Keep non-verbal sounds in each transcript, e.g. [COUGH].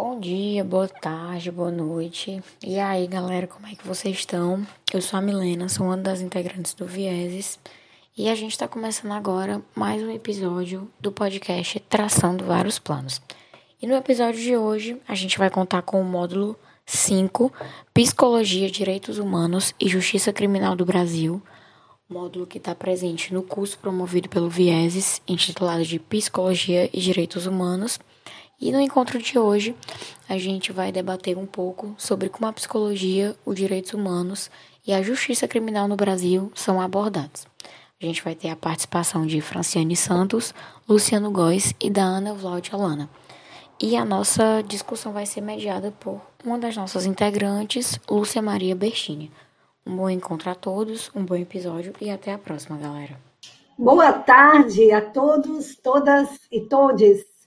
Bom dia, boa tarde, boa noite. E aí, galera, como é que vocês estão? Eu sou a Milena, sou uma das integrantes do Vieses. E a gente está começando agora mais um episódio do podcast Traçando Vários Planos. E no episódio de hoje, a gente vai contar com o módulo 5, Psicologia, Direitos Humanos e Justiça Criminal do Brasil, módulo que está presente no curso promovido pelo Vieses, intitulado de Psicologia e Direitos Humanos e no encontro de hoje, a gente vai debater um pouco sobre como a psicologia, os direitos humanos e a justiça criminal no Brasil são abordados. A gente vai ter a participação de Franciane Santos, Luciano Góes e da Ana Vlaud Alana. E a nossa discussão vai ser mediada por uma das nossas integrantes, Lúcia Maria Bertini. Um bom encontro a todos, um bom episódio e até a próxima, galera. Boa tarde a todos, todas e todes.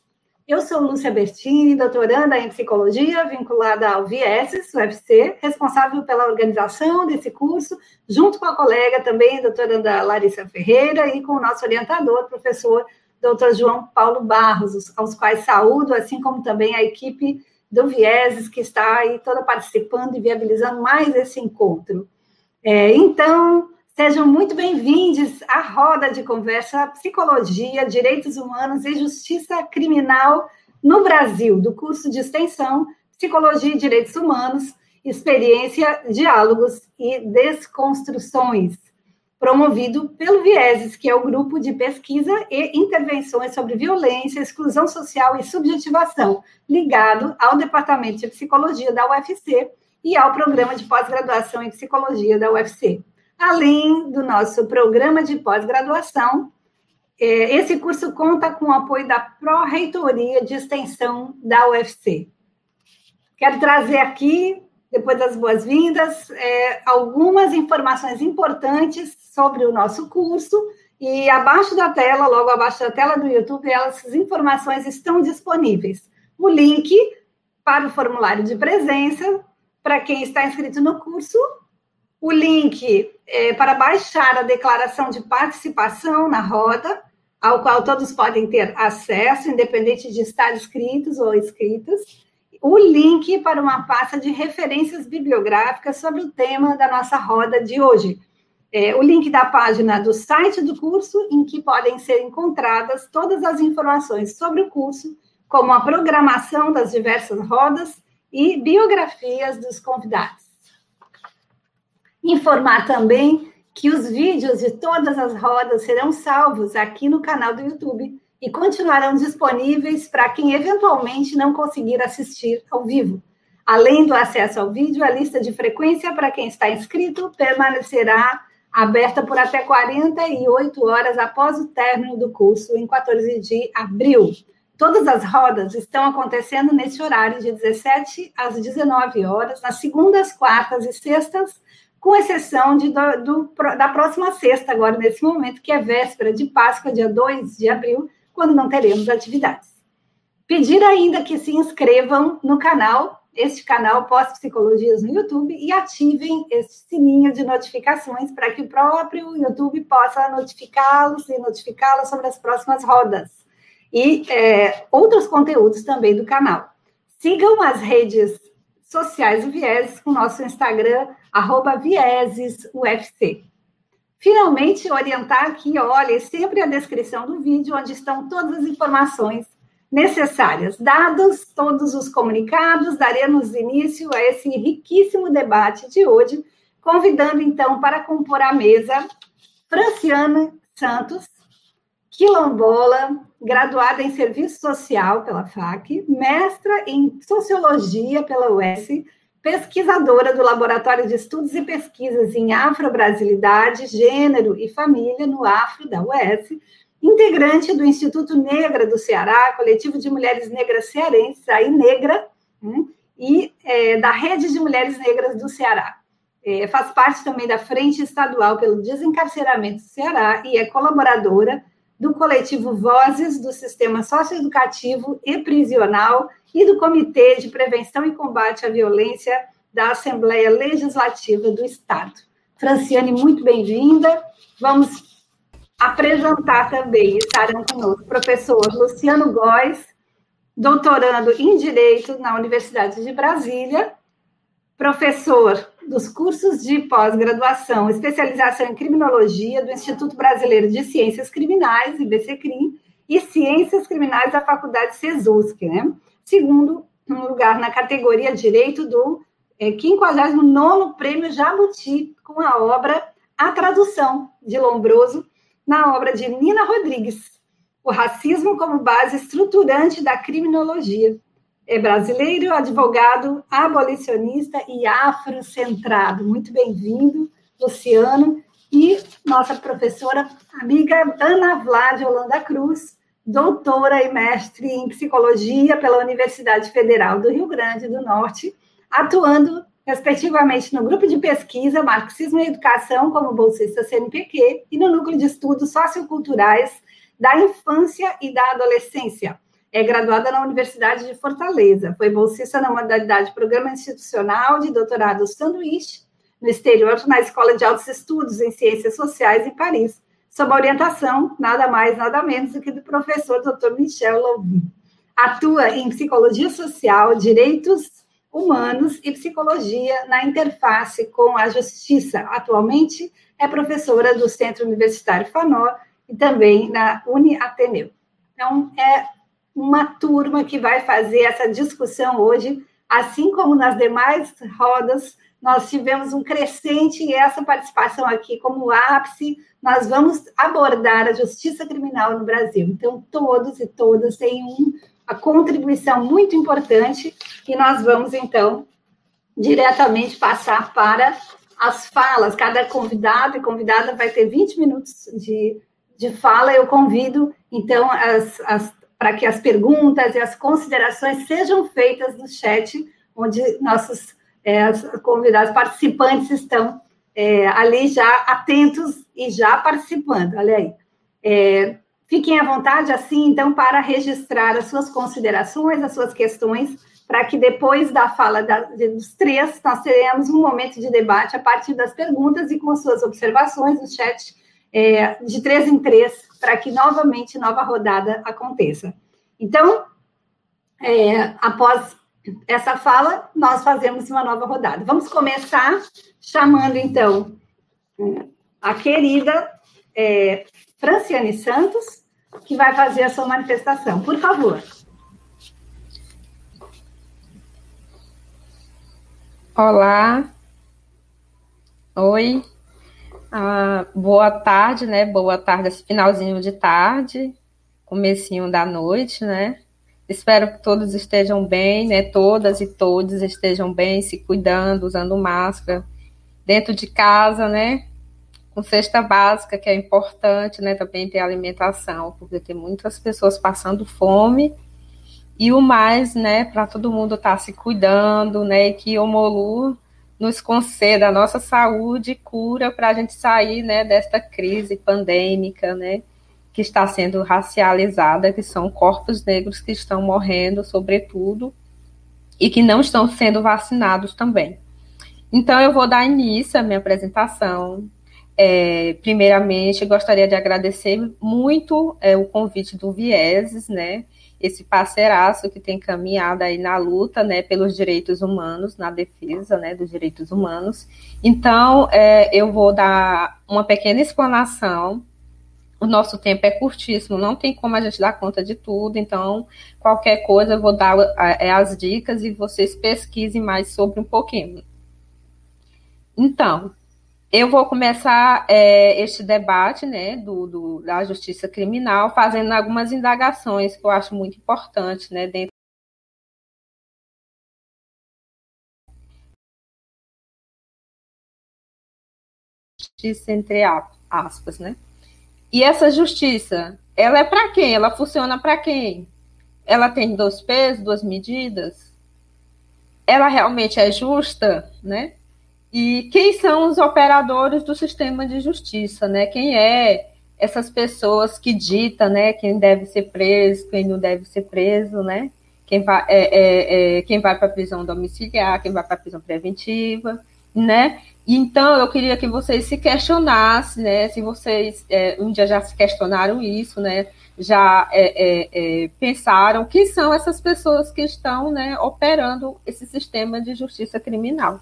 Eu sou Lúcia Bertini, doutoranda em psicologia, vinculada ao Vieses, UFC, responsável pela organização desse curso, junto com a colega também, doutoranda Larissa Ferreira, e com o nosso orientador, professor doutor João Paulo Barros, aos quais saúdo, assim como também a equipe do Vieses, que está aí toda participando e viabilizando mais esse encontro. É, então, Sejam muito bem-vindos à roda de conversa Psicologia, Direitos Humanos e Justiça Criminal no Brasil, do curso de extensão Psicologia e Direitos Humanos, Experiência, Diálogos e Desconstruções, promovido pelo Vieses, que é o grupo de pesquisa e intervenções sobre violência, exclusão social e subjetivação, ligado ao Departamento de Psicologia da UFC e ao Programa de Pós-Graduação em Psicologia da UFC além do nosso programa de pós-graduação. É, esse curso conta com o apoio da Pró-Reitoria de Extensão da UFC. Quero trazer aqui, depois das boas-vindas, é, algumas informações importantes sobre o nosso curso. E abaixo da tela, logo abaixo da tela do YouTube, essas informações estão disponíveis. O link para o formulário de presença, para quem está inscrito no curso, o link é, para baixar a declaração de participação na roda, ao qual todos podem ter acesso, independente de estar inscritos ou inscritas, o link para uma pasta de referências bibliográficas sobre o tema da nossa roda de hoje. É, o link da página do site do curso, em que podem ser encontradas todas as informações sobre o curso, como a programação das diversas rodas e biografias dos convidados. Informar também que os vídeos de todas as rodas serão salvos aqui no canal do YouTube e continuarão disponíveis para quem eventualmente não conseguir assistir ao vivo. Além do acesso ao vídeo, a lista de frequência para quem está inscrito permanecerá aberta por até 48 horas após o término do curso, em 14 de abril. Todas as rodas estão acontecendo nesse horário de 17 às 19 horas, nas segundas, quartas e sextas, com exceção de, do, do, da próxima sexta, agora nesse momento, que é véspera de Páscoa, dia 2 de abril, quando não teremos atividades. Pedir ainda que se inscrevam no canal, este canal Pós-Psicologias no YouTube, e ativem esse sininho de notificações para que o próprio YouTube possa notificá-los e notificá-los sobre as próximas rodas. E é, outros conteúdos também do canal. Sigam as redes sociais do Vieses com nosso Instagram, arroba viesesufc. Finalmente, orientar aqui, olha, sempre a descrição do vídeo, onde estão todas as informações necessárias. Dados todos os comunicados, daremos início a esse riquíssimo debate de hoje, convidando então para compor a mesa Franciana Santos, quilombola, graduada em Serviço Social pela FAC, mestra em Sociologia pela UES, pesquisadora do Laboratório de Estudos e Pesquisas em Afro-Brasilidade, Gênero e Família no Afro da UES, integrante do Instituto Negra do Ceará, coletivo de mulheres negras cearenses, aí Negra, né, e é, da Rede de Mulheres Negras do Ceará. É, faz parte também da Frente Estadual pelo Desencarceramento do Ceará e é colaboradora do coletivo Vozes do Sistema Socioeducativo e Prisional e do Comitê de Prevenção e Combate à Violência da Assembleia Legislativa do Estado. Franciane, muito bem-vinda. Vamos apresentar também, estarão conosco, o professor Luciano Góes, doutorando em Direito na Universidade de Brasília, professor dos cursos de pós-graduação, especialização em criminologia do Instituto Brasileiro de Ciências Criminais, IBCCRIM, e Ciências Criminais da Faculdade SESUSC, né? Segundo lugar na categoria Direito do é, 59º Prêmio Jabuti, com a obra A Tradução, de Lombroso, na obra de Nina Rodrigues, O Racismo como Base Estruturante da Criminologia. É brasileiro, advogado, abolicionista e afrocentrado. Muito bem-vindo, Luciano. E nossa professora, amiga Ana Vlad Holanda Cruz, doutora e mestre em psicologia pela Universidade Federal do Rio Grande do Norte, atuando respectivamente no grupo de pesquisa Marxismo e Educação como bolsista CNPq e no núcleo de estudos socioculturais da infância e da adolescência. É graduada na Universidade de Fortaleza. Foi bolsista na modalidade Programa Institucional de Doutorado Sanduíche no exterior na Escola de Altos Estudos em Ciências Sociais em Paris, sob a orientação, nada mais, nada menos do que do professor Dr. Michel Louvi. Atua em psicologia social, direitos humanos e psicologia na interface com a justiça. Atualmente é professora do Centro Universitário FANOR e também na Uni Ateneu. Então, é uma turma que vai fazer essa discussão hoje, assim como nas demais rodas, nós tivemos um crescente e essa participação aqui como ápice, nós vamos abordar a justiça criminal no Brasil. Então, todos e todas têm um a contribuição muito importante e nós vamos, então, diretamente passar para as falas. Cada convidado e convidada vai ter 20 minutos de, de fala. Eu convido, então, as, as, para que as perguntas e as considerações sejam feitas no chat, onde nossos é, convidados participantes estão é, ali já atentos e já participando. Olha aí. É, Fiquem à vontade, assim, então, para registrar as suas considerações, as suas questões, para que depois da fala da, dos três, nós teremos um momento de debate a partir das perguntas e com as suas observações no chat, é, de três em três, para que novamente nova rodada aconteça. Então, é, após essa fala, nós fazemos uma nova rodada. Vamos começar chamando, então, a querida é, Franciane Santos, que vai fazer a sua manifestação. Por favor. Olá. Oi. Ah, boa tarde, né? Boa tarde, esse finalzinho de tarde, comecinho da noite, né? Espero que todos estejam bem, né? Todas e todos estejam bem, se cuidando, usando máscara, dentro de casa, né? com cesta básica, que é importante, né, também ter alimentação, porque tem muitas pessoas passando fome, e o mais, né, para todo mundo estar tá se cuidando, né, e que o Molu nos conceda a nossa saúde e cura para a gente sair, né, desta crise pandêmica, né, que está sendo racializada, que são corpos negros que estão morrendo, sobretudo, e que não estão sendo vacinados também. Então, eu vou dar início à minha apresentação, é, primeiramente, gostaria de agradecer muito é, o convite do Vieses, né? Esse parceiraço que tem caminhado aí na luta, né, pelos direitos humanos, na defesa, né, dos direitos humanos. Então, é, eu vou dar uma pequena explanação. O nosso tempo é curtíssimo, não tem como a gente dar conta de tudo. Então, qualquer coisa, eu vou dar é, as dicas e vocês pesquisem mais sobre um pouquinho. Então, eu vou começar é, este debate né, do, do, da justiça criminal fazendo algumas indagações que eu acho muito importantes né, dentro justiça entre aspas, né? E essa justiça, ela é para quem? Ela funciona para quem? Ela tem dois pesos, duas medidas? Ela realmente é justa, né? E quem são os operadores do sistema de justiça, né? Quem é essas pessoas que ditam, né? Quem deve ser preso, quem não deve ser preso, né? Quem vai, é, é, é, quem vai para a prisão domiciliar, quem vai para a prisão preventiva, né? Então, eu queria que vocês se questionassem, né? Se vocês é, um dia já se questionaram isso, né? já é, é, pensaram quem são essas pessoas que estão né, operando esse sistema de justiça criminal.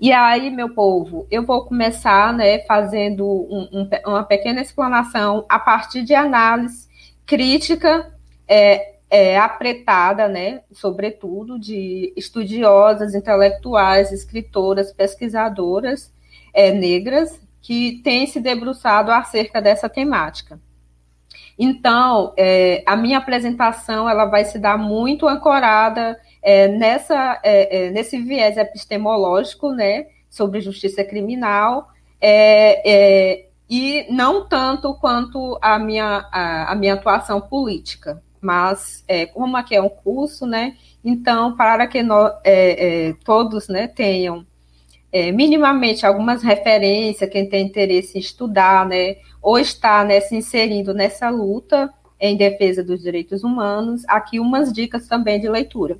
E aí, meu povo, eu vou começar né, fazendo um, um, uma pequena explanação a partir de análise crítica é, é, apretada, né, sobretudo, de estudiosas, intelectuais, escritoras, pesquisadoras é, negras que têm se debruçado acerca dessa temática. Então, é, a minha apresentação ela vai se dar muito ancorada é, nessa, é, é nesse viés epistemológico, né, sobre justiça criminal, é, é, e não tanto quanto a minha, a, a minha atuação política, mas como aqui é um curso, né, então, para que nós, todos né, tenham minimamente algumas referências, quem tem interesse em estudar, né, ou está né, se inserindo nessa luta em defesa dos direitos humanos, aqui umas dicas também de leitura.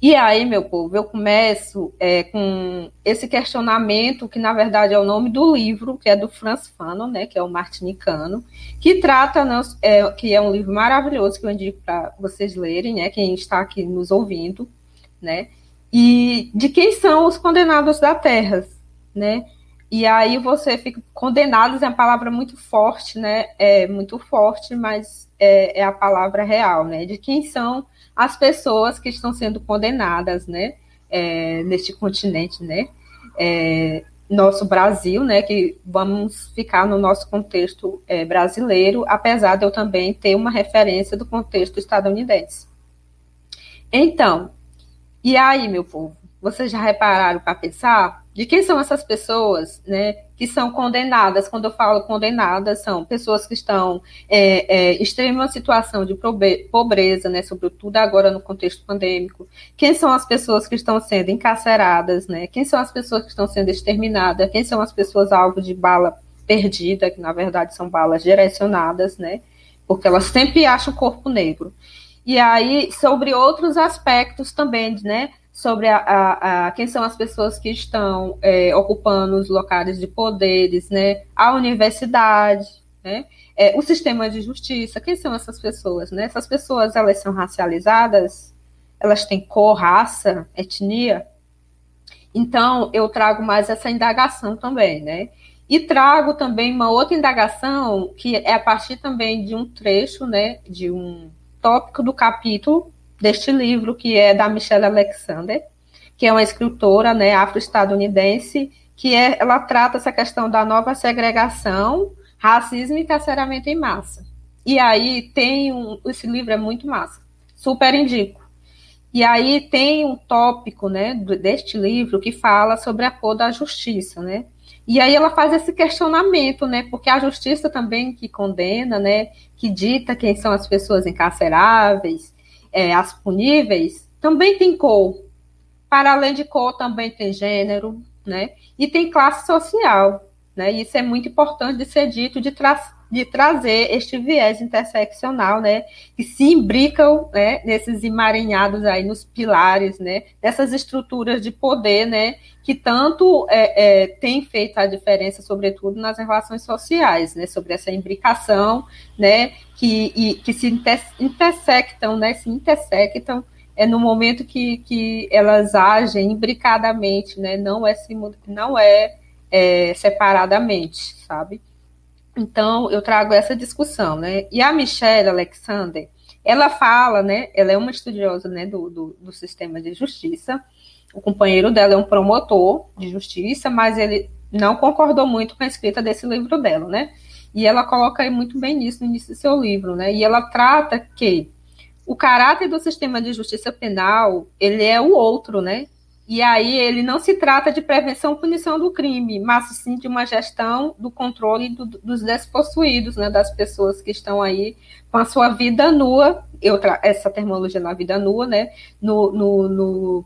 E aí, meu povo, eu começo é, com esse questionamento, que na verdade é o nome do livro, que é do Franz Fanon, né, que é o martinicano, que trata, né, é, que é um livro maravilhoso que eu indico para vocês lerem, né, quem está aqui nos ouvindo, né, e de quem são os condenados da terra, né? E aí você fica condenados é uma palavra muito forte, né? É muito forte, mas é, é, a palavra real, né? De quem são as pessoas que estão sendo condenadas, né? É, neste continente, né? É, nosso Brasil, né? Que vamos ficar no nosso contexto é, brasileiro, apesar de eu também ter uma referência do contexto estadunidense. Então, e aí, meu povo, vocês já repararam para pensar de quem são essas pessoas, né, que são condenadas? Quando eu falo condenadas, são pessoas que estão é, é, em extrema situação de pobreza, né, sobretudo agora no contexto pandêmico. Quem são as pessoas que estão sendo encarceradas, né? Quem são as pessoas que estão sendo exterminadas? Quem são as pessoas alvo de bala perdida, que na verdade são balas direcionadas, né? Porque elas sempre acham o corpo negro. E aí, sobre outros aspectos também, né? Sobre a, a, a quem são as pessoas que estão é, ocupando os locais de poderes, né? A universidade, né? É, o sistema de justiça, quem são essas pessoas, né? Essas pessoas, elas são racializadas? Elas têm cor, raça, etnia? Então, eu trago mais essa indagação também, né? E trago também uma outra indagação que é a partir também de um trecho, né, de um tópico do capítulo deste livro, que é da Michelle Alexander, que é uma escritora né, afro-estadunidense, que é, ela trata essa questão da nova segregação, racismo e carceramento em massa. E aí tem um. Esse livro é muito massa, super indico. E aí tem um tópico né, deste livro que fala sobre a cor da justiça, né? E aí ela faz esse questionamento, né? Porque a justiça também que condena, né? Que dita quem são as pessoas encarceráveis, é, as puníveis, também tem cor. Para além de cor, também tem gênero, né? E tem classe social, né? Isso é muito importante de ser dito, de, tra de trazer este viés interseccional, né? Que se imbricam, né? Nesses emaranhados aí, nos pilares, né? Dessas estruturas de poder, né? que tanto é, é, tem feito a diferença, sobretudo nas relações sociais, né, sobre essa imbricação, né, que, e, que se intersectam, né, se intersectam é no momento que, que elas agem imbricadamente, né, não é, não é, é separadamente, sabe? Então, eu trago essa discussão, né, e a Michelle Alexander, ela fala, né, ela é uma estudiosa, né, do, do, do sistema de justiça, o companheiro dela é um promotor de justiça, mas ele não concordou muito com a escrita desse livro dela, né? E ela coloca aí muito bem nisso no início do seu livro, né? E ela trata que o caráter do sistema de justiça penal, ele é o outro, né? E aí ele não se trata de prevenção ou punição do crime, mas sim de uma gestão do controle do, dos despossuídos, né, das pessoas que estão aí com a sua vida nua, eu essa terminologia na vida nua, né, no, no, no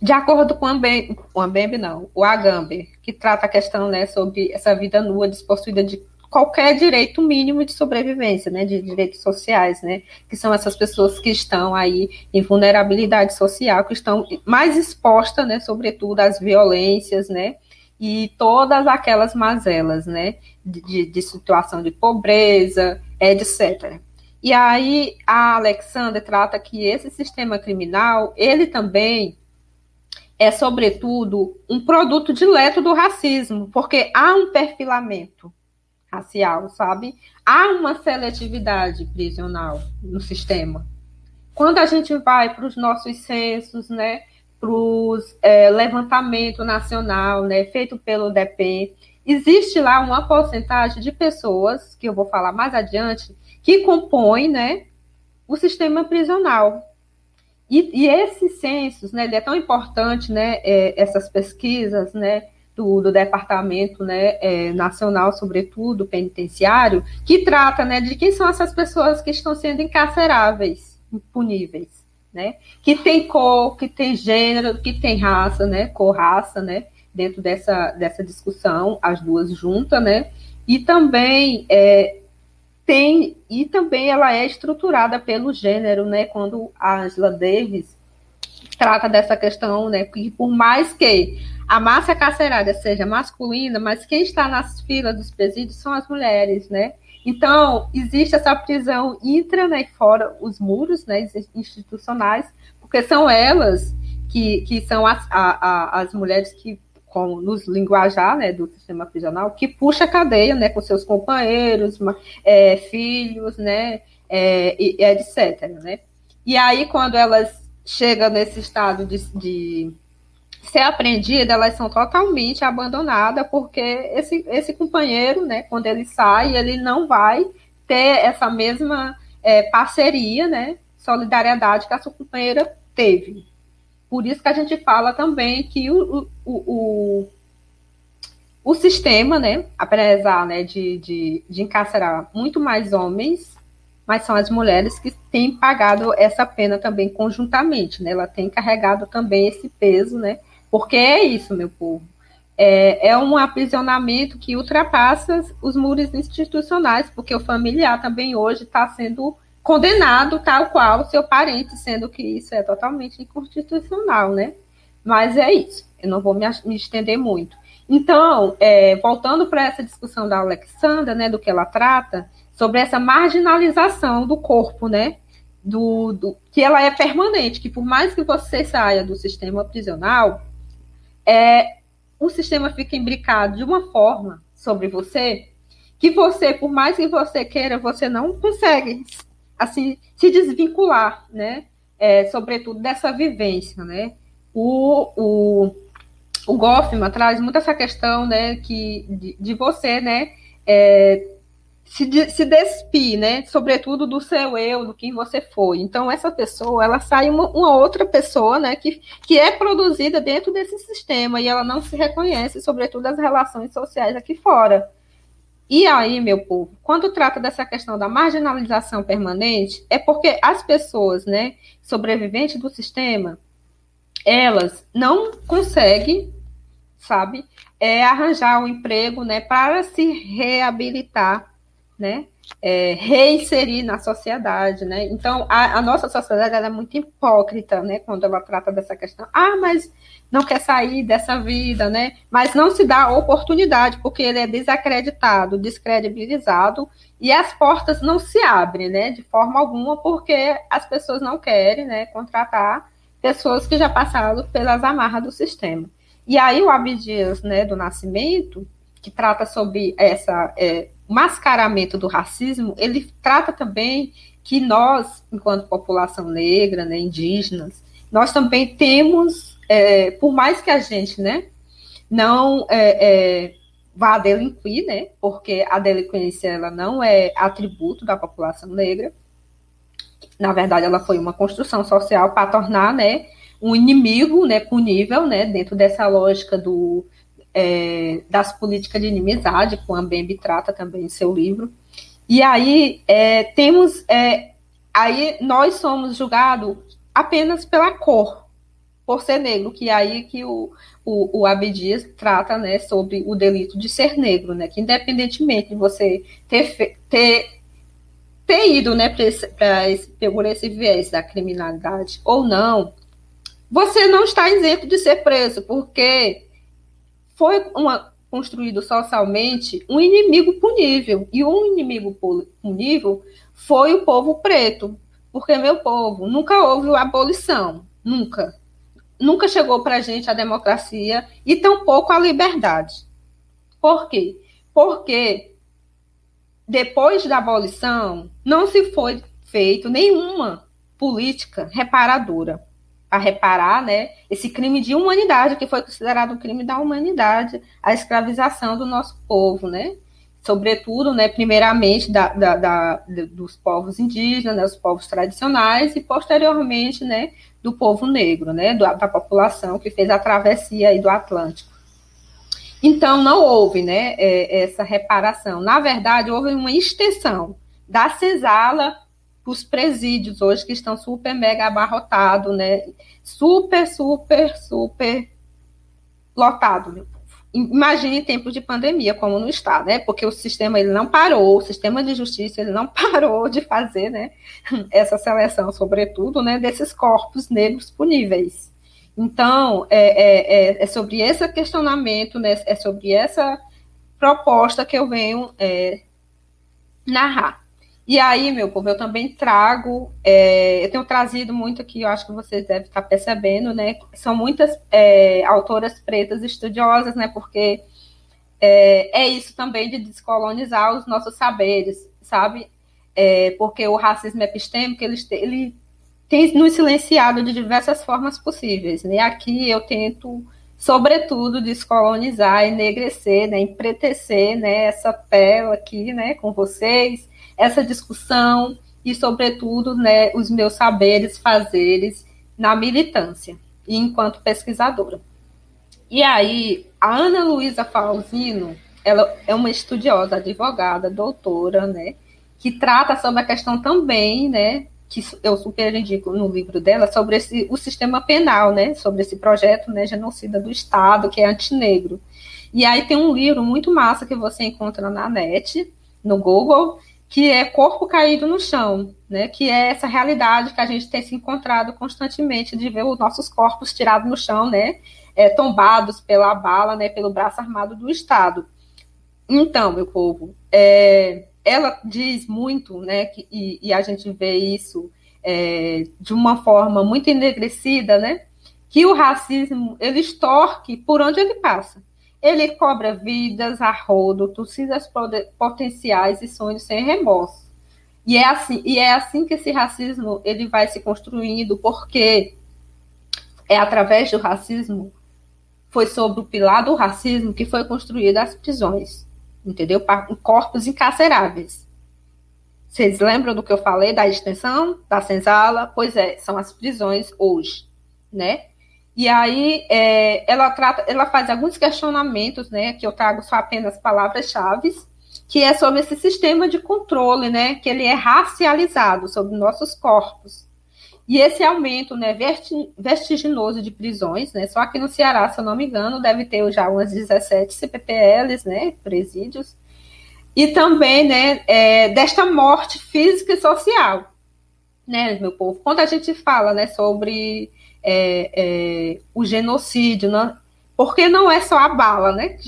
de acordo com o Ambembe, o Ambembe não, o Agambe, que trata a questão né, sobre essa vida nua despossuída de qualquer direito mínimo de sobrevivência, né, de direitos sociais, né, que são essas pessoas que estão aí em vulnerabilidade social, que estão mais expostas, né, sobretudo às violências, né, e todas aquelas mazelas, né, de, de situação de pobreza, etc. E aí a Alexandra trata que esse sistema criminal, ele também é, sobretudo, um produto dileto do racismo, porque há um perfilamento racial, sabe? Há uma seletividade prisional no sistema. Quando a gente vai para os nossos censos, né, para o é, levantamento nacional, né, feito pelo DEPEN, existe lá uma porcentagem de pessoas, que eu vou falar mais adiante, que compõem né, o sistema prisional. E, e esses censos, né, é tão importante, né, é, essas pesquisas, né, do, do Departamento né, é, Nacional, sobretudo, penitenciário, que trata, né, de quem são essas pessoas que estão sendo encarceráveis, impuníveis, né, que tem cor, que tem gênero, que tem raça, né, cor, raça, né, dentro dessa, dessa discussão, as duas juntas, né, e também é, tem e também ela é estruturada pelo gênero, né? Quando a Angela Davis trata dessa questão, né? Que por mais que a massa carcerária seja masculina, mas quem está nas filas dos presídios são as mulheres, né? Então, existe essa prisão intra né, e fora os muros né, institucionais, porque são elas que, que são as, a, a, as mulheres que com, nos linguajar né, do sistema prisional, que puxa a cadeia né, com seus companheiros, é, filhos, né, é, e, etc. Né? E aí, quando elas chegam nesse estado de, de ser apreendida, elas são totalmente abandonadas, porque esse, esse companheiro, né, quando ele sai, ele não vai ter essa mesma é, parceria, né, solidariedade que a sua companheira teve. Por isso que a gente fala também que o, o, o, o sistema, né, apesar né, de, de, de encarcerar muito mais homens, mas são as mulheres que têm pagado essa pena também conjuntamente, né? Ela tem carregado também esse peso, né? Porque é isso, meu povo. É, é um aprisionamento que ultrapassa os muros institucionais, porque o familiar também hoje está sendo condenado tal qual seu parente, sendo que isso é totalmente inconstitucional, né? Mas é isso, eu não vou me, me estender muito. Então, é, voltando para essa discussão da Alexandra, né, do que ela trata, sobre essa marginalização do corpo, né, do, do, que ela é permanente, que por mais que você saia do sistema prisional, é, o sistema fica imbricado de uma forma sobre você que você, por mais que você queira, você não consegue assim, se desvincular, né? É, sobretudo dessa vivência, né? O, o, o Goffman traz muito essa questão, né, que, de, de você, né, é, se, se despir, né, sobretudo do seu eu, do quem você foi. Então, essa pessoa, ela sai uma, uma outra pessoa, né, que, que é produzida dentro desse sistema e ela não se reconhece, sobretudo as relações sociais aqui fora. E aí, meu povo, quando trata dessa questão da marginalização permanente, é porque as pessoas, né, sobreviventes do sistema, elas não conseguem, sabe, é, arranjar um emprego, né, para se reabilitar, né, é, reinserir na sociedade, né? Então, a, a nossa sociedade é muito hipócrita, né? Quando ela trata dessa questão. Ah, mas não quer sair dessa vida, né? Mas não se dá oportunidade, porque ele é desacreditado, descredibilizado, e as portas não se abrem, né? De forma alguma, porque as pessoas não querem, né? Contratar pessoas que já passaram pelas amarras do sistema. E aí o Abdias, né, do Nascimento, que trata sobre essa é, mascaramento do racismo, ele trata também que nós, enquanto população negra, né, indígenas, nós também temos, é, por mais que a gente, né, não é, é, vá delinquir, né, porque a delinquência ela não é atributo da população negra, na verdade ela foi uma construção social para tornar, né, um inimigo, né, punível, né, dentro dessa lógica do é, das políticas de inimizade, que o Ambembe trata também em seu livro. E aí é, temos, é, aí nós somos julgados apenas pela cor, por ser negro, que é aí que o, o, o Abdias trata, né, sobre o delito de ser negro, né, que independentemente de você ter, ter, ter ido, né, para esse, por esse viés da criminalidade ou não, você não está isento de ser preso, porque foi uma, construído socialmente um inimigo punível. E um inimigo punível foi o povo preto. Porque, meu povo, nunca houve abolição. Nunca. Nunca chegou para a gente a democracia e tampouco a liberdade. Por quê? Porque depois da abolição não se foi feito nenhuma política reparadora a reparar, né, esse crime de humanidade que foi considerado um crime da humanidade, a escravização do nosso povo, né, sobretudo, né, primeiramente da, da, da dos povos indígenas, né, dos povos tradicionais e posteriormente, né, do povo negro, né, da, da população que fez a travessia aí do Atlântico. Então não houve, né, é, essa reparação. Na verdade, houve uma extensão da senzala os presídios hoje que estão super mega abarrotados, né? Super, super, super lotado, meu povo. Imagine em tempos de pandemia, como não está, né? Porque o sistema ele não parou, o sistema de justiça ele não [LAUGHS] parou de fazer, né? Essa seleção, sobretudo, né? Desses corpos negros puníveis. Então, é, é, é, é sobre esse questionamento, né? É sobre essa proposta que eu venho é, narrar. E aí, meu povo, eu também trago, é, eu tenho trazido muito aqui, eu acho que vocês devem estar percebendo, né? São muitas é, autoras pretas estudiosas, né? Porque é, é, isso também de descolonizar os nossos saberes, sabe? É, porque o racismo epistêmico, ele, ele tem nos silenciado de diversas formas possíveis, né? Aqui eu tento sobretudo descolonizar, enegrecer, né, empretecer, né, essa tela aqui, né, com vocês, essa discussão e, sobretudo, né, os meus saberes, fazeres na militância e enquanto pesquisadora. E aí, a Ana Luísa Falzino, ela é uma estudiosa, advogada, doutora, né, que trata sobre a questão também, né, que eu super indico no livro dela, sobre esse, o sistema penal, né, sobre esse projeto, né, genocida do Estado, que é antinegro. E aí tem um livro muito massa que você encontra na net, no Google, que é corpo caído no chão, né? Que é essa realidade que a gente tem se encontrado constantemente de ver os nossos corpos tirados no chão, né? É, tombados pela bala, né? Pelo braço armado do Estado. Então, meu povo, é, ela diz muito, né? Que, e, e a gente vê isso é, de uma forma muito enegrecida, né? Que o racismo ele extorque por onde ele passa. Ele cobra vidas a rodo, torcidas potenciais e sonhos sem remorso. E é assim, e é assim que esse racismo ele vai se construindo, porque é através do racismo, foi sobre o pilar do racismo que foi construída as prisões, entendeu? Corpos encarceráveis. Vocês lembram do que eu falei da extensão da senzala? Pois é, são as prisões hoje, né? E aí é, ela trata, ela faz alguns questionamentos, né? Que eu trago só apenas palavras-chave, que é sobre esse sistema de controle, né? Que ele é racializado sobre nossos corpos. E esse aumento, né, vertiginoso de prisões, né? Só aqui no Ceará, se eu não me engano, deve ter já umas 17 CPPLs, né? Presídios. E também, né, é, desta morte física e social, né, meu povo? Quando a gente fala, né, sobre é, é, o genocídio, né? porque não é só a bala, né?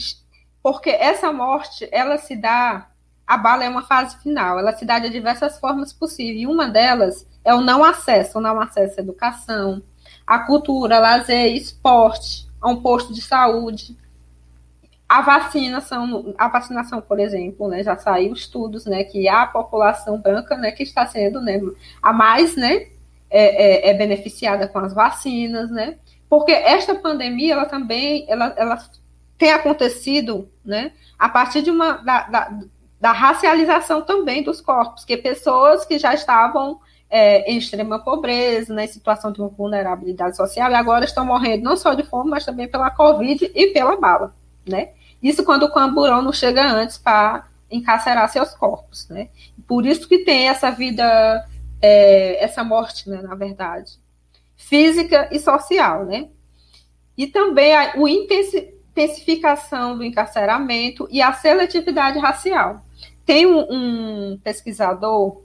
Porque essa morte, ela se dá, a bala é uma fase final, ela se dá de diversas formas possíveis, e uma delas é o não acesso, o não acesso à educação, à cultura, lazer, esporte, a um posto de saúde, a vacinação, a vacinação, por exemplo, né, já saiu estudos, né, que a população branca, né, que está sendo, né, a mais, né, é, é, é, beneficiada com as vacinas, né? Porque esta pandemia, ela também, ela, ela tem acontecido, né? A partir de uma da, da, da racialização também dos corpos, que pessoas que já estavam é, em extrema pobreza, né, em situação de vulnerabilidade social, e agora estão morrendo não só de fome, mas também pela Covid e pela bala, né? Isso quando o camburão não chega antes para encarcerar seus corpos, né? Por isso que tem essa vida é, essa morte, né, na verdade, física e social, né? E também a intensificação do encarceramento e a seletividade racial. Tem um, um pesquisador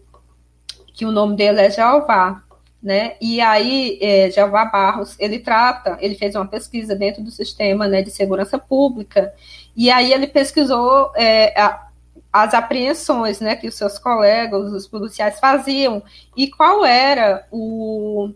que o nome dele é Jeová, né? E aí, é, Jeová Barros, ele trata, ele fez uma pesquisa dentro do sistema né, de segurança pública, e aí ele pesquisou é, a, as apreensões né, que os seus colegas, os policiais faziam, e qual era o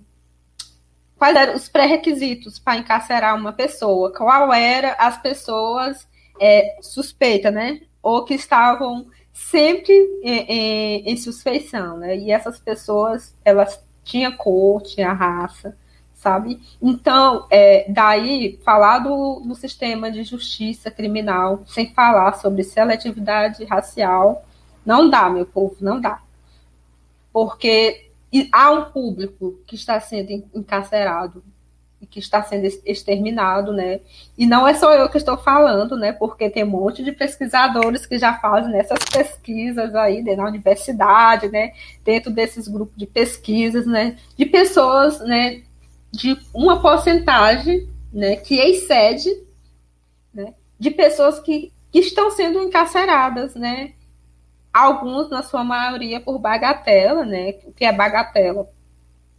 quais eram os pré-requisitos para encarcerar uma pessoa, qual era as pessoas é, suspeitas, né? Ou que estavam sempre em, em, em, suspeição, né? E essas pessoas, elas tinham cor, tinham raça, sabe? Então, é, daí, falar do, do sistema de justiça criminal sem falar sobre seletividade racial, não dá, meu povo, não dá. Porque há um público que está sendo encarcerado e que está sendo exterminado, né? E não é só eu que estou falando, né? Porque tem um monte de pesquisadores que já fazem essas pesquisas aí na universidade, né? Dentro desses grupos de pesquisas, né? De pessoas, né? De uma porcentagem, né? Que excede, né? De pessoas que, que estão sendo encarceradas, né? alguns, na sua maioria, por bagatela, né? O que é bagatela?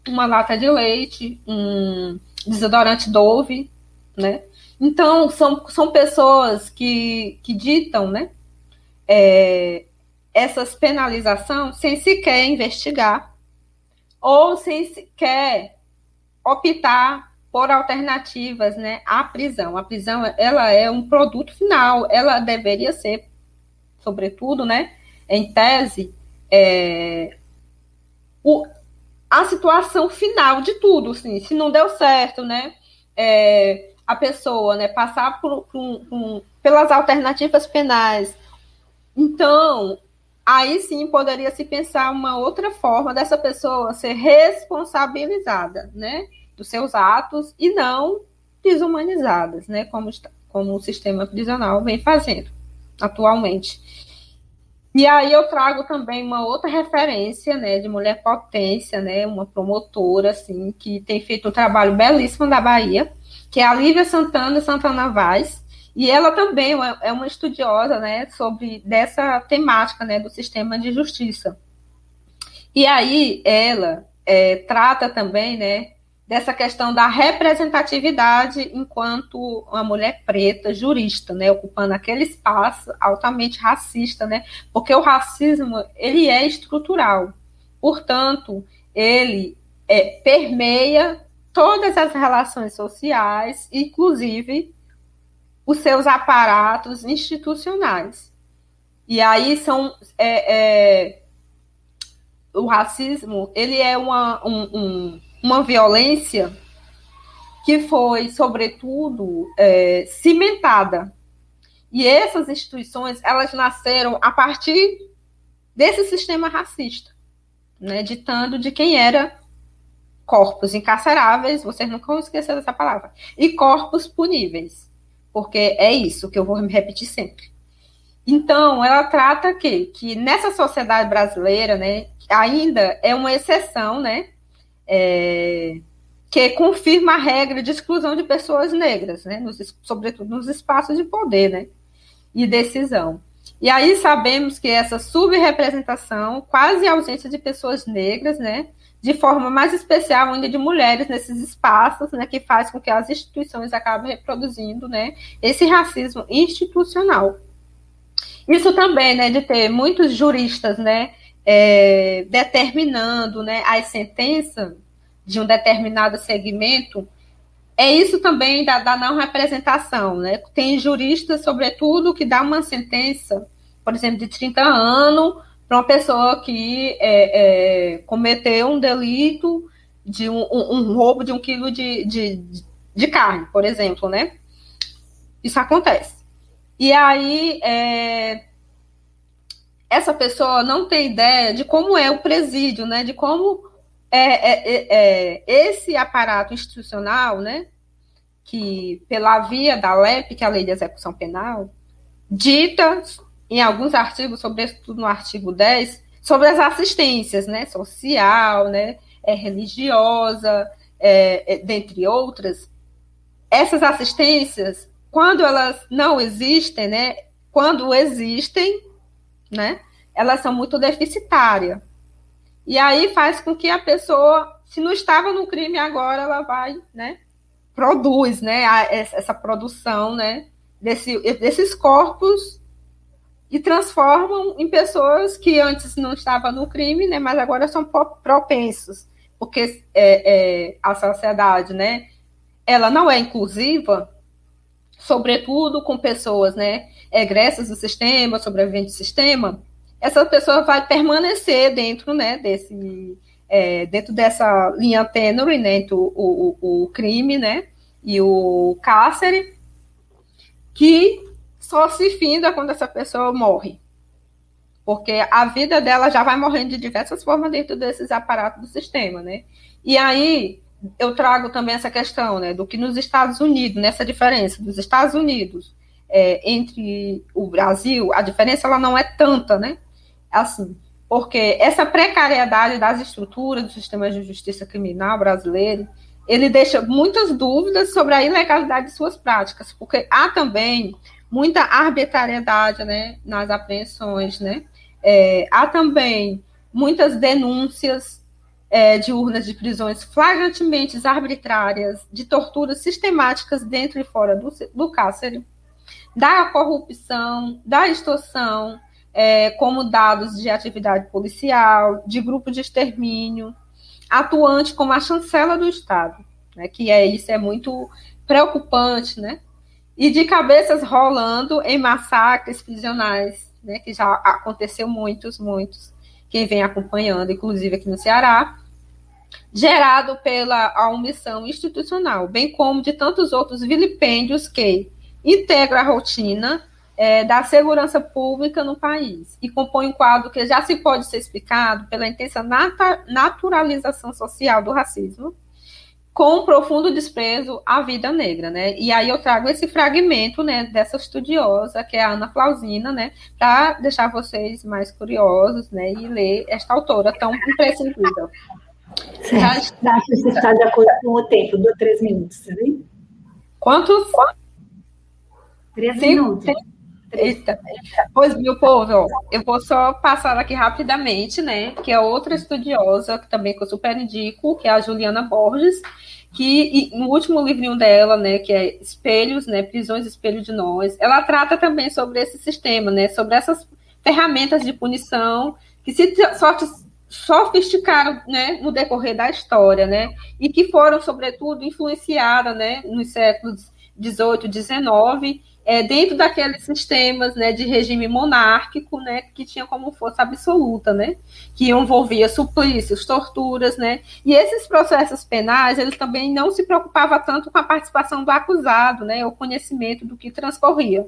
Uma lata de leite, um desodorante Dove, né? Então, são, são pessoas que, que ditam, né? É, essas penalizações sem sequer investigar ou sem sequer optar por alternativas, né, à prisão. A prisão, ela é um produto final, ela deveria ser, sobretudo, né, em tese, é, o, a situação final de tudo, assim, se não deu certo, né, é, a pessoa, né, passar por, por, por, pelas alternativas penais, então, aí sim poderia se pensar uma outra forma dessa pessoa ser responsabilizada, né, dos seus atos e não desumanizadas, né, como, como o sistema prisional vem fazendo atualmente. E aí eu trago também uma outra referência, né, de mulher potência, né, uma promotora, assim, que tem feito um trabalho belíssimo da Bahia, que é a Lívia Santana Santana Vaz, e ela também é, é uma estudiosa, né, sobre dessa temática, né, do sistema de justiça. E aí ela é, trata também, né, dessa questão da representatividade enquanto uma mulher preta, jurista, né, ocupando aquele espaço altamente racista, né, porque o racismo, ele é estrutural, portanto, ele é, permeia todas as relações sociais, inclusive os seus aparatos institucionais. E aí são é, é, o racismo, ele é uma, um, um uma violência que foi, sobretudo, é, cimentada. E essas instituições, elas nasceram a partir desse sistema racista, né, ditando de quem era corpos encarceráveis, vocês nunca vão esquecer dessa palavra, e corpos puníveis, porque é isso que eu vou me repetir sempre. Então, ela trata que, que nessa sociedade brasileira, né, ainda é uma exceção, né, é, que confirma a regra de exclusão de pessoas negras, né, nos, sobretudo nos espaços de poder né, e decisão. E aí sabemos que essa subrepresentação, quase ausência de pessoas negras, né, de forma mais especial ainda de mulheres nesses espaços, né, que faz com que as instituições acabem reproduzindo, né, esse racismo institucional. Isso também, né, de ter muitos juristas, né, é, determinando né, as sentenças de um determinado segmento, é isso também da, da não representação. Né? Tem juristas, sobretudo, que dá uma sentença, por exemplo, de 30 anos para uma pessoa que é, é, cometeu um delito de um, um, um, roubo de um quilo de, de, de carne, por exemplo, né? Isso acontece. E aí, é, essa pessoa não tem ideia de como é o presídio, né? De como é, é, é, é, esse aparato institucional, né? Que pela via da LEP, que é a Lei de Execução Penal, dita em alguns artigos, sobretudo no artigo 10, sobre as assistências, né? Social, né? É, religiosa, é, é, dentre outras. Essas assistências, quando elas não existem, né? Quando existem, né? Elas são muito deficitárias. E aí faz com que a pessoa se não estava no crime agora, ela vai, né, produz, né, a, essa produção, né, desse, desses corpos e transformam em pessoas que antes não estavam no crime, né, mas agora são propensos, porque é, é, a sociedade, né, ela não é inclusiva, sobretudo com pessoas, né, egressas do sistema, sobreviventes do sistema, essa pessoa vai permanecer dentro, né, desse, é, dentro dessa linha tênue, né, entre o, o, o crime, né, e o cárcere, que só se finda quando essa pessoa morre. Porque a vida dela já vai morrendo de diversas formas dentro desses aparatos do sistema, né? E aí eu trago também essa questão, né, do que nos Estados Unidos, nessa diferença dos Estados Unidos é, entre o Brasil, a diferença ela não é tanta, né? Assim, porque essa precariedade das estruturas do sistema de justiça criminal brasileiro, ele deixa muitas dúvidas sobre a ilegalidade de suas práticas, porque há também muita arbitrariedade né, nas apreensões, né? É, há também muitas denúncias é, de urnas de prisões flagrantemente arbitrárias, de torturas sistemáticas dentro e fora do, do cárcere, da corrupção, da extorsão, é, como dados de atividade policial, de grupo de extermínio, atuante como a chancela do Estado, né, que é isso é muito preocupante, né? E de cabeças rolando em massacres prisionais, né, que já aconteceu muitos, muitos, quem vem acompanhando, inclusive aqui no Ceará, gerado pela omissão institucional, bem como de tantos outros vilipêndios que integram a rotina é, da segurança pública no país. E compõe um quadro que já se pode ser explicado pela intensa naturalização social do racismo, com profundo desprezo à vida negra, né? E aí eu trago esse fragmento, né, dessa estudiosa, que é a Ana Flausina, né, para deixar vocês mais curiosos, né, e ler esta autora tão imprescindível. Certo. Acho que você está de acordo com o tempo, do três minutos, tá vendo? Quantos? Três minutos. Eita. Pois, meu povo, eu vou só passar aqui rapidamente, né? Que é outra estudiosa, que também que eu super indico, que é a Juliana Borges, que no último livrinho dela, né, que é Espelhos, né, Prisões Espelho de Nós, ela trata também sobre esse sistema, né, sobre essas ferramentas de punição que se sofisticaram, né, no decorrer da história, né, e que foram, sobretudo, influenciadas, né, nos séculos 18, 19 é, dentro daqueles sistemas né, de regime monárquico, né, que tinha como força absoluta, né, que envolvia suplícios, torturas, né, e esses processos penais, ele também não se preocupava tanto com a participação do acusado, né, o conhecimento do que transcorria.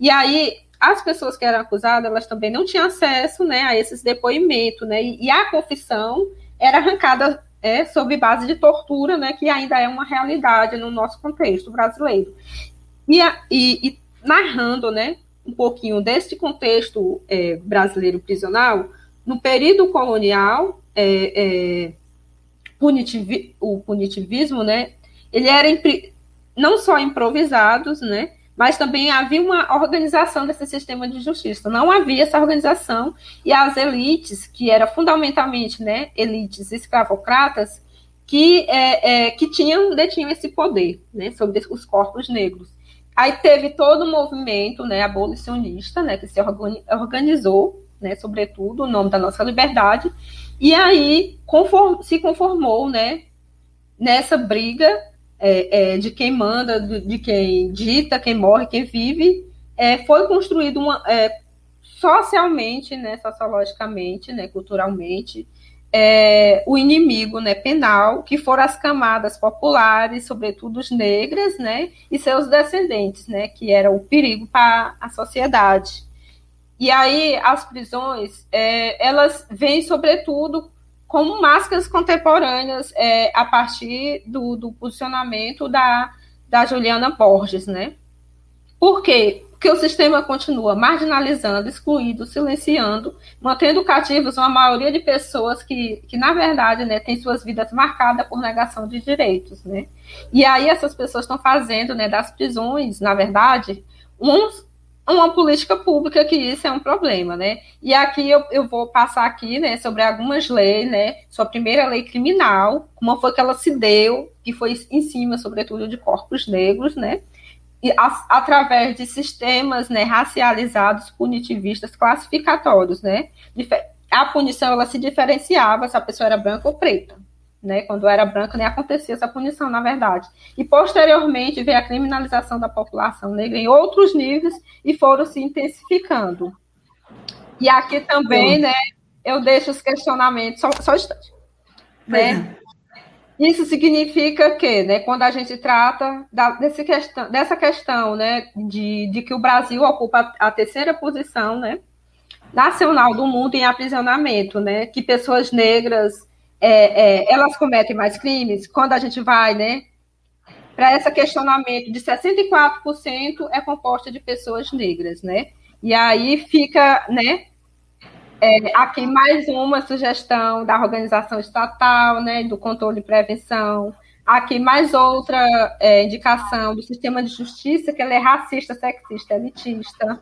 E aí, as pessoas que eram acusadas, elas também não tinham acesso, né, a esses depoimentos, né, e, e a confissão era arrancada é, sob base de tortura, né, que ainda é uma realidade no nosso contexto brasileiro. E, e, e narrando né, um pouquinho desse contexto é, brasileiro prisional, no período colonial, é, é, punitivi, o punitivismo, né, ele era não só improvisados, né, mas também havia uma organização desse sistema de justiça. Não havia essa organização e as elites, que eram fundamentalmente né, elites escravocratas, que, é, é, que tinham, detinham esse poder né, sobre os corpos negros. Aí teve todo o movimento né, abolicionista, né, que se organizou, né, sobretudo, o nome da nossa liberdade, e aí conform, se conformou né, nessa briga é, é, de quem manda, de quem dita, quem morre, quem vive, é, foi construído uma, é, socialmente, né, sociologicamente, né, culturalmente, é, o inimigo né, penal, que foram as camadas populares, sobretudo os negras, né, e seus descendentes, né, que era o perigo para a sociedade. E aí as prisões, é, elas vêm sobretudo como máscaras contemporâneas é, a partir do, do posicionamento da, da Juliana Borges, né? Por quê? Porque o sistema continua marginalizando, excluindo, silenciando, mantendo cativos uma maioria de pessoas que, que na verdade, né, têm suas vidas marcadas por negação de direitos, né? E aí essas pessoas estão fazendo, né, das prisões, na verdade, um, uma política pública que isso é um problema, né? E aqui eu, eu vou passar aqui, né, sobre algumas leis, né? Sua primeira lei criminal, como foi que ela se deu, que foi em cima, sobretudo, de corpos negros, né? A, através de sistemas, né, racializados, punitivistas, classificatórios, né? A punição ela se diferenciava se a pessoa era branca ou preta né? Quando era branca nem acontecia essa punição, na verdade. E posteriormente veio a criminalização da população negra em outros níveis e foram se intensificando. E aqui também, né? Eu deixo os questionamentos só, só um instante, né? Isso significa que, né, quando a gente trata da, desse questão, dessa questão, né, de, de que o Brasil ocupa a terceira posição, né, nacional do mundo em aprisionamento, né, que pessoas negras é, é, elas cometem mais crimes, quando a gente vai, né, para esse questionamento de 64% é composta de pessoas negras, né? E aí fica, né, é, aqui mais uma sugestão da organização estatal, né, do controle e prevenção. Aqui mais outra é, indicação do sistema de justiça, que ele é racista, sexista, elitista.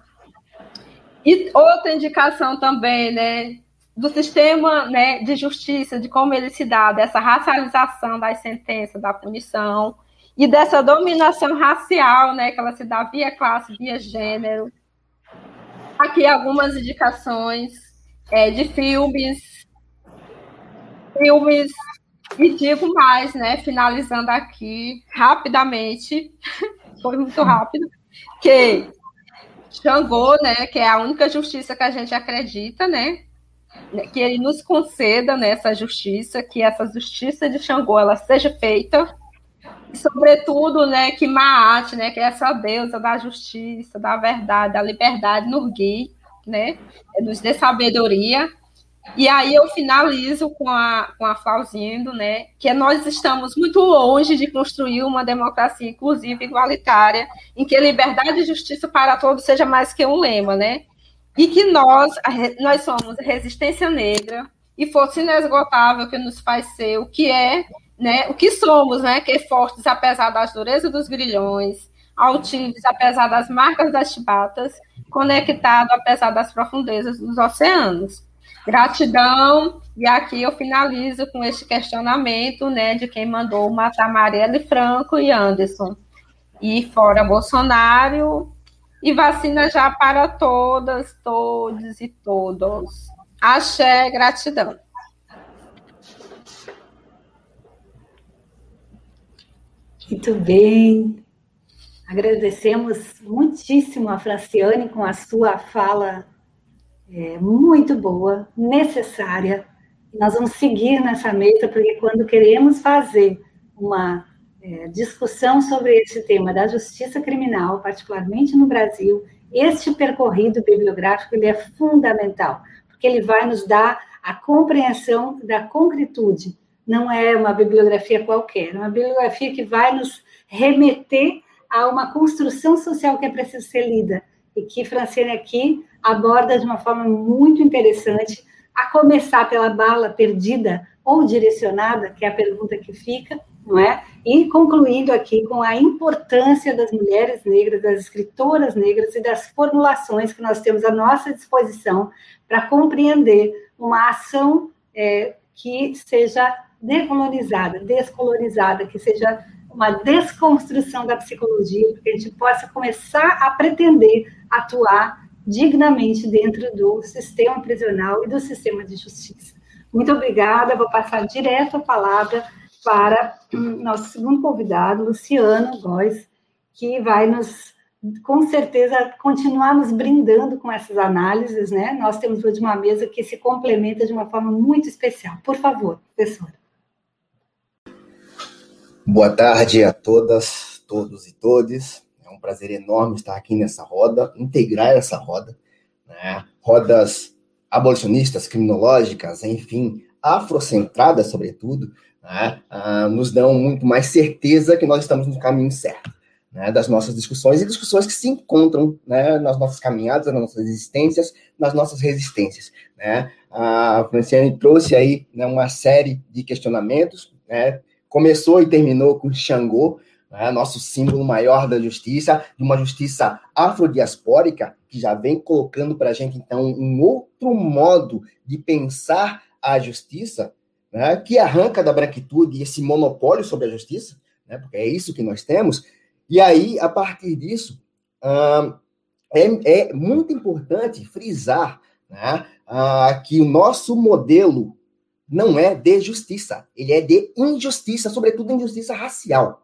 E outra indicação também, né, do sistema né, de justiça, de como ele se dá, dessa racialização das sentenças, da punição, e dessa dominação racial, né, que ela se dá via classe, via gênero. Aqui algumas indicações é, de filmes, filmes, e digo mais, né, finalizando aqui rapidamente, [LAUGHS] foi muito rápido, que Xangô, né, que é a única justiça que a gente acredita, né, que ele nos conceda nessa justiça, que essa justiça de Xangô ela seja feita, e sobretudo, né, que Maat, né, que é essa deusa da justiça, da verdade, da liberdade, nos guie, né, nos dê sabedoria. E aí eu finalizo com a, com a Flauzindo, né, que nós estamos muito longe de construir uma democracia inclusiva e igualitária, em que liberdade e justiça para todos seja mais que um lema, né? e que nós, nós somos resistência negra e força inesgotável que nos faz ser o que é, né, o que somos, né, que é fortes apesar das durezas dos grilhões, altivos apesar das marcas das chibatas, conectado apesar das profundezas dos oceanos. Gratidão, e aqui eu finalizo com este questionamento, né, de quem mandou matar Marielle Franco e Anderson. E fora Bolsonaro, e vacina já para todas, todos e todos. Axé, gratidão. Muito bem. Agradecemos muitíssimo a Franciane com a sua fala é, muito boa, necessária. Nós vamos seguir nessa meta, porque quando queremos fazer uma é, discussão sobre esse tema da justiça criminal, particularmente no Brasil, este percorrido bibliográfico ele é fundamental, porque ele vai nos dar a compreensão da concretude. Não é uma bibliografia qualquer, é uma bibliografia que vai nos remeter a uma construção social que é preciso ser lida e que Francine aqui aborda de uma forma muito interessante, a começar pela bala perdida ou direcionada, que é a pergunta que fica, não é? E concluindo aqui com a importância das mulheres negras, das escritoras negras e das formulações que nós temos à nossa disposição para compreender uma ação é, que seja decolonizada, descolonizada, que seja uma desconstrução da psicologia, para que a gente possa começar a pretender atuar dignamente dentro do sistema prisional e do sistema de justiça. Muito obrigada, vou passar direto a palavra para nosso segundo convidado, Luciano Góes, que vai nos, com certeza, continuar nos brindando com essas análises, né? Nós temos hoje uma mesa que se complementa de uma forma muito especial. Por favor, professora. Boa tarde a todas, todos e todes. É um prazer enorme estar aqui nessa roda, integrar essa roda, né? Rodas abolicionistas, criminológicas, enfim, afrocentradas, sobretudo, né, uh, nos dão muito mais certeza que nós estamos no caminho certo. Né, das nossas discussões e discussões que se encontram né, nas nossas caminhadas, nas nossas existências, nas nossas resistências. Né? A Franciane trouxe aí né, uma série de questionamentos, né, começou e terminou com Xangô, né, nosso símbolo maior da justiça, de uma justiça afrodiaspórica, que já vem colocando para a gente, então, um outro modo de pensar a justiça, né, que arranca da branquitude esse monopólio sobre a justiça, né, porque é isso que nós temos, e aí, a partir disso, é, é, muito importante frisar né, uh, que o nosso modelo não é de justiça, ele é de injustiça, sobretudo injustiça racial.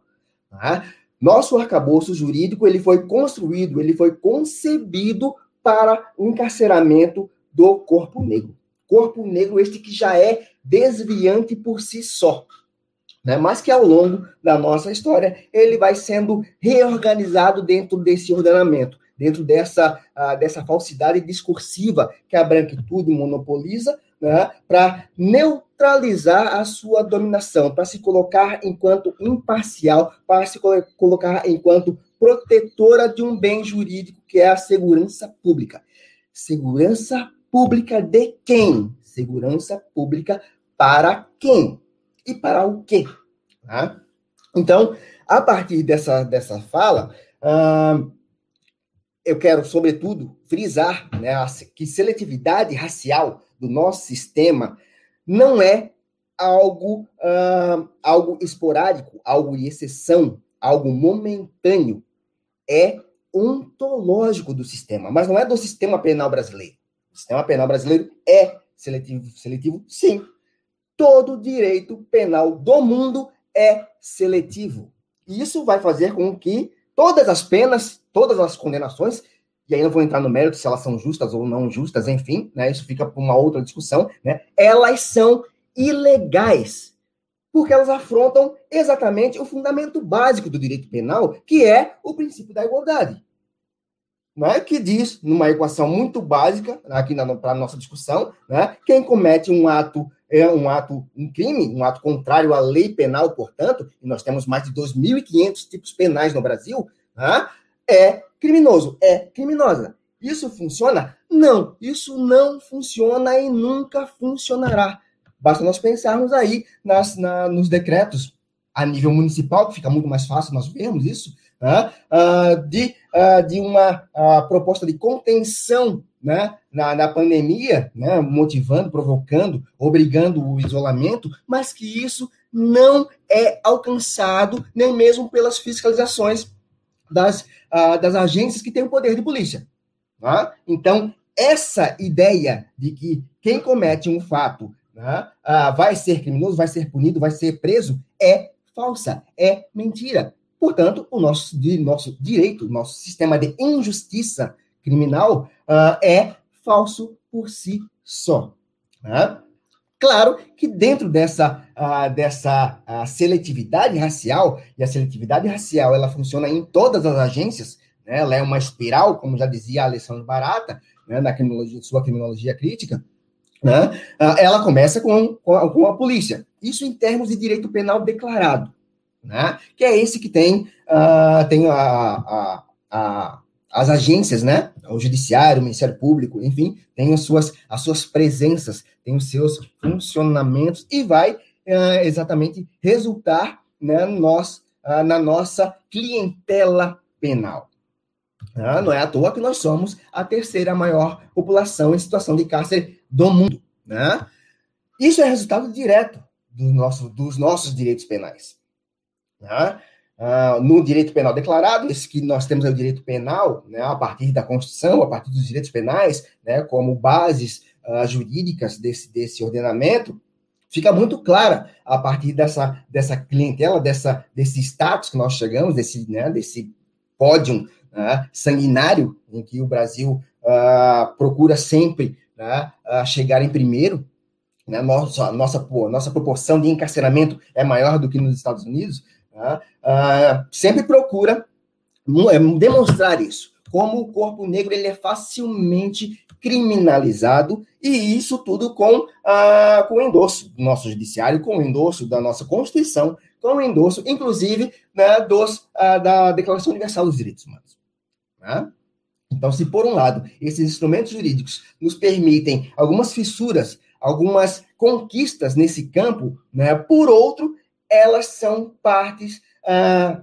Tá? Nosso arcabouço jurídico ele foi construído, ele foi concebido para o encarceramento do corpo negro. Corpo negro este que já é desviante por si só. Né? Mas que ao longo da nossa história ele vai sendo reorganizado dentro desse ordenamento, dentro dessa, uh, dessa falsidade discursiva que a branquitude monopoliza, né, para neutralizar a sua dominação, para se colocar enquanto imparcial, para se colocar enquanto protetora de um bem jurídico que é a segurança pública. Segurança pública de quem? Segurança pública para quem? E para o quê? Tá? Então, a partir dessa, dessa fala, eu quero, sobretudo, frisar né, que seletividade racial do nosso sistema não é algo, uh, algo esporádico, algo de exceção, algo momentâneo. É ontológico do sistema, mas não é do sistema penal brasileiro. O sistema penal brasileiro é seletivo, seletivo sim. Todo direito penal do mundo é seletivo. E isso vai fazer com que todas as penas, todas as condenações e aí não vou entrar no mérito se elas são justas ou não justas, enfim, né? Isso fica para uma outra discussão, né? Elas são ilegais, porque elas afrontam exatamente o fundamento básico do direito penal, que é o princípio da igualdade. Não é que diz, numa equação muito básica, aqui para a nossa discussão, né? Quem comete um ato é um ato, um crime, um ato contrário à lei penal, portanto, e nós temos mais de 2.500 tipos penais no Brasil, né? é criminoso, é criminosa. Isso funciona? Não, isso não funciona e nunca funcionará. Basta nós pensarmos aí nas, na, nos decretos a nível municipal, que fica muito mais fácil nós vermos isso, né? uh, de, uh, de uma uh, proposta de contenção né? na, na pandemia, né? motivando, provocando, obrigando o isolamento, mas que isso não é alcançado nem mesmo pelas fiscalizações das, uh, das agências que têm o poder de polícia. Tá? Então, essa ideia de que quem comete um fato né, uh, vai ser criminoso, vai ser punido, vai ser preso, é falsa, é mentira. Portanto, o nosso, de, nosso direito, nosso sistema de injustiça criminal uh, é falso por si só. Tá? Claro que dentro dessa, dessa seletividade racial, e a seletividade racial ela funciona em todas as agências, né? ela é uma espiral, como já dizia a Alessandro Barata, né? na criminologia, sua criminologia crítica, né? Uh, ela começa com, com a, com, a, polícia. Isso em termos de direito penal declarado, né? que é esse que tem, tem a, a, a as agências, né? O judiciário, o Ministério Público, enfim, tem as suas, as suas presenças, tem os seus funcionamentos e vai uh, exatamente resultar né, nós, uh, na nossa clientela penal. Uh, não é à toa que nós somos a terceira maior população em situação de cárcere do mundo. Né? Isso é resultado direto do nosso, dos nossos direitos penais. Né? Uh, no direito penal declarado, esse que nós temos é o direito penal, né, a partir da Constituição, a partir dos direitos penais, né, como bases uh, jurídicas desse, desse ordenamento, fica muito clara a partir dessa, dessa clientela, dessa, desse status que nós chegamos, desse, né, desse pódio né, sanguinário em que o Brasil uh, procura sempre né, chegar em primeiro, né, nossa, nossa, nossa proporção de encarceramento é maior do que nos Estados Unidos, Tá? Ah, sempre procura é, demonstrar isso, como o corpo negro ele é facilmente criminalizado, e isso tudo com, ah, com o endosso do nosso judiciário, com o endosso da nossa Constituição, com o endosso, inclusive, né, dos, ah, da Declaração Universal dos Direitos Humanos. Tá? Então, se por um lado esses instrumentos jurídicos nos permitem algumas fissuras, algumas conquistas nesse campo, né, por outro, elas são partes ah,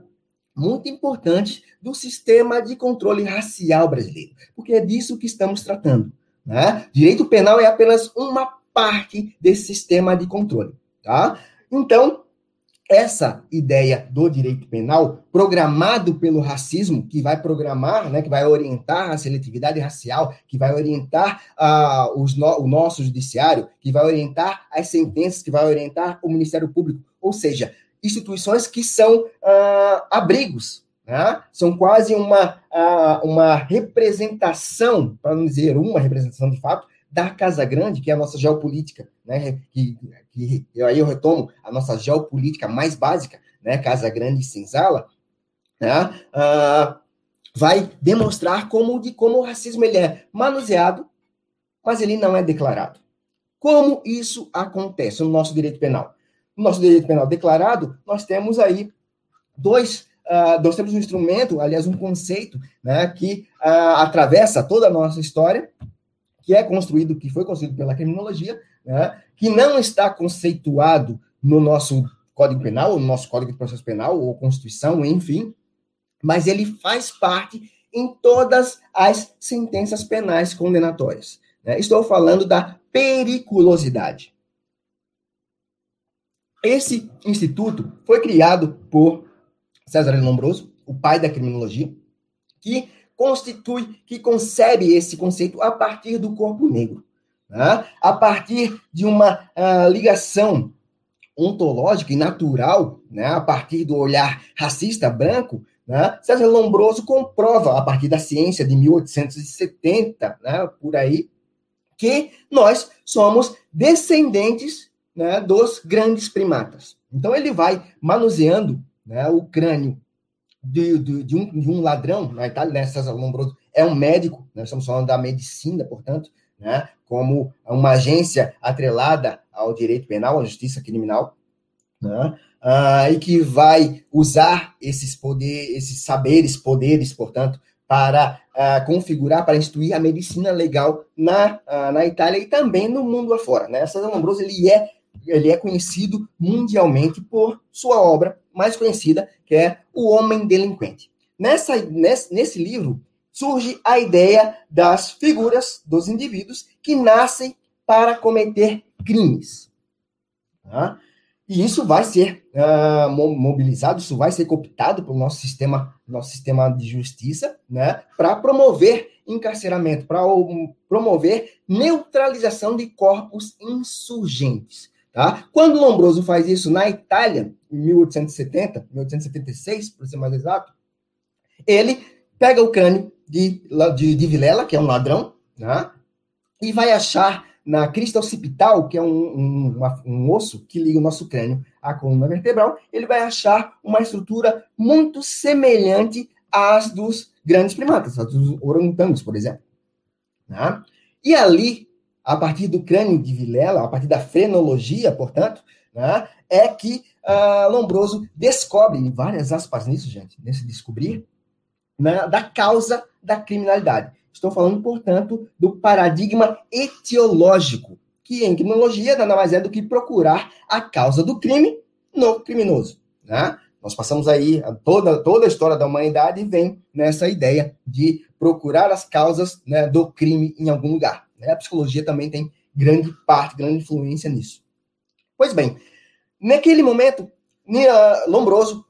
muito importantes do sistema de controle racial brasileiro, porque é disso que estamos tratando. Né? Direito penal é apenas uma parte desse sistema de controle. Tá? Então, essa ideia do direito penal, programado pelo racismo, que vai programar, né, que vai orientar a seletividade racial, que vai orientar uh, os no, o nosso judiciário, que vai orientar as sentenças, que vai orientar o Ministério Público, ou seja, instituições que são uh, abrigos, né? são quase uma, uh, uma representação, para não dizer uma representação de fato, da Casa Grande, que é a nossa geopolítica, né? Que, que aí eu retomo a nossa geopolítica mais básica, né? Casa Grande e Senzala, né? Uh, vai demonstrar como de como o racismo ele é manuseado, mas ele não é declarado. Como isso acontece no nosso direito penal? No nosso direito penal declarado, nós temos aí dois Uh, nós temos um instrumento, aliás, um conceito, né, que uh, atravessa toda a nossa história, que é construído, que foi construído pela criminologia, né, que não está conceituado no nosso Código Penal, no nosso Código de Processo Penal, ou Constituição, enfim, mas ele faz parte em todas as sentenças penais condenatórias. Né? Estou falando da periculosidade. Esse instituto foi criado por César Lombroso, o pai da criminologia, que constitui, que concebe esse conceito a partir do corpo negro, né? a partir de uma uh, ligação ontológica e natural, né? a partir do olhar racista branco, né? César Lombroso comprova, a partir da ciência de 1870, né? por aí, que nós somos descendentes né? dos grandes primatas. Então, ele vai manuseando né? o crânio de, de, de, um, de um ladrão na Itália, né? César Lombroso é um médico, nós estamos falando da medicina, portanto, né? como uma agência atrelada ao direito penal, à justiça criminal, né? Ah, e que vai usar esses poderes, esses saberes, poderes, portanto, para ah, configurar, para instituir a medicina legal na, ah, na Itália e também no mundo afora. Né? César Lombroso ele é, ele é conhecido mundialmente por sua obra mais conhecida, que é O Homem Delinquente. Nessa, nesse, nesse livro surge a ideia das figuras dos indivíduos que nascem para cometer crimes. Tá? E isso vai ser uh, mobilizado, isso vai ser cooptado pelo nosso sistema, nosso sistema de justiça, né, para promover encarceramento, para promover neutralização de corpos insurgentes. Tá? Quando Lombroso faz isso na Itália, em 1870, 1876, para ser mais exato, ele pega o crânio de, de, de Vilela, que é um ladrão, né? e vai achar na crista occipital, que é um, um, uma, um, osso que liga o nosso crânio à coluna vertebral, ele vai achar uma estrutura muito semelhante às dos grandes primatas, às dos orangotangos, por exemplo. Né? E ali a partir do crânio de Vilela, a partir da frenologia, portanto, né, é que uh, Lombroso descobre, várias aspas nisso, gente, nesse descobrir, né, da causa da criminalidade. Estou falando, portanto, do paradigma etiológico, que em criminologia nada mais é do que procurar a causa do crime no criminoso. Né? Nós passamos aí toda, toda a história da humanidade vem nessa ideia de procurar as causas né, do crime em algum lugar. Né? A psicologia também tem grande parte, grande influência nisso. Pois bem, naquele momento, Lombroso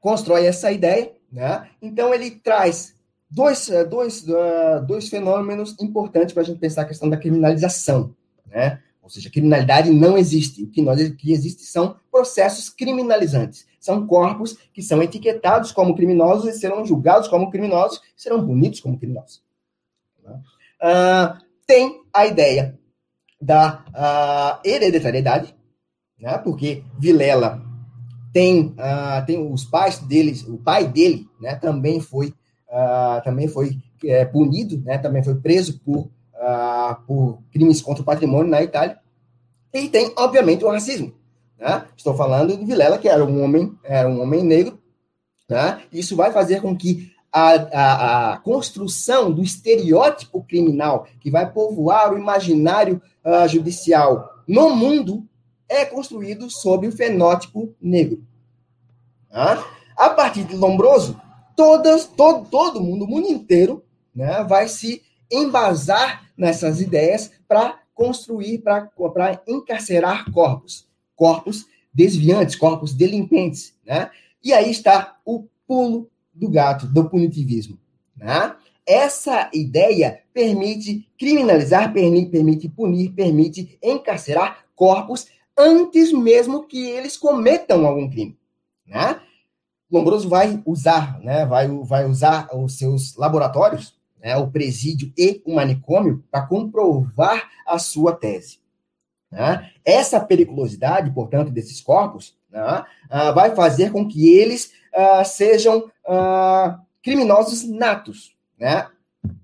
constrói essa ideia, né? então ele traz dois, eh, dois, uh, dois fenômenos importantes para a gente pensar a questão da criminalização. Né? Ou seja, criminalidade não existe. O que, nós, que existe são processos criminalizantes. São corpos que são etiquetados como criminosos e serão julgados como criminosos serão punidos como criminosos. Uh, tem a ideia da hereditariedade, né? porque Vilela tem, uh, tem os pais deles, o pai dele né, também foi, uh, também foi é, punido, né, também foi preso por, por crimes contra o patrimônio na Itália. E tem, obviamente, o racismo. Né? Estou falando de Vilela, que era um homem, era um homem negro. Né? Isso vai fazer com que a, a, a, construção do estereótipo criminal que vai povoar o imaginário uh, judicial no mundo é construído sob o fenótipo negro. Tá? A partir de Lombroso, todas, todo, todo mundo, o mundo inteiro, né, vai se embasar nessas ideias para construir, para encarcerar corpos, corpos desviantes, corpos delinquentes, né? E aí está o pulo do gato do punitivismo, né? Essa ideia permite criminalizar, permite, punir, permite encarcerar corpos antes mesmo que eles cometam algum crime, né? Lombroso vai usar, né, vai, vai usar os seus laboratórios, né, o presídio e o manicômio, para comprovar a sua tese. Né? Essa periculosidade, portanto, desses corpos, né, uh, vai fazer com que eles uh, sejam uh, criminosos natos, né,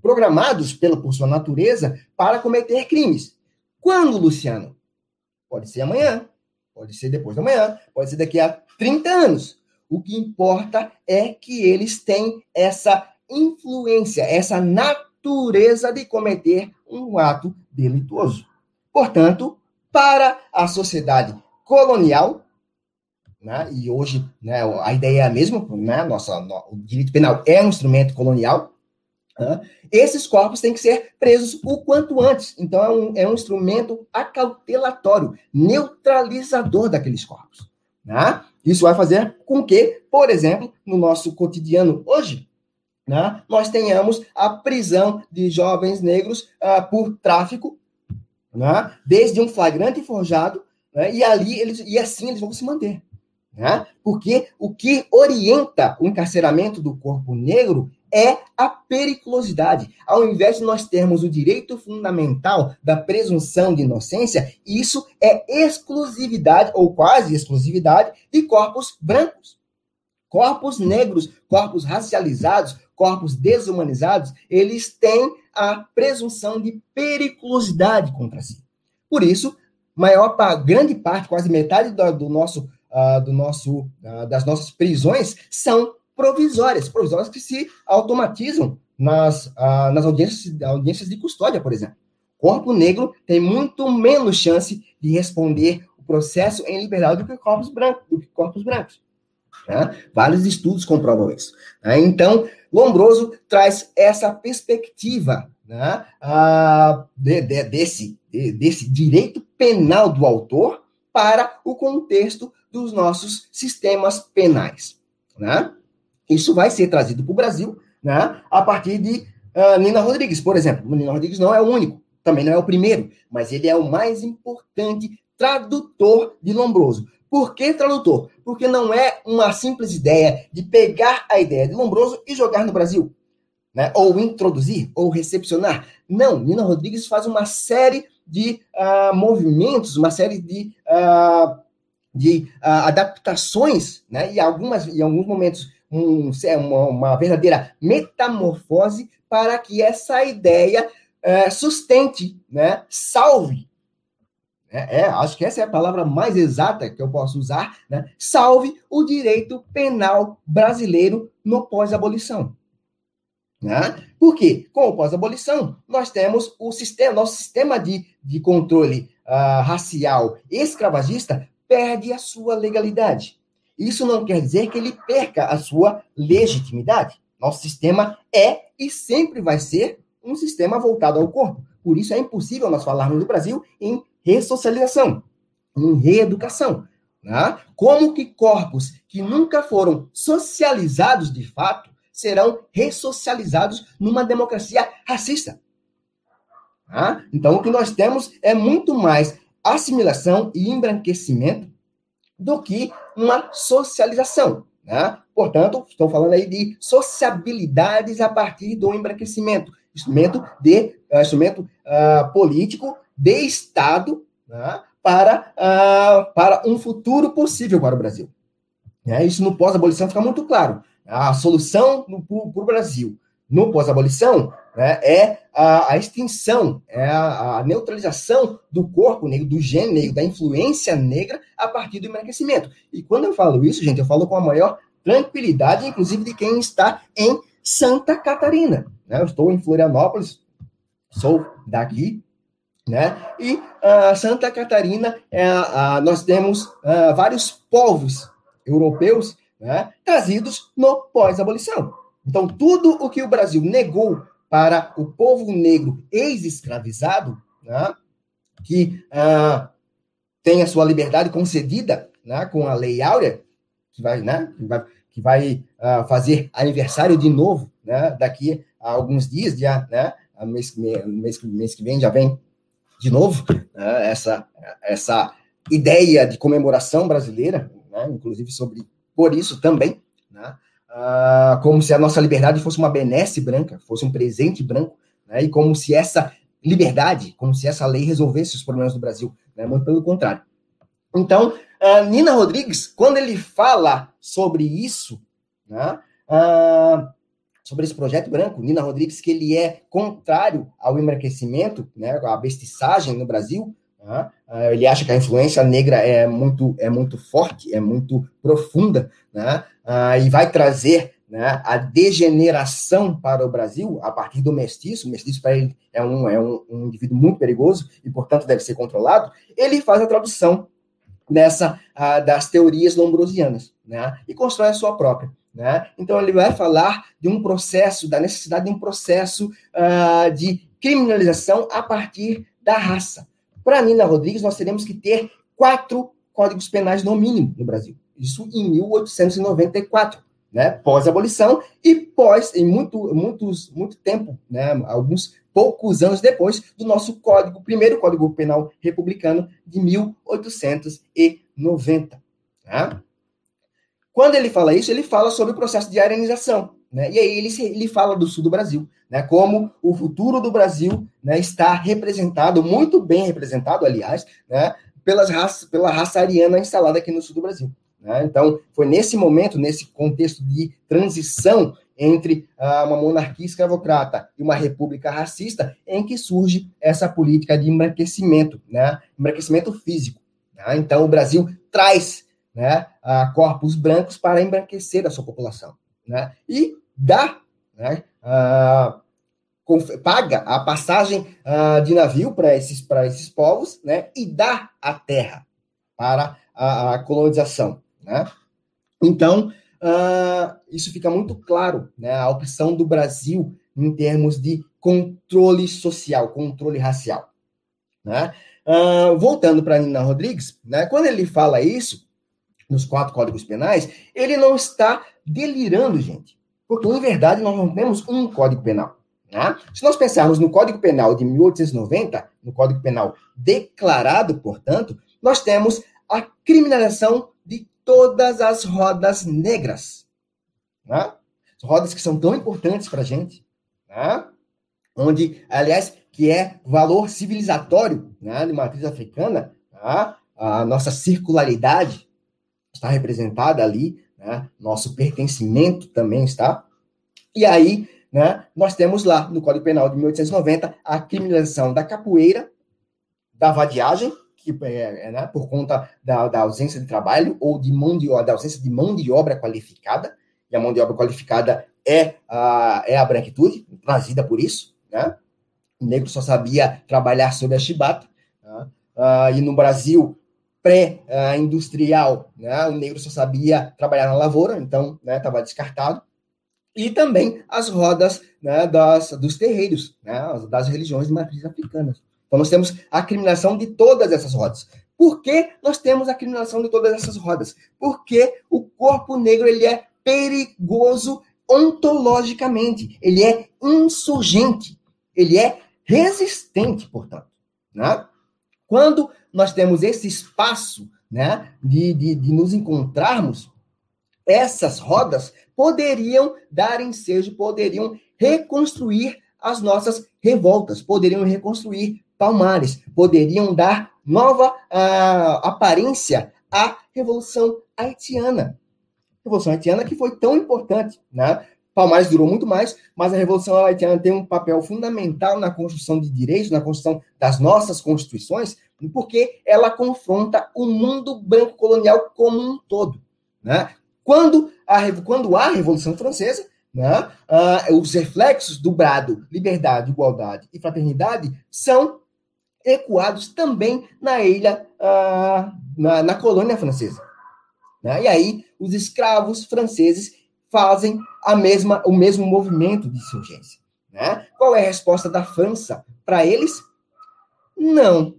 programados pela, por sua natureza para cometer crimes. Quando, Luciano? Pode ser amanhã, pode ser depois da manhã, pode ser daqui a 30 anos. O que importa é que eles têm essa influência, essa natureza de cometer um ato delituoso. Portanto, para a sociedade colonial, né, e hoje né, a ideia é a mesma, né, nossa, no, o direito penal é um instrumento colonial, né, esses corpos têm que ser presos o quanto antes. Então, é um, é um instrumento acautelatório, neutralizador daqueles corpos. Né? Isso vai fazer com que, por exemplo, no nosso cotidiano hoje, né, nós tenhamos a prisão de jovens negros uh, por tráfico, né, desde um flagrante forjado, né, e ali eles e assim eles vão se manter. Né? Porque o que orienta o encarceramento do corpo negro é a periculosidade. Ao invés de nós termos o direito fundamental da presunção de inocência, isso é exclusividade, ou quase exclusividade, de corpos brancos. Corpos negros, corpos racializados, corpos desumanizados, eles têm a presunção de periculosidade contra si. Por isso, maior grande parte, quase metade do, do nosso, uh, do nosso, uh, das nossas prisões são provisórias, provisórias que se automatizam nas, uh, nas audiências, audiências de custódia, por exemplo. Corpo negro tem muito menos chance de responder o processo em liberdade do que corpos brancos. Do que corpos brancos. Né? Vários estudos comprovam isso. Né? Então, Lombroso traz essa perspectiva né? de, de, desse, de, desse direito penal do autor para o contexto dos nossos sistemas penais. Né? Isso vai ser trazido para o Brasil né? a partir de uh, Nina Rodrigues, por exemplo. Nina Rodrigues não é o único, também não é o primeiro, mas ele é o mais importante tradutor de Lombroso. Por que tradutor? Porque não é uma simples ideia de pegar a ideia de Lombroso e jogar no Brasil. Né? Ou introduzir, ou recepcionar. Não, Nina Rodrigues faz uma série de uh, movimentos, uma série de, uh, de uh, adaptações, né? e algumas, em alguns momentos, um, uma, uma, verdadeira metamorfose para que essa ideia eh, sustente, né? salve é, é, acho que essa é a palavra mais exata que eu posso usar, né? Salve o direito penal brasileiro no pós-abolição. Né? Por quê? Com o pós-abolição, nós temos o sistema, nosso sistema de, de controle uh, racial escravagista perde a sua legalidade. Isso não quer dizer que ele perca a sua legitimidade. Nosso sistema é e sempre vai ser um sistema voltado ao corpo. Por isso é impossível nós falarmos no Brasil em ressocialização, em reeducação. Né? Como que corpos que nunca foram socializados de fato serão ressocializados numa democracia racista? Né? Então, o que nós temos é muito mais assimilação e embranquecimento do que uma socialização. Né? Portanto, estou falando aí de sociabilidades a partir do embranquecimento, instrumento de uh, instrumento uh, político de Estado né, para, uh, para um futuro possível para o Brasil. É, isso no pós-abolição fica muito claro. A solução para o Brasil no pós-abolição né, é a, a, extinção, é a, a, neutralização do corpo negro, do gênero negro, da influência negra a partir do embranquecimento. E quando eu falo isso, gente, eu falo com a maior tranquilidade, inclusive de quem está em Santa Catarina. Né? Eu estou em Florianópolis, sou daqui, né? E uh, Santa Catarina, é, uh, nós temos uh, vários povos europeus né, trazidos no pós-abolição. Então, tudo o que o Brasil negou para o povo negro ex-escravizado, né, que uh, tem a sua liberdade concedida né, com a Lei Áurea, que vai, né, que vai, que vai uh, fazer aniversário de novo né, daqui a alguns dias, dia, né, mês, mês, mês que vem já vem de novo né, essa, essa ideia de comemoração brasileira, inclusive sobre por isso também, uh, como se a nossa liberdade fosse uma benesse branca, fosse um presente branco, né, e como se essa liberdade, como se essa lei resolvesse os problemas do Brasil, né, muito pelo contrário. Então, uh, Nina Rodrigues, quando ele fala sobre isso, né, uh, sobre esse projeto branco, Nina Rodrigues, que ele é contrário ao embranquecimento, né, à bestiçagem no Brasil, uh, ele acha que a influência negra é muito, é muito forte, é muito profunda, né, e vai trazer né, a degeneração para o Brasil a partir do mestiço, o mestiço para ele é um, é um, um indivíduo muito perigoso e, portanto, deve ser controlado, ele faz a tradução dessa uh, das teorias lombrosianas, né? E constrói a sua própria, né? Então ele vai falar de um processo, da necessidade de um processo de criminalização a partir da raça. Para Nina Rodrigues, nós teremos que ter quatro códigos penais no mínimo no Brasil. Isso em 1894, né? Pós-abolição e pós, em muito, muitos, muito tempo, né? Alguns poucos anos depois do nosso código, primeiro Código Penal Republicano de 1890. Tá? Quando ele fala isso, ele fala sobre o processo de arenização. Né? E aí ele, ele fala do sul do Brasil, né? como o futuro do Brasil né, está representado, muito bem representado, aliás, né, pelas raças, pela raça ariana instalada aqui no sul do Brasil. Né? Então, foi nesse momento, nesse contexto de transição entre ah, uma monarquia escravocrata e uma república racista, em que surge essa política de embranquecimento, né? embranquecimento físico. Né? Então, o Brasil traz né, ah, corpos brancos para embranquecer a sua população. Né? E dá, né, ah, paga a passagem ah, de navio para esses, esses povos né, e dá a terra para a, a colonização. Né? Então, uh, isso fica muito claro, né? A opção do Brasil em termos de controle social, controle racial. Né? Voltando para Nina Rodrigues, né? quando ele fala isso, nos quatro códigos penais, ele não está delirando, gente. Porque, em verdade, nós não temos um código penal. Né? Se nós pensarmos no Código Penal de 1890, no Código Penal declarado, portanto, nós temos a criminalização de todas as rodas negras. Né? Rodas que são tão importantes para a gente. Né? Onde, aliás, que é valor civilizatório né, de matriz africana, tá? a nossa circularidade está representada ali, né? nosso pertencimento também está. E aí, né, nós temos lá no Código Penal de 1890 a criminalização da capoeira, da vadiagem, que é, é, né, por conta da, da, ausência de trabalho ou de mão de, da ausência de mão de obra qualificada, e a mão de obra qualificada é a, é a branquitude, trazida por isso, né? O negro só sabia trabalhar sob a chibata, né? uh, e no Brasil pré-industrial, né, o negro só sabia trabalhar na lavoura, então estava né, descartado. E também as rodas né, das, dos terreiros, né, das religiões de matriz africanas. Então, nós temos a criminalização de todas essas rodas. Por que nós temos a criminalização de todas essas rodas? Porque o corpo negro ele é perigoso ontologicamente, ele é insurgente, ele é resistente, portanto. Né? Quando nós temos esse espaço né, de, de, de nos encontrarmos, essas rodas poderiam dar ensejo, poderiam reconstruir as nossas revoltas, poderiam reconstruir Palmares poderiam dar nova uh, aparência à Revolução Haitiana. Revolução Haitiana que foi tão importante, né? Palmares durou muito mais, mas a Revolução Haitiana tem um papel fundamental na construção de direitos, na construção das nossas constituições, porque ela confronta o mundo branco colonial como um todo. Né? Quando, a, quando há a Revolução Francesa, né, uh, os reflexos do brado liberdade, igualdade e fraternidade são ecoados também na ilha, uh, na, na, colônia francesa. Né? E aí, os escravos franceses fazem a mesma, o mesmo movimento de insurgência. Né? Qual é a resposta da França para eles? Não.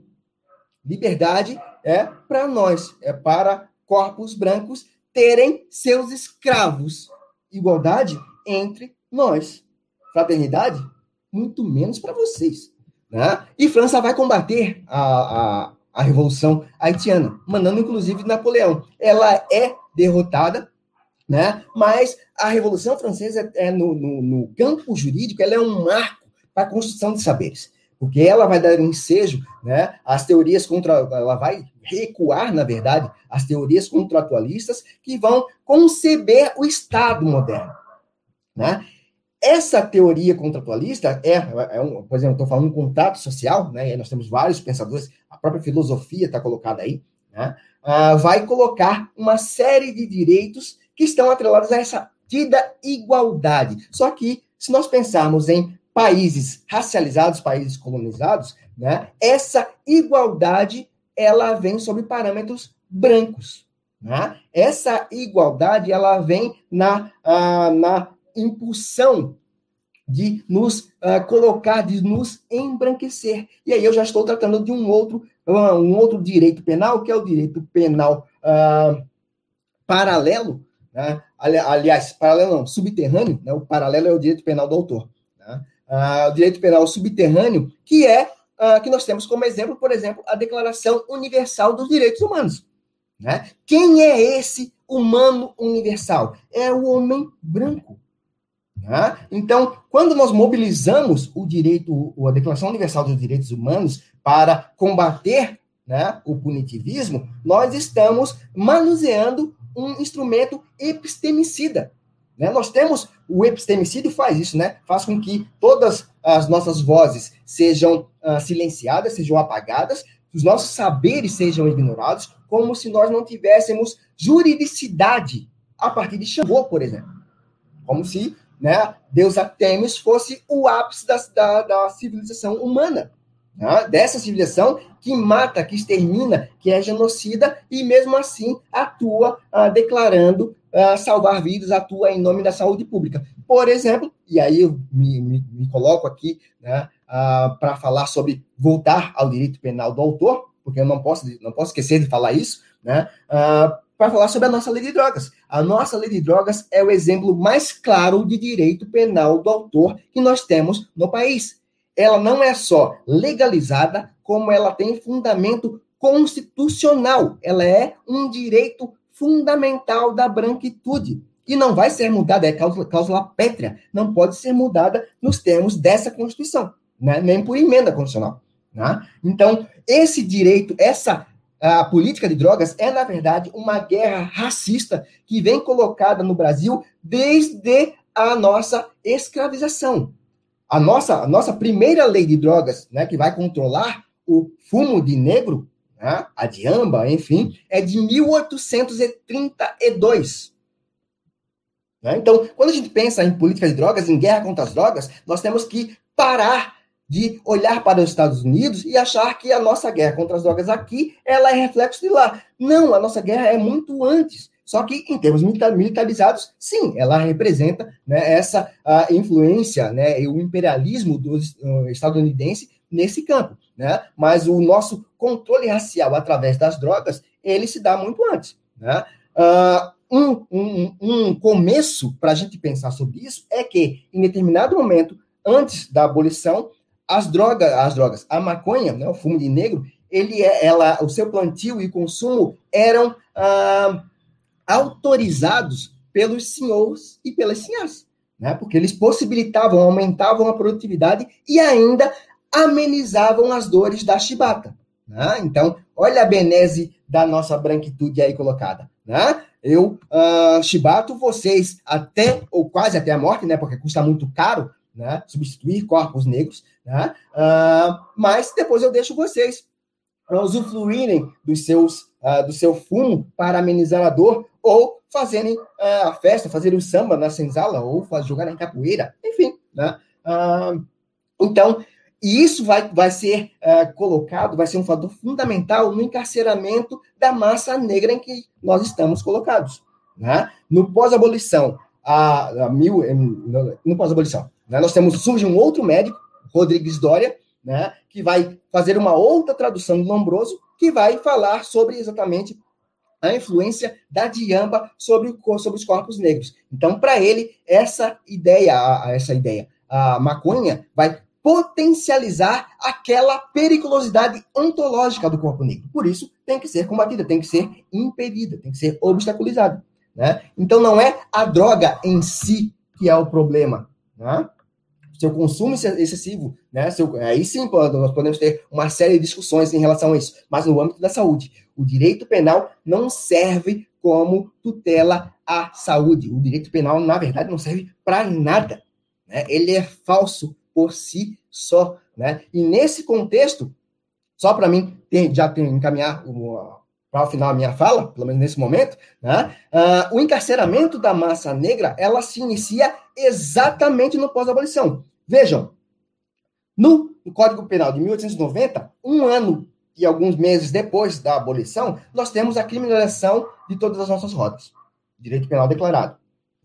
Liberdade é para nós, é para corpos brancos terem seus escravos. Igualdade entre nós. Fraternidade, muito menos para vocês. Né? E França vai combater a, a, a Revolução Haitiana, mandando inclusive Napoleão. Ela é derrotada, né? mas a Revolução Francesa, é no, no, no campo jurídico, ela é um marco para a construção de saberes porque ela vai dar um ensejo, né, às teorias contra, ela vai recuar, na verdade, as teorias contratualistas que vão conceber o Estado moderno, né? Essa teoria contratualista é, é um, por exemplo, estou falando um contrato social, né? nós temos vários pensadores, a própria filosofia está colocada aí, né? Uh, vai colocar uma série de direitos que estão atrelados a essa dita igualdade. Só que, se nós pensarmos em países racializados, países colonizados, né? Essa igualdade ela vem sob parâmetros brancos. Né? Essa igualdade ela vem na, uh, na impulsão de nos uh, colocar, de nos embranquecer. E aí eu já estou tratando de um outro, uh, um outro direito penal, que é o direito penal paralelo, né? Ali, aliás, paralelo não, subterrâneo, né? o paralelo é o direito penal do autor. Né? O direito penal subterrâneo, que é que nós temos como exemplo, por exemplo, a Declaração Universal dos Direitos Humanos. Né? Quem é esse humano universal? É o homem branco. Né? Então, quando nós mobilizamos o direito, a Declaração Universal dos Direitos Humanos para combater né, o punitivismo, nós estamos manuseando um instrumento epistemicida. Né? Nós temos o epistemicídio faz isso, né? Faz com que todas as nossas vozes sejam uh, silenciadas, sejam apagadas, os nossos saberes sejam ignorados, como se nós não tivéssemos juridicidade a partir de Xangô, por exemplo. Como se né, Deus Artemis fosse o ápice da, da, da civilização humana. Né? Dessa civilização que mata, que extermina, que é genocida e mesmo assim atua uh, declarando salvar vidas, atua em nome da saúde pública. Por exemplo, e aí eu me, me, me coloco aqui né, uh, para falar sobre voltar ao direito penal do autor, porque eu não posso, não posso esquecer de falar isso, né? Uh, para falar sobre a nossa lei de drogas. A nossa lei de drogas é o exemplo mais claro de direito penal do autor que nós temos no país. Ela não é só legalizada, como ela tem fundamento constitucional. Ela é um direito fundamental da branquitude. E não vai ser mudada, é cláusula, cláusula pétrea, não pode ser mudada nos termos dessa Constituição, né? nem por emenda constitucional. Né? Então, esse direito, essa a política de drogas é, na verdade, uma guerra racista que vem colocada no Brasil desde a nossa escravização. A nossa, a nossa primeira lei de drogas, né, que vai controlar o fumo de negro, né, a diamba, enfim, é de 1832. Né? Então, quando a gente pensa em política de drogas, em guerra contra as drogas, nós temos que parar de olhar para os Estados Unidos e achar que a nossa guerra contra as drogas aqui, ela é reflexo de lá. Não, a nossa guerra é muito antes. Só que, em termos militarizados, sim, ela representa né, essa a influência né, e o imperialismo do uh, estadunidense nesse campo. Né? Mas o nosso controle racial através das drogas, ele se dá muito antes. Né? Uh, um, um, um começo para a gente pensar sobre isso é que, em determinado momento, antes da abolição, as drogas, as drogas, a maconha, né, o fumo de negro, ele é, ela, o seu plantio e consumo eram ah, autorizados pelos senhores e pelas senhoras, né, porque eles possibilitavam, aumentavam a produtividade e ainda amenizavam as dores da chibata. Né? Então, olha a benese da nossa branquitude aí colocada. Né? Eu uh, chibato vocês até, ou quase até a morte, né? Porque custa muito caro né? Substituir corpos negros, né? Uh, mas depois eu deixo vocês usufruírem dos seus, uh, do seu fumo para amenizar a dor, ou fazerem uh, a festa, fazerem o samba na senzala, ou jogar em capoeira, enfim, né? então, e isso vai, vai ser colocado, vai ser um fator fundamental no encarceramento da massa negra em que nós estamos colocados. né? no pós-abolição, a, a mil, no pós-abolição, né? nós temos, surge um outro médico, Rodrigues Dória, né? que vai fazer uma outra tradução do Lombroso, que vai falar sobre exatamente a influência da diamba sobre, sobre os corpos negros. Então, para ele, essa ideia, essa ideia, a maconha vai potencializar aquela periculosidade ontológica do corpo negro. Por isso, tem que ser combatida, tem que ser impedida, tem que ser obstaculizada. Né? Então, não é a droga em si que é o problema. Né? Seu consumo excessivo, né? Seu, aí sim nós podemos ter uma série de discussões em relação a isso. Mas no âmbito da saúde, o direito penal não serve como tutela à saúde. O direito penal, na verdade, não serve para nada. Né? Ele é falso por si só. Né? E nesse contexto, só para mim ter, já ter, encaminhar para o final a minha fala, pelo menos nesse momento, né? Uh, o encarceramento da massa negra ela se inicia exatamente no pós-abolição. Vejam, no Código Penal de 1890, um ano e alguns meses depois da abolição, nós temos a criminalização de todas as nossas rodas. Direito penal declarado.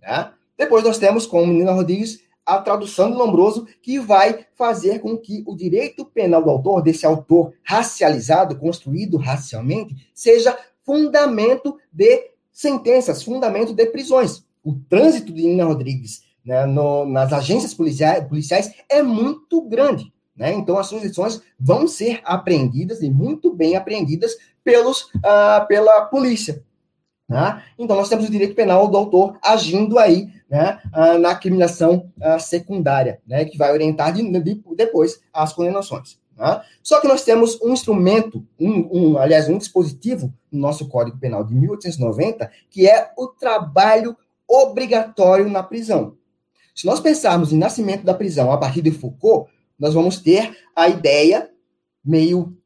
Né? Depois nós temos, com o Rodrigues, a tradução do Lombroso, que vai fazer com que o direito penal do autor, desse autor racializado, construído racialmente, seja fundamento de sentenças, fundamento de prisões. O trânsito de Nina Rodrigues né, no, nas agências policiais, policiais é muito grande. Né? Então, as sugestões vão ser apreendidas e muito bem apreendidas pelos, uh, pela polícia. Né? Então, nós temos o direito penal do autor agindo aí né, uh, na criminação uh, secundária, né, que vai orientar de, de, depois as condenações. Né? Só que nós temos um instrumento, um, um, aliás, um dispositivo no nosso Código Penal de 1890, que é o trabalho obrigatório na prisão. Se nós pensarmos em nascimento da prisão a partir de Foucault, nós vamos ter a ideia meio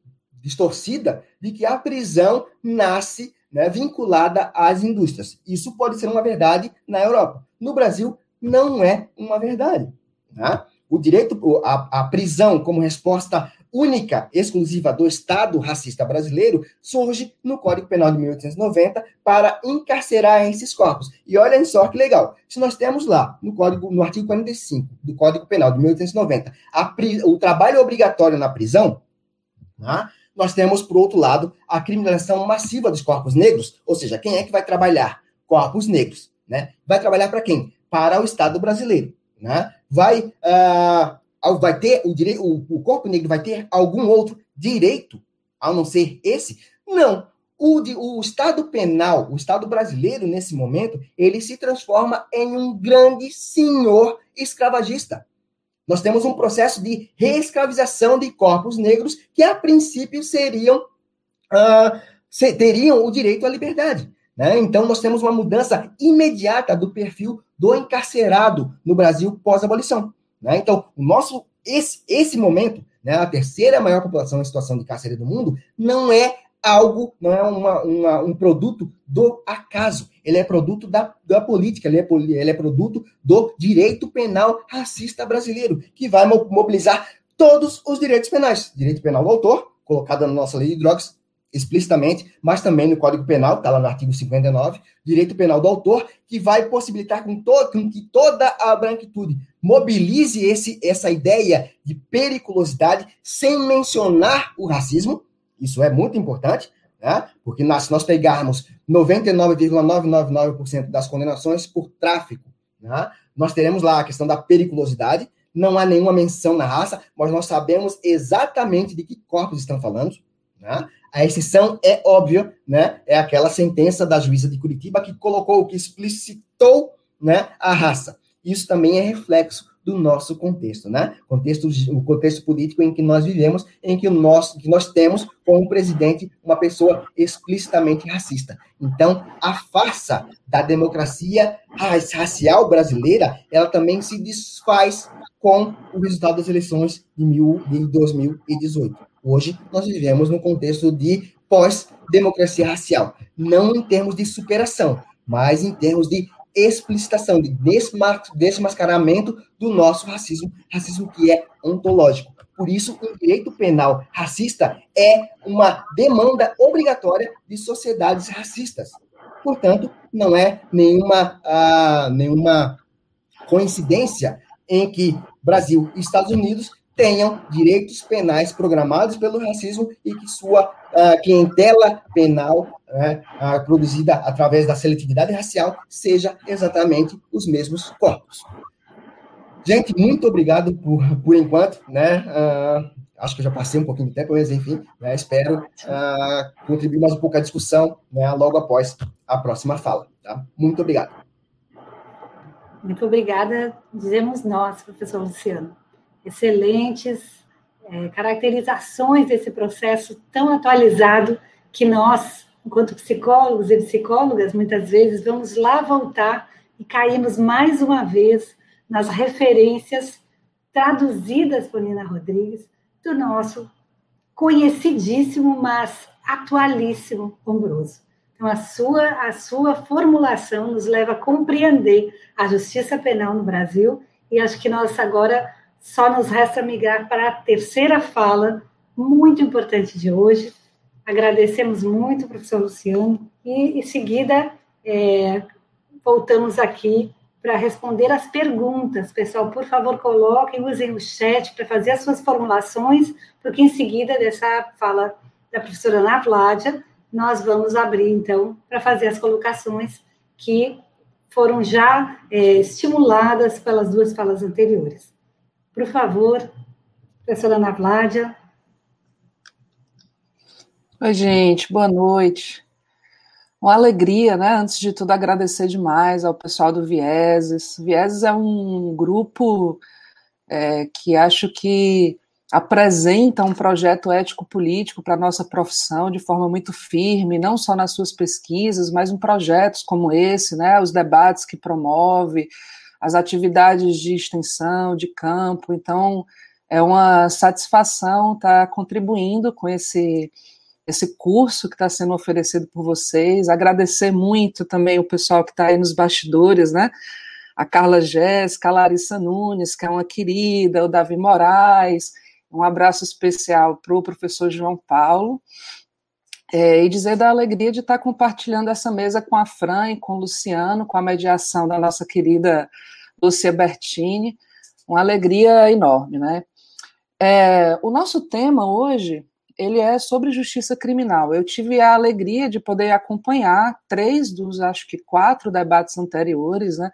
distorcida de que a prisão nasce né, vinculada às indústrias. Isso pode ser uma verdade na Europa. No Brasil, não é uma verdade. Né? O direito, a, a prisão como resposta única, exclusiva do Estado racista brasileiro, surge no Código Penal de 1890 para encarcerar esses corpos. E olhem só que legal. Se nós temos lá, no Código, no artigo 45 do Código Penal de 1890, a, o trabalho obrigatório na prisão, né, nós temos, por outro lado, a criminalização massiva dos corpos negros, ou seja, quem é que vai trabalhar? Corpos negros. Né? Vai trabalhar para quem? Para o Estado brasileiro. Né? Vai uh, vai ter o direito, o, corpo negro vai ter algum outro direito, ao não ser esse? Não. O, de, o Estado penal, o Estado brasileiro, nesse momento, ele se transforma em um grande senhor escravagista. Nós temos um processo de reescravização de corpos negros que, a princípio, seriam uh, se, teriam o direito à liberdade. Né? Então, nós temos uma mudança imediata do perfil do encarcerado no Brasil pós-abolição. Né? Então, o nosso esse, esse momento, né, a terceira maior população em situação de cárcere do mundo, não é algo, não é uma, uma, um produto do acaso. Ele é produto da, da política, ele é, ele é produto do direito penal racista brasileiro, que vai mobilizar todos os direitos penais. Direito penal do autor, colocado na nossa lei de drogas, explicitamente, mas também no Código Penal, está lá no artigo 59, direito penal do autor, que vai possibilitar com, to com que toda a branquitude mobilize esse, essa ideia de periculosidade sem mencionar o racismo, isso é muito importante, né? porque nós, se nós pegarmos 99,999% das condenações por tráfico, né? nós teremos lá a questão da periculosidade, não há nenhuma menção na raça, mas nós sabemos exatamente de que corpos estão falando, né? A exceção é óbvia, né? É aquela sentença da juíza de Curitiba que colocou, que explicitou, né, a raça. Isso também é reflexo do nosso contexto, né? Contexto, o contexto político em que nós vivemos, em que, o nosso, que nós temos como presidente uma pessoa explicitamente racista. Então, a farsa da democracia racial brasileira, ela também se desfaz com o resultado das eleições de, mil, de 2018. Hoje, nós vivemos num contexto de pós-democracia racial, não em termos de superação, mas em termos de explicitação, de desmascaramento do nosso racismo, racismo que é ontológico. Por isso, o direito penal racista é uma demanda obrigatória de sociedades racistas. Portanto, não é nenhuma, ah, nenhuma coincidência em que Brasil e Estados Unidos tenham direitos penais programados pelo racismo e que sua uh, clientela penal né, uh, produzida através da seletividade racial seja exatamente os mesmos corpos. Gente, muito obrigado por, por enquanto, né? Uh, acho que eu já passei um pouquinho de tempo, mas enfim, né, espero contribuir mais um pouco à discussão né, logo após a próxima fala. Tá? Muito obrigado. Muito obrigada, dizemos nós, professor Luciano excelentes é, caracterizações desse processo tão atualizado que nós, enquanto psicólogos e psicólogas, muitas vezes vamos lá voltar e caímos mais uma vez nas referências traduzidas por Nina Rodrigues do nosso conhecidíssimo, mas atualíssimo Ombroso. Então, a sua, a sua formulação nos leva a compreender a justiça penal no Brasil, e acho que nós agora só nos resta migrar para a terceira fala, muito importante de hoje. Agradecemos muito, professor Luciano, e em seguida é, voltamos aqui para responder as perguntas. Pessoal, por favor, coloquem, usem o chat para fazer as suas formulações, porque em seguida dessa fala da professora Ana Vládia, nós vamos abrir, então, para fazer as colocações que foram já é, estimuladas pelas duas falas anteriores. Por favor, professora Ana Vládia. Oi, gente, boa noite. Uma alegria, né? Antes de tudo, agradecer demais ao pessoal do Vieses. Vieses é um grupo é, que acho que apresenta um projeto ético-político para a nossa profissão de forma muito firme, não só nas suas pesquisas, mas em projetos como esse, né? Os debates que promove, as atividades de extensão, de campo. Então, é uma satisfação estar contribuindo com esse esse curso que está sendo oferecido por vocês. Agradecer muito também o pessoal que está aí nos bastidores, né? A Carla Jéssica, a Larissa Nunes, que é uma querida, o Davi Moraes. Um abraço especial para o professor João Paulo. É, e dizer da alegria de estar compartilhando essa mesa com a Fran e com o Luciano, com a mediação da nossa querida Lúcia Bertini, uma alegria enorme, né? É, o nosso tema hoje, ele é sobre justiça criminal. Eu tive a alegria de poder acompanhar três dos, acho que quatro debates anteriores, né?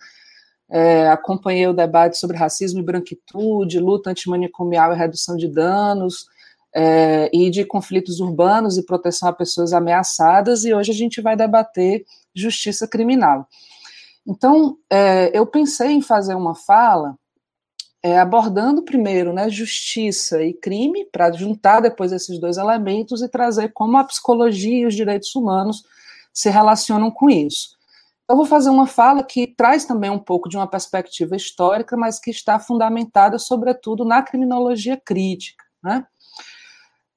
É, acompanhei o debate sobre racismo e branquitude, luta antimanicomial e redução de danos, é, e de conflitos urbanos e proteção a pessoas ameaçadas, e hoje a gente vai debater justiça criminal. Então, é, eu pensei em fazer uma fala é, abordando primeiro né, justiça e crime, para juntar depois esses dois elementos e trazer como a psicologia e os direitos humanos se relacionam com isso. Eu vou fazer uma fala que traz também um pouco de uma perspectiva histórica, mas que está fundamentada, sobretudo, na criminologia crítica. Né?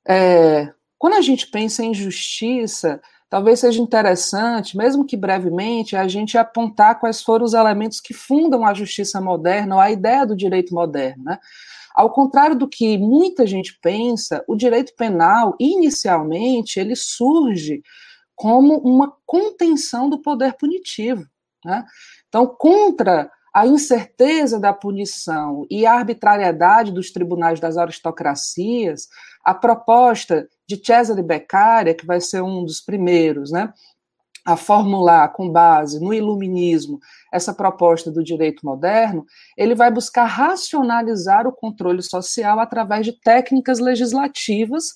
É, quando a gente pensa em justiça, talvez seja interessante, mesmo que brevemente, a gente apontar quais foram os elementos que fundam a justiça moderna, ou a ideia do direito moderno. Né? Ao contrário do que muita gente pensa, o direito penal, inicialmente, ele surge como uma contenção do poder punitivo. Né? Então, contra a incerteza da punição e a arbitrariedade dos tribunais das aristocracias, a proposta de Cesare Beccaria, que vai ser um dos primeiros, né, a formular com base no iluminismo essa proposta do direito moderno, ele vai buscar racionalizar o controle social através de técnicas legislativas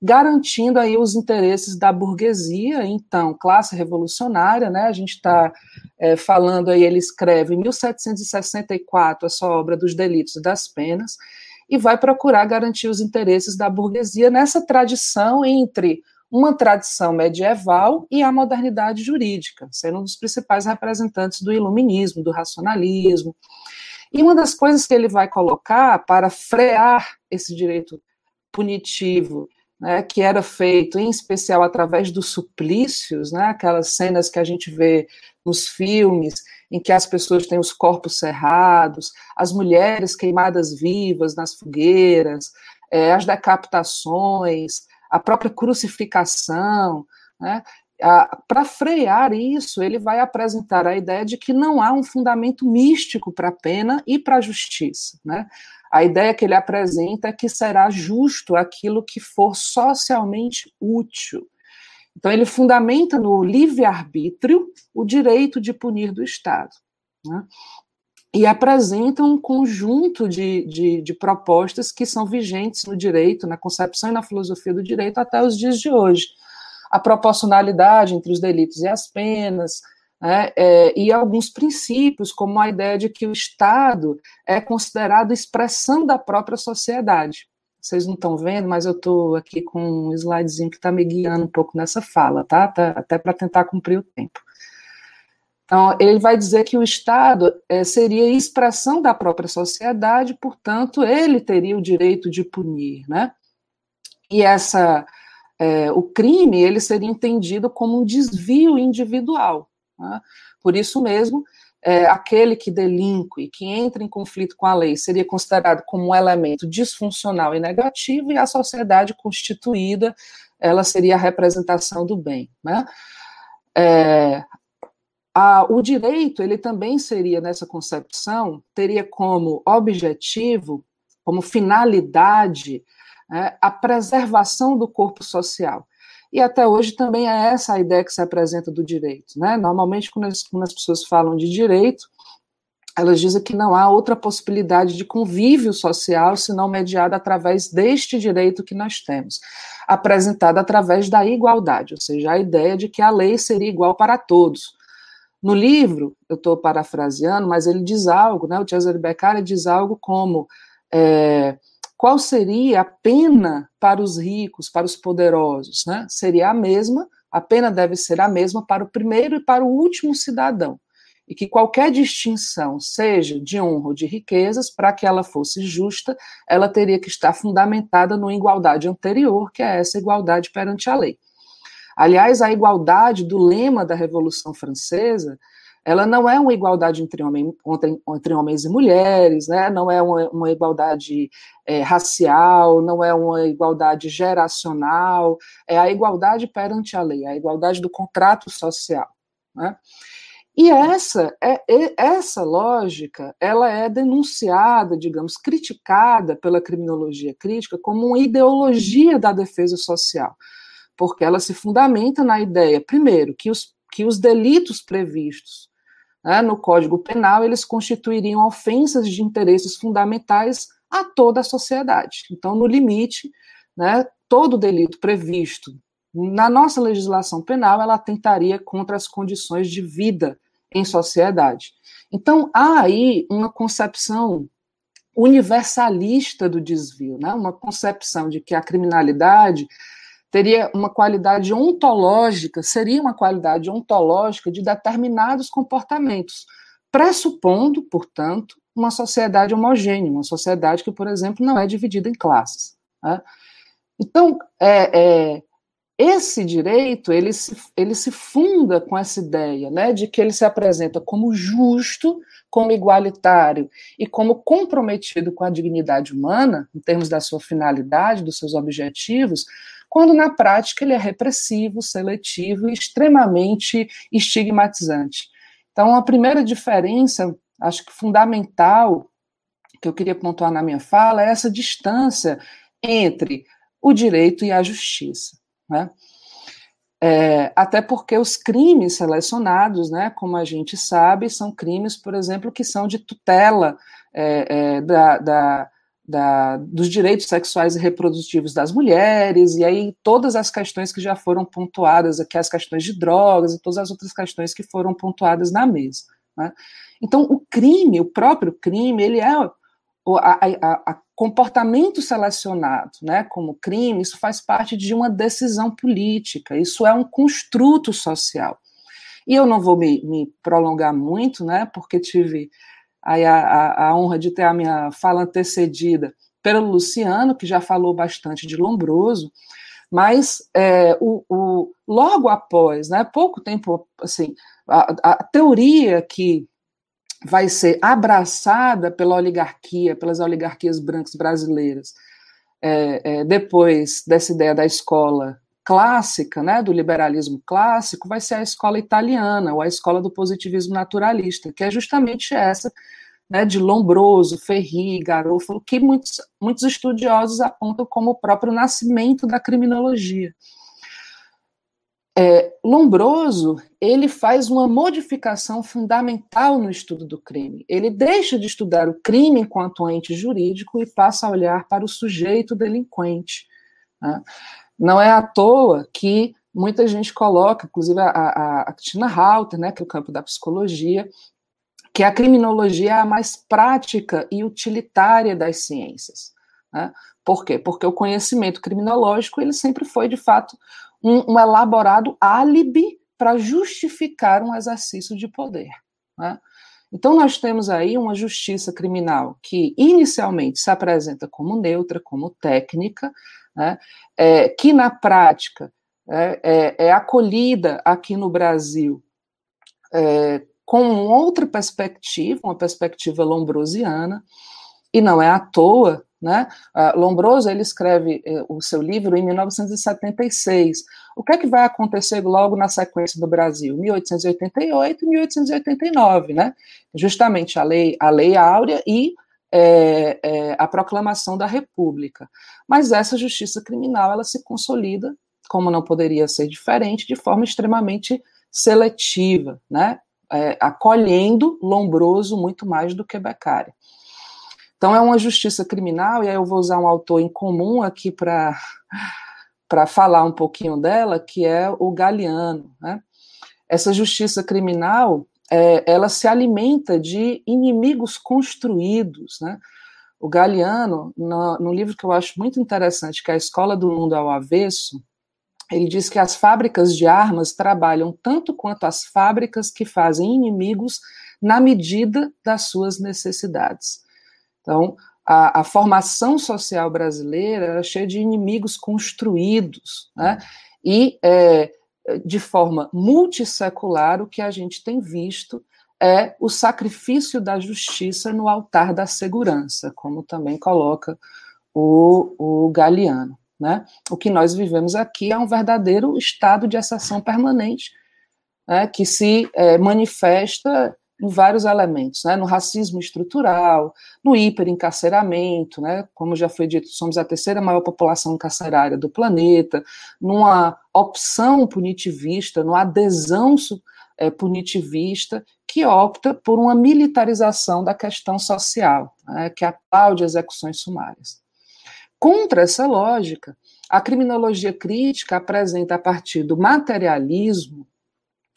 garantindo aí os interesses da burguesia, então, classe revolucionária, né? A gente está é, falando aí, ele escreve em 1764 a sua obra dos delitos e das penas, e vai procurar garantir os interesses da burguesia nessa tradição entre uma tradição medieval e a modernidade jurídica, sendo um dos principais representantes do iluminismo, do racionalismo. E uma das coisas que ele vai colocar para frear esse direito punitivo né, que era feito em especial através dos suplícios, né, aquelas cenas que a gente vê nos filmes, em que as pessoas têm os corpos cerrados, as mulheres queimadas vivas nas fogueiras, é, as decapitações, a própria crucificação. Né, para frear isso, ele vai apresentar a ideia de que não há um fundamento místico para a pena e para a justiça. Né? A ideia que ele apresenta é que será justo aquilo que for socialmente útil. Então, ele fundamenta no livre-arbítrio o direito de punir do Estado. Né? E apresenta um conjunto de, de, de, propostas que são vigentes no direito, na concepção e na filosofia do direito até os dias de hoje. A proporcionalidade entre os delitos e as penas, né, é, e alguns princípios, como a ideia de que o Estado é considerado expressão da própria sociedade. Vocês não estão vendo, mas eu estou aqui com um slidezinho que está me guiando um pouco nessa fala, tá? tá até para tentar cumprir o tempo. Então, ele vai dizer que o Estado é, seria expressão da própria sociedade, portanto, ele teria o direito de punir, né? E essa, é, o crime, ele seria entendido como um desvio individual. Né? Por isso mesmo, é, aquele que delinque, que entra em conflito com a lei, seria considerado como um elemento disfuncional e negativo, e a sociedade constituída, ela seria a representação do bem. Né? É, a, o direito, ele também seria, nessa concepção, teria como objetivo, como finalidade, é, a preservação do corpo social. E até hoje também é essa a ideia que se apresenta do direito. Né? Normalmente, quando as, quando as pessoas falam de direito, elas dizem que não há outra possibilidade de convívio social senão mediada através deste direito que nós temos, apresentado através da igualdade, ou seja, a ideia de que a lei seria igual para todos. No livro, eu estou parafraseando, mas ele diz algo, né, o Cesare Beccari diz algo como é, qual seria a pena para os ricos, para os poderosos? Né? Seria a mesma, a pena deve ser a mesma para o primeiro e para o último cidadão. E que qualquer distinção, seja de honra ou de riquezas, para que ela fosse justa, ela teria que estar fundamentada numa igualdade anterior, que é essa igualdade perante a lei. Aliás, a igualdade do lema da Revolução Francesa ela não é uma igualdade entre, homem, entre, homens e mulheres, né? não é uma, uma igualdade é, racial, não é uma igualdade geracional, é a igualdade perante a lei, a igualdade do contrato social. Né? E essa, é, essa lógica, ela é denunciada, digamos, criticada pela criminologia crítica como uma ideologia da defesa social, porque ela se fundamenta na ideia, primeiro, que os, que os delitos previstos né, no Código Penal, eles constituiriam ofensas de interesses fundamentais a toda a sociedade. Então, no limite, né, todo delito previsto na nossa legislação penal, ela atentaria contra as condições de vida em sociedade. Então, há aí uma concepção universalista do desvio, né? uma concepção de que a criminalidade teria uma qualidade ontológica, seria uma qualidade ontológica de determinados comportamentos, pressupondo, portanto, uma sociedade homogênea, uma sociedade que, por exemplo, não é dividida em classes. Né? Então, é, é, esse direito ele se, ele se funda com essa ideia né, de que ele se apresenta como justo, como igualitário e como comprometido com a dignidade humana, em termos da sua finalidade, dos seus objetivos, quando na prática ele é repressivo, seletivo e extremamente estigmatizante. Então, a primeira diferença, acho que fundamental, que eu queria pontuar na minha fala, é essa distância entre o direito e a justiça. Né? É, até porque os crimes selecionados, né, como a gente sabe, são crimes, por exemplo, que são de tutela é, é, da, da, da, dos direitos sexuais e reprodutivos das mulheres, e aí todas as questões que já foram pontuadas aqui, as questões de drogas e todas as outras questões que foram pontuadas na mesa. Né? Então, o crime, o próprio crime, ele é o comportamento selecionado né, como crime, isso faz parte de uma decisão política, isso é um construto social. E eu não vou me, me prolongar muito, né, porque tive aí a, a, a honra de ter a minha fala antecedida pelo Luciano, que já falou bastante de Lombroso, mas é, o, o, logo após, né, pouco tempo, assim, a, a, teoria que vai ser abraçada pela oligarquia, pelas oligarquias brancas brasileiras, é, é, depois dessa ideia da escola clássica, né, do liberalismo clássico, vai ser a escola italiana, ou a escola do positivismo naturalista, que é justamente essa né, de Lombroso, Ferri, Garofalo, que muitos, muitos estudiosos apontam como o próprio nascimento da criminologia. É, Lombroso ele faz uma modificação fundamental no estudo do crime. Ele deixa de estudar o crime enquanto ente jurídico e passa a olhar para o sujeito delinquente. Né? Não é à toa que muita gente coloca, inclusive a, a, a Cristina Halter, né, que é o campo da psicologia, que a criminologia é a mais prática e utilitária das ciências. Né? Por quê? Porque o conhecimento criminológico ele sempre foi, de fato, um, um elaborado álibi para justificar um exercício de poder. Né? Então, nós temos aí uma justiça criminal que inicialmente se apresenta como neutra, como técnica, né? é, que na prática é, é, é, acolhida aqui no Brasil é, com outra perspectiva, uma perspectiva lombrosiana, e não é à toa né? Uh, Lombroso ele escreve uh, o seu livro em 1976. O que é que vai acontecer logo na sequência do Brasil? 1888 e 1889, né? Justamente a lei, a lei áurea e é, é, a proclamação da República. Mas essa justiça criminal ela se consolida, como não poderia ser diferente, de forma extremamente seletiva, né? É, acolhendo Lombroso muito mais do que Beccari. Então é uma justiça criminal, e aí eu vou usar um autor em comum aqui para falar um pouquinho dela, que é o Galeano. Né? Essa justiça criminal, é, ela se alimenta de inimigos construídos. Né? O Galeano, no, no livro que eu acho muito interessante, que é A Escola do Mundo ao Avesso, ele diz que as fábricas de armas trabalham tanto quanto as fábricas que fazem inimigos na medida das suas necessidades. Então, a, a, formação social brasileira era cheia de inimigos construídos, né? e é, de forma multissecular, o que a gente tem visto é o sacrifício da justiça no altar da segurança, como também coloca o, o Galeano. Né? O que nós vivemos aqui é um verdadeiro estado de exceção permanente, né, que se é, manifesta em vários elementos, né, no racismo estrutural, no hiperencarceramento, né, como já foi dito, somos a terceira maior população carcerária do planeta, numa opção punitivista, numa adesão é, punitivista que opta por uma militarização da questão social, né, que aplaude execuções sumárias. Contra essa lógica, a criminologia crítica apresenta a partir do materialismo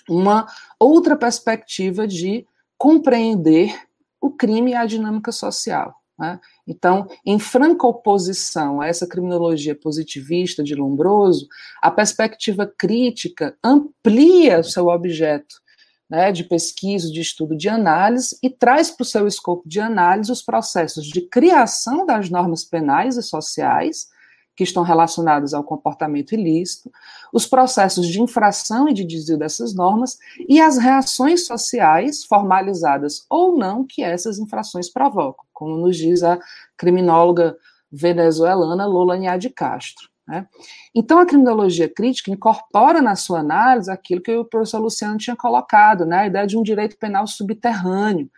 uma outra perspectiva de compreender o crime e a dinâmica social. Né? Então, em franca oposição a essa criminologia positivista de Lombroso, a perspectiva crítica amplia o seu objeto né, de pesquisa, de estudo, de análise e traz para o seu escopo de análise os processos de criação das normas penais e sociais que estão relacionados ao comportamento ilícito, os processos de infração e de desvio dessas normas e as reações sociais, formalizadas ou não, que essas infrações provocam, como nos diz a criminóloga venezuelana Lola Nha de Castro. Né? Então, a criminologia crítica incorpora na sua análise aquilo que o professor Luciano tinha colocado, né? a ideia de um direito penal subterrâneo.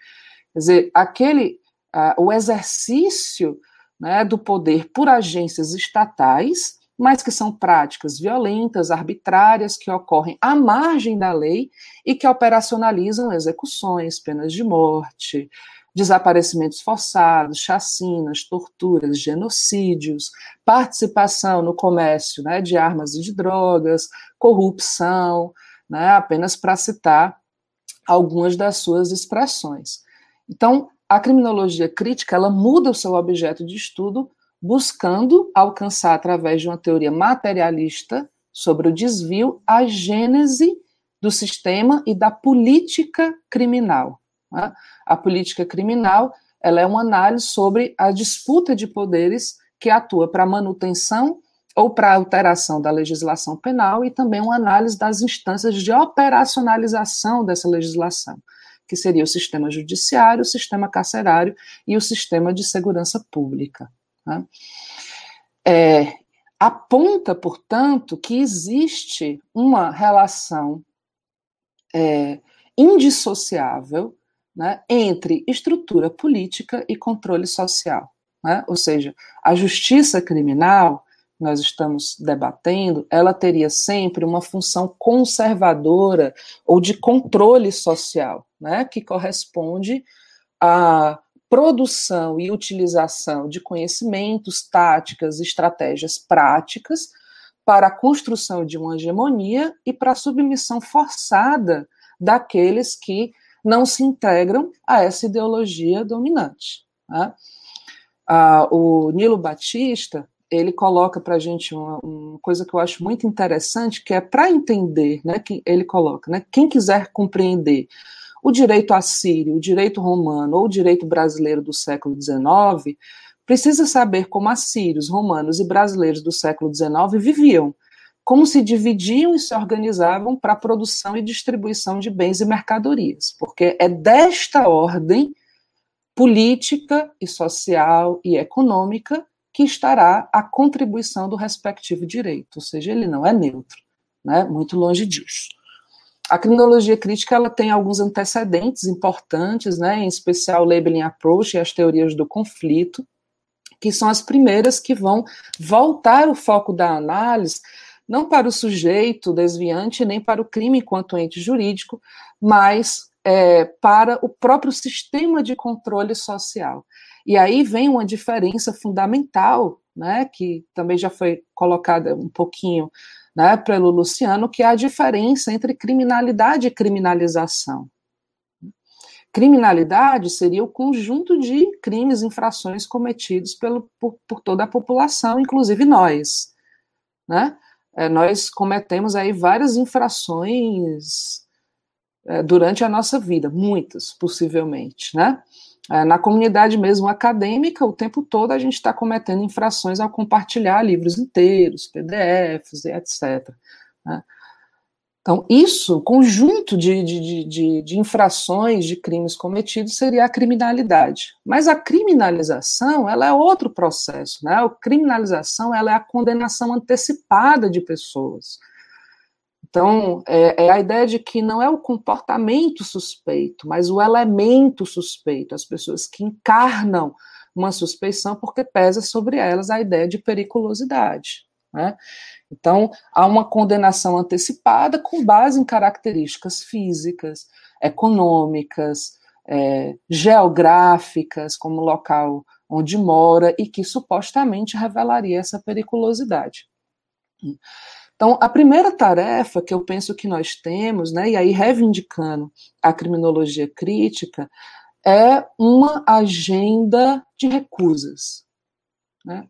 Quer dizer, aquele, uh, o exercício né, do poder por agências estatais, mas que são práticas violentas, arbitrárias, que ocorrem à margem da lei e que operacionalizam execuções, penas de morte, desaparecimentos forçados, chacinas, torturas, genocídios, participação no comércio né, de armas e de drogas, corrupção, né, apenas para citar algumas das suas expressões. Então, a criminologia crítica ela muda o seu objeto de estudo, buscando alcançar, através de uma teoria materialista sobre o desvio, a gênese do sistema e da política criminal. Né? A política criminal ela é uma análise sobre a disputa de poderes que atua para manutenção ou para alteração da legislação penal e também uma análise das instâncias de operacionalização dessa legislação que seria o sistema judiciário, o sistema carcerário e o sistema de segurança pública. Né? É, aponta, portanto, que existe uma relação é, indissociável né, entre estrutura política e controle social. Né? Ou seja, a justiça criminal, nós estamos debatendo, ela teria sempre uma função conservadora ou de controle social, né, que corresponde à produção e utilização de conhecimentos, táticas, estratégias práticas para a construção de uma hegemonia e para a submissão forçada daqueles que não se integram a essa ideologia dominante. Né? Ah, o Nilo Batista ele coloca para a gente uma, uma, coisa que eu acho muito interessante, que é para entender, né, que ele coloca, né, quem quiser compreender o direito assírio, o direito romano ou o direito brasileiro do século XIX, precisa saber como assírios, romanos e brasileiros do século XIX viviam, como se dividiam e se organizavam para a produção e distribuição de bens e mercadorias, porque é desta ordem política e social e econômica que estará a contribuição do respectivo direito, ou seja, ele não é neutro, né? muito longe disso. A criminologia crítica ela tem alguns antecedentes importantes, né? em especial o labeling approach e as teorias do conflito, que são as primeiras que vão voltar o foco da análise não para o sujeito desviante, nem para o crime enquanto ente jurídico, mas é, para o próprio sistema de controle social. E aí vem uma diferença fundamental, né, que também já foi colocada um pouquinho né, pelo Luciano, que é a diferença entre criminalidade e criminalização. Criminalidade seria o conjunto de crimes, infrações cometidos pelo, por, por toda a população, inclusive nós. Né? é, nós cometemos aí várias infrações é, durante a nossa vida, muitas, possivelmente, né? É, na comunidade mesmo acadêmica, o tempo todo a gente está cometendo infrações ao compartilhar livros inteiros, PDFs etc. Né? Então, isso, conjunto de, de, de, de, infrações, de crimes cometidos, seria a criminalidade. Mas a criminalização, ela é outro processo, né? A criminalização, ela é a condenação antecipada de pessoas. Então, é, é a ideia de que não é o comportamento suspeito, mas o elemento suspeito, as pessoas que encarnam uma suspeição porque pesa sobre elas a ideia de periculosidade, né? Então, há uma condenação antecipada com base em características físicas, econômicas, é, geográficas, como local onde mora, e que supostamente revelaria essa periculosidade. Então, a primeira tarefa que eu penso que nós temos, né, e aí reivindicando a criminologia crítica, é uma agenda de recusas. Né?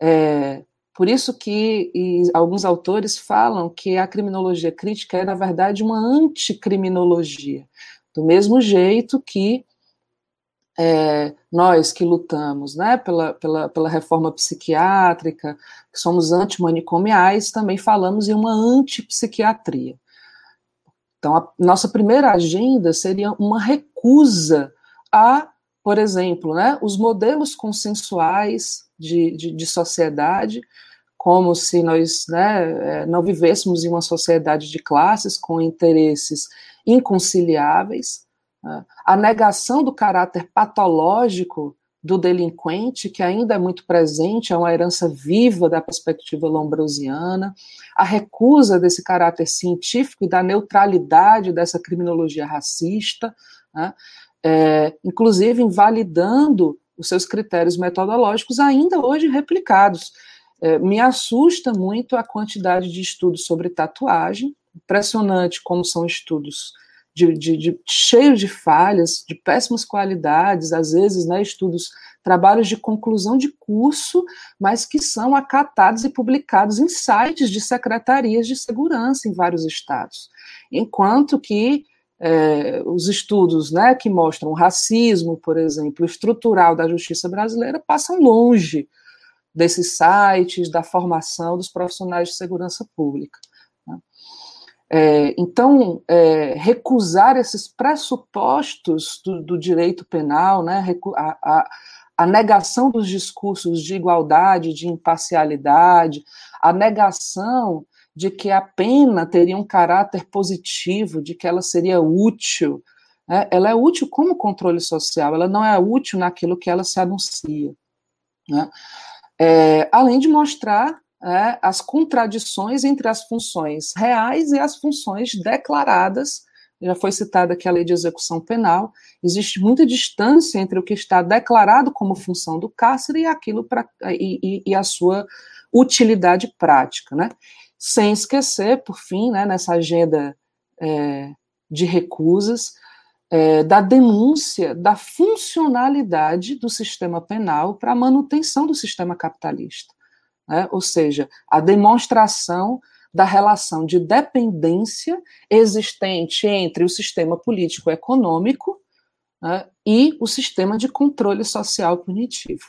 É, por isso que alguns autores falam que a criminologia crítica é, na verdade, uma anticriminologia. Do mesmo jeito que é, nós que lutamos né, pela, pela, pela reforma psiquiátrica, que somos antimanicomiais, também falamos em uma antipsiquiatria. Então, a nossa primeira agenda seria uma recusa a, por exemplo, né, os modelos consensuais de, de, de sociedade, como se nós né, é, não vivêssemos em uma sociedade de classes com interesses inconciliáveis? A negação do caráter patológico do delinquente, que ainda é muito presente, é uma herança viva da perspectiva lombrosiana, a recusa desse caráter científico e da neutralidade dessa criminologia racista, né? é, inclusive invalidando os seus critérios metodológicos ainda hoje replicados. É, me assusta muito a quantidade de estudos sobre tatuagem, impressionante como são estudos de, de, de, cheios de falhas, de péssimas qualidades, às vezes, né, estudos, trabalhos de conclusão de curso, mas que são acatados e publicados em sites de secretarias de segurança em vários estados. Enquanto que é, os estudos né, que mostram racismo, por exemplo, estrutural da justiça brasileira, passam longe desses sites, da formação dos profissionais de segurança pública. É, então, é, recusar esses pressupostos do, do direito penal, né, a, a, a, negação dos discursos de igualdade, de imparcialidade, a negação de que a pena teria um caráter positivo, de que ela seria útil, né, ela é útil como controle social, ela não é útil naquilo que ela se anuncia. Né? É, além de mostrar é, as contradições entre as funções reais e as funções declaradas. Já foi citada aqui a lei de execução penal. Existe muita distância entre o que está declarado como função do cárcere e aquilo pra, e, e, e a sua utilidade prática, né? Sem esquecer, por fim, né, nessa agenda é, de recusas, é, da denúncia da funcionalidade do sistema penal para a manutenção do sistema capitalista né? ou seja, a demonstração da relação de dependência existente entre o sistema político-econômico né, e o sistema de controle social punitivo.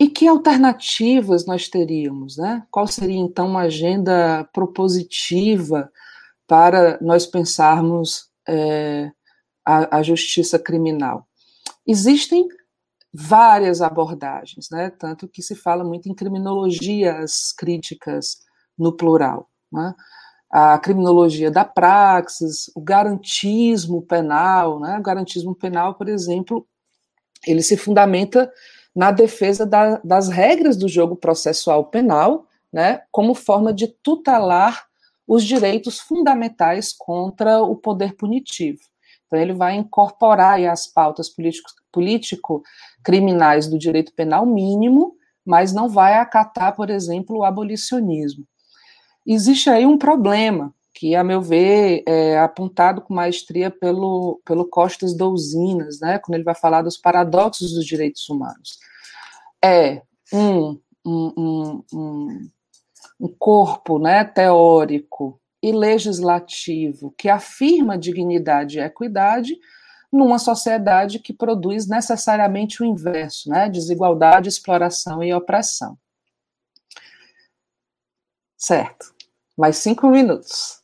E que alternativas nós teríamos? Né? Qual seria, então, uma agenda propositiva para nós pensarmos é, a, a justiça criminal? Existem várias abordagens, né? tanto que se fala muito em criminologias críticas no plural. Né? A criminologia da praxis, o garantismo penal, né? o garantismo penal, por exemplo, ele se fundamenta na defesa da, das regras do jogo processual penal, né? como forma de tutelar os direitos fundamentais contra o poder punitivo. Então, ele vai incorporar as pautas político-criminais do direito penal mínimo, mas não vai acatar, por exemplo, o abolicionismo. Existe aí um problema, que, a meu ver, é apontado com maestria pelo, pelo Costas Douzinas, né, quando ele vai falar dos paradoxos dos direitos humanos. É um, um, um, um corpo né, teórico e legislativo que afirma dignidade e equidade numa sociedade que produz necessariamente o inverso, né? Desigualdade, exploração e opressão. Certo. Mais cinco minutos.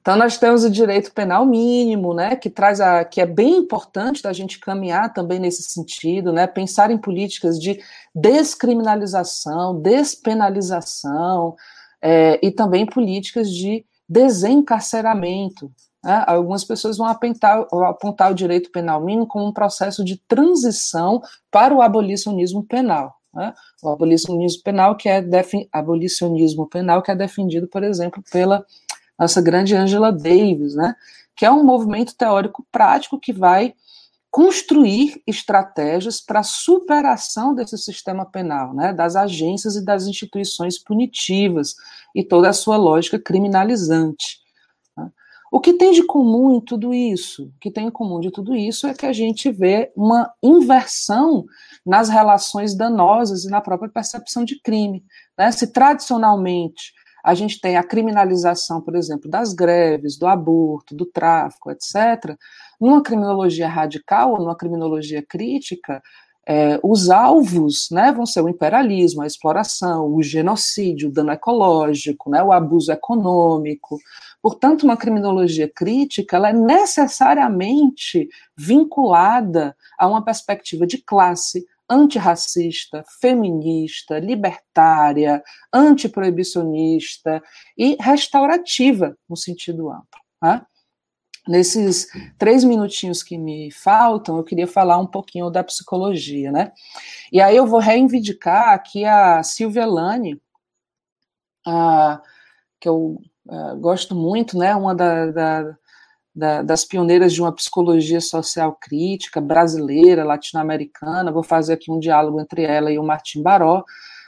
Então nós temos o direito penal mínimo, né, que traz a que é bem importante da gente caminhar também nesse sentido, né, pensar em políticas de descriminalização, despenalização é, e também políticas de desencarceramento. Né? Algumas pessoas vão apontar, apontar o direito penal mínimo como um processo de transição para o abolicionismo penal. Né? O abolicionismo penal que é abolicionismo penal que é defendido, por exemplo, pela nossa grande Angela Davis, né? que é um movimento teórico prático que vai construir estratégias para a superação desse sistema penal, né, das agências e das instituições punitivas e toda a sua lógica criminalizante. Né. O que tem de comum em tudo isso? O que tem em comum de tudo isso é que a gente vê uma inversão nas relações danosas e na própria percepção de crime. Né? Se tradicionalmente a gente tem a criminalização, por exemplo, das greves, do aborto, do tráfico, etc., numa criminologia radical ou numa criminologia crítica, é, os alvos né, vão ser o imperialismo, a exploração, o genocídio, o dano ecológico, né, o abuso econômico. Portanto, uma criminologia crítica ela é necessariamente vinculada a uma perspectiva de classe, antirracista, feminista, libertária, antiproibicionista e restaurativa, no sentido amplo. Né? Nesses três minutinhos que me faltam, eu queria falar um pouquinho da psicologia, né? E aí eu vou reivindicar aqui a Silvia Lani, a, que eu a, gosto muito, né? Uma da, da, da, das pioneiras de uma psicologia social crítica brasileira, latino-americana. Vou fazer aqui um diálogo entre ela e o Martim Baró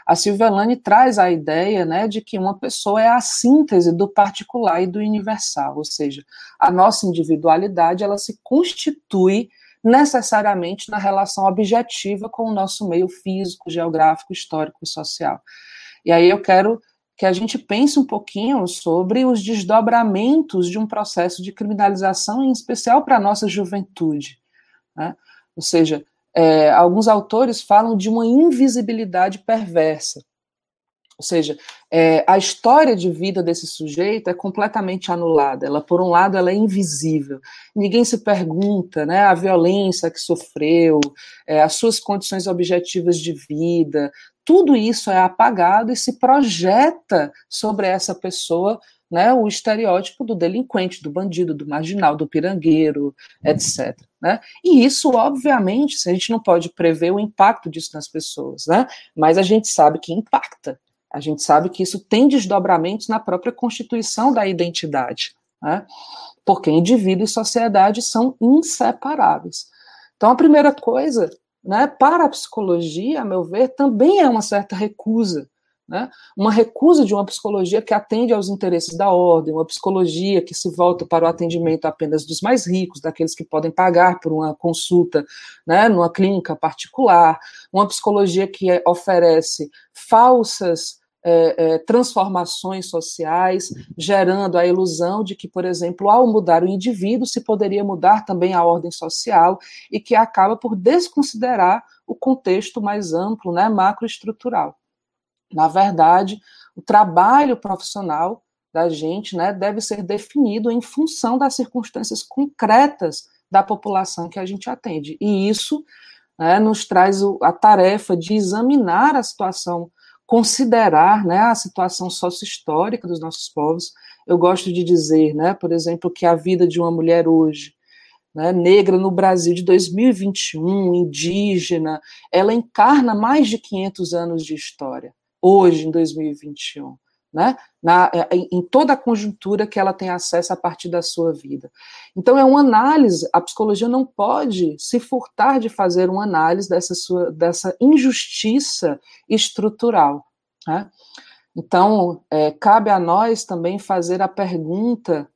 a Silvia Lani traz a ideia né, de que uma pessoa é a síntese do particular e do universal, ou seja, a nossa individualidade ela se constitui necessariamente na relação objetiva com o nosso meio físico, geográfico, histórico e social. E aí eu quero que a gente pense um pouquinho sobre os desdobramentos de um processo de criminalização, em especial para a nossa juventude. Né? Ou seja, é, alguns autores falam de uma invisibilidade perversa. Ou seja, é, a história de vida desse sujeito é completamente anulada. Ela, por um lado, ela é invisível. Ninguém se pergunta, né, a violência que sofreu, é, as suas condições objetivas de vida. Tudo isso é apagado e se projeta sobre essa pessoa né, o estereótipo do delinquente, do bandido, do marginal, do pirangueiro, etc. Né? E isso, obviamente, a gente não pode prever o impacto disso nas pessoas, né? mas a gente sabe que impacta. A gente sabe que isso tem desdobramentos na própria constituição da identidade, né? porque indivíduo e sociedade são inseparáveis. Então, a primeira coisa, né, para a psicologia, a meu ver, também é uma certa recusa né? Uma recusa de uma psicologia que atende aos interesses da ordem, uma psicologia que se volta para o atendimento apenas dos mais ricos, daqueles que podem pagar por uma consulta né, numa clínica particular, uma psicologia que é, oferece falsas é, é, transformações sociais, gerando a ilusão de que, por exemplo, ao mudar o indivíduo, se poderia mudar também a ordem social, e que acaba por desconsiderar o contexto mais amplo, né, macroestrutural. Na verdade, o trabalho profissional da gente né, deve ser definido em função das circunstâncias concretas da população que a gente atende. E isso né, nos traz a tarefa de examinar a situação, considerar né, a situação sócio-histórica dos nossos povos. Eu gosto de dizer, né, por exemplo, que a vida de uma mulher hoje, né, negra no Brasil de 2021, indígena, ela encarna mais de 500 anos de história hoje, em 2021, né? Na, é, em toda a conjuntura que ela tem acesso a partir da sua vida. Então, é uma análise, a psicologia não pode se furtar de fazer uma análise dessa, sua, dessa injustiça estrutural. Né? Então, é, cabe a nós também fazer a pergunta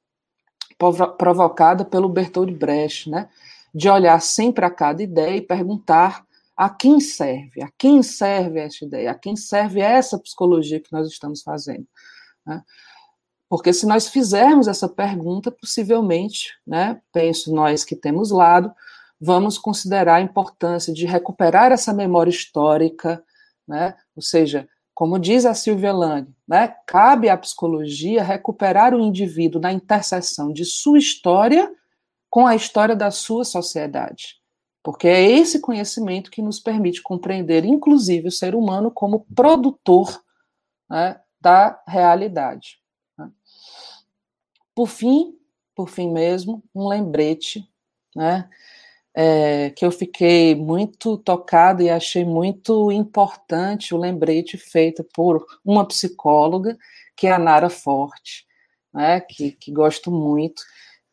provocada pelo Bertolt Brecht, né? de olhar sempre a cada ideia e perguntar a quem serve? A quem serve essa ideia? A quem serve essa psicologia que nós estamos fazendo? Né? Porque se nós fizermos essa pergunta, possivelmente, né, penso nós que temos lado, vamos considerar a importância de recuperar essa memória histórica, né, ou seja, como diz a Silvia Lane, né, cabe à psicologia recuperar o indivíduo na interseção de sua história com a história da sua sociedade porque é esse conhecimento que nos permite compreender, inclusive, o ser humano como produtor né, da realidade. Né. Por fim, por fim mesmo, um lembrete, né, é, que eu fiquei muito tocada e achei muito importante o lembrete feito por uma psicóloga, que é a Nara Forte, né, que, que gosto muito,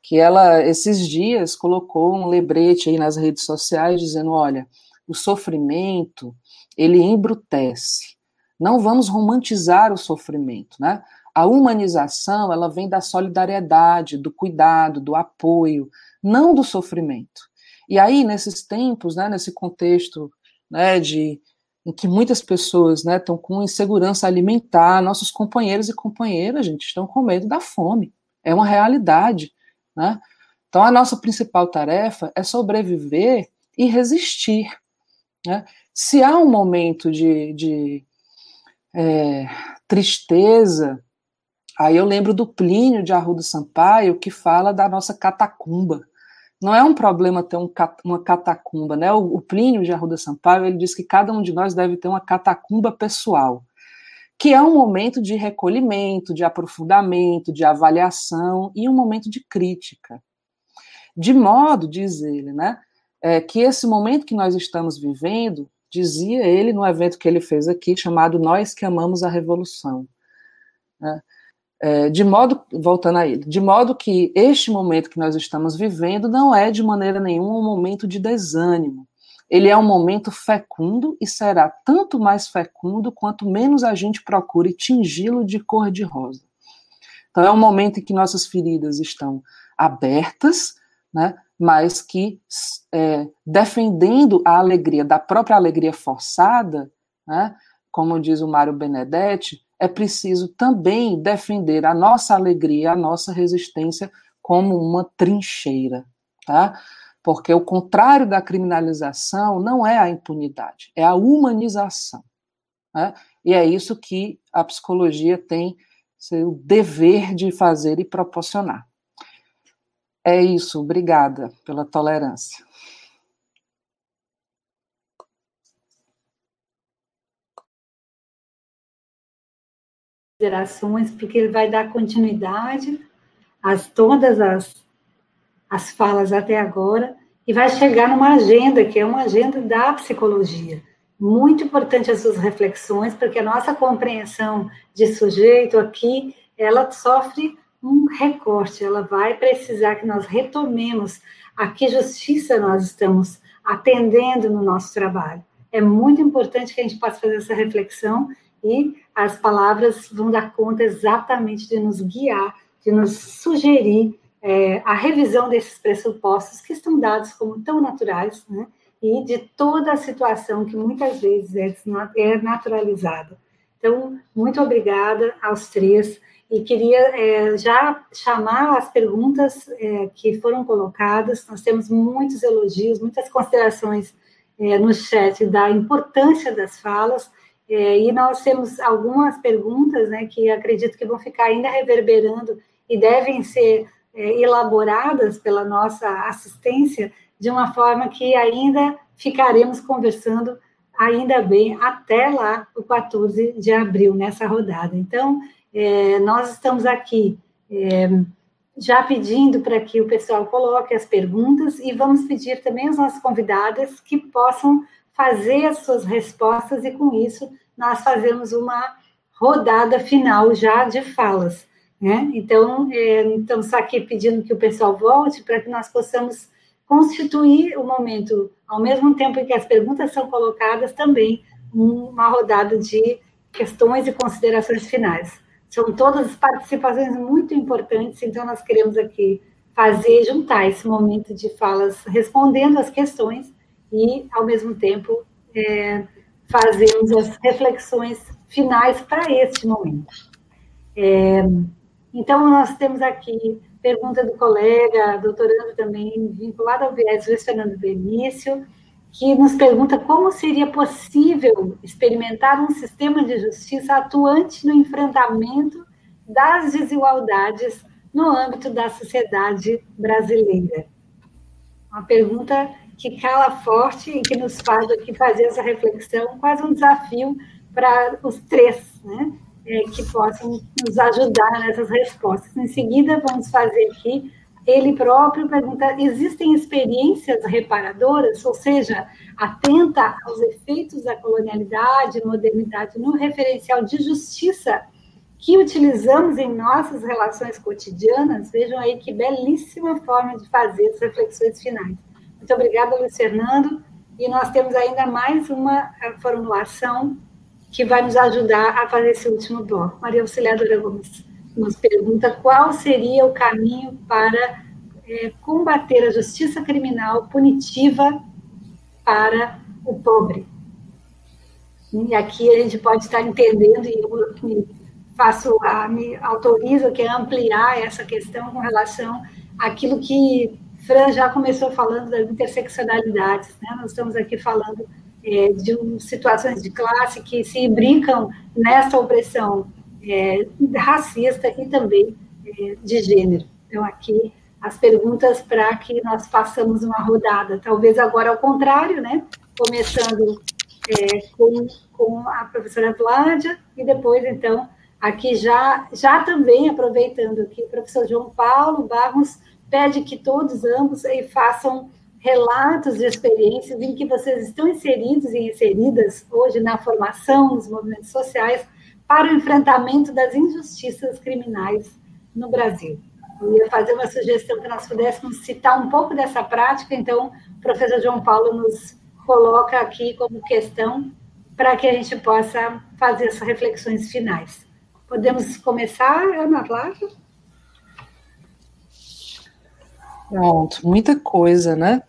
que ela, esses dias, colocou um lembrete aí nas redes sociais dizendo, olha, o sofrimento, ele embrutece. Não vamos romantizar o sofrimento, né? A humanização, ela vem da solidariedade, do cuidado, do apoio, não do sofrimento. E aí, nesses tempos, né, nesse contexto né, de, em que muitas pessoas né, estão com insegurança alimentar, nossos companheiros e companheiras, gente, estão com medo da fome. É uma realidade. Né? Então, a nossa principal tarefa é sobreviver e resistir. Né? Se há um momento de, de é, tristeza, aí eu lembro do Plínio de Arruda Sampaio, que fala da nossa catacumba. Não é um problema ter um, uma catacumba, né? O, o Plínio de Arruda Sampaio, ele diz que cada um de nós deve ter uma catacumba pessoal que é um momento de recolhimento, de aprofundamento, de avaliação e um momento de crítica. De modo, diz ele, né, é, que esse momento que nós estamos vivendo, dizia ele no evento que ele fez aqui, chamado Nós que Amamos a Revolução. Né, é, de modo, voltando a ele, de modo que este momento que nós estamos vivendo não é de maneira nenhuma um momento de desânimo, ele é um momento fecundo e será tanto mais fecundo quanto menos a gente procure tingi-lo de cor de rosa. Então é um momento em que nossas feridas estão abertas, né, mas que é, defendendo a alegria da própria alegria forçada, né, como diz o Mário Benedetti, é preciso também defender a nossa alegria, a nossa resistência como uma trincheira, tá? Porque o contrário da criminalização não é a impunidade, é a humanização. Né? E é isso que a psicologia tem o dever de fazer e proporcionar. É isso, obrigada pela tolerância. Considerações, porque ele vai dar continuidade a todas as, as falas até agora e vai chegar numa agenda, que é uma agenda da psicologia. Muito importante as suas reflexões, porque a nossa compreensão de sujeito aqui, ela sofre um recorte, ela vai precisar que nós retomemos a que justiça nós estamos atendendo no nosso trabalho. É muito importante que a gente possa fazer essa reflexão e as palavras vão dar conta exatamente de nos guiar, de nos sugerir é, a revisão desses pressupostos que estão dados como tão naturais, né? E de toda a situação que muitas vezes é, é naturalizada. Então, muito obrigada aos três e queria é, já chamar as perguntas é, que foram colocadas. Nós temos muitos elogios, muitas considerações é, no chat da importância das falas, é, e nós temos algumas perguntas né, que acredito que vão ficar ainda reverberando e devem ser é, elaboradas pela nossa assistência de uma forma que ainda ficaremos conversando ainda bem até lá o 14 de abril nessa rodada. Então, é, nós estamos aqui é, já pedindo para que o pessoal coloque as perguntas e vamos pedir também às nossas convidadas que possam fazer as suas respostas e com isso nós fazemos uma rodada final já de falas. Né? Então, é, estamos aqui pedindo que o pessoal volte para que nós possamos constituir o momento, ao mesmo tempo em que as perguntas são colocadas, também uma rodada de questões e considerações finais. São todas participações muito importantes, então nós queremos aqui fazer, juntar esse momento de falas respondendo às questões e, ao mesmo tempo, é, fazermos as reflexões finais para este momento. É, então, nós temos aqui pergunta do colega, doutorando também, vinculado ao viés, Luiz Fernando Benício, que nos pergunta como seria possível experimentar um sistema de justiça atuante no enfrentamento das desigualdades no âmbito da sociedade brasileira. Uma pergunta que cala forte e que nos faz aqui fazer essa reflexão, quase um desafio para os três, né? É, que possam nos ajudar nessas respostas. Em seguida, vamos fazer aqui ele próprio pergunta: existem experiências reparadoras, ou seja, atenta aos efeitos da colonialidade e modernidade no referencial de justiça que utilizamos em nossas relações cotidianas? Vejam aí que belíssima forma de fazer as reflexões finais. Muito obrigada, Luiz Fernando. E nós temos ainda mais uma formulação que vai nos ajudar a fazer esse último bloco. Maria Auxiliadora Gomes nos pergunta qual seria o caminho para é, combater a justiça criminal punitiva para o pobre. E aqui a gente pode estar entendendo, e eu me faço, a, me autorizo que ampliar essa questão com relação àquilo que Fran já começou falando das interseccionalidades. Né? Nós estamos aqui falando é, de situações de classe que se brincam nessa opressão é, racista e também é, de gênero. Então, aqui, as perguntas para que nós façamos uma rodada. Talvez agora ao contrário, né? Começando é, com, com a professora Vládia e depois, então, aqui já, já também aproveitando que o professor João Paulo Barros pede que todos ambos aí façam relatos de experiências em que vocês estão inseridos e inseridas hoje na formação, nos movimentos sociais, para o enfrentamento das injustiças criminais no Brasil. Eu ia fazer uma sugestão que nós pudéssemos citar um pouco dessa prática, então o professor João Paulo nos coloca aqui como questão para que a gente possa fazer essas reflexões finais. Podemos começar, Ana Flávia? Pronto, muita coisa, né?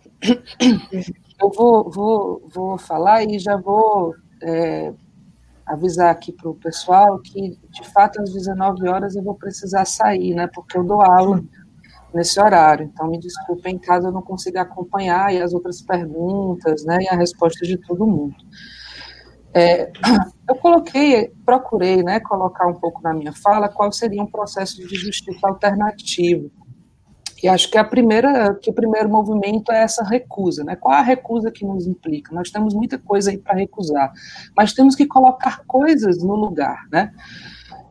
Eu vou, vou, vou falar e já vou é, avisar aqui para o pessoal que, de fato, às 19 horas eu vou precisar sair, né? Porque eu dou aula nesse horário. Então, me desculpem caso eu não consiga acompanhar e as outras perguntas, né? E a resposta de todo mundo. É, [CLEARS THROAT] eu coloquei, procurei, né, colocar um pouco na minha fala qual seria um processo de justiça alternativo. E acho que a primeira, que o primeiro movimento é essa recusa, né? Qual a recusa que nos implica? Nós temos muita coisa aí para recusar, mas temos que colocar coisas no lugar, né?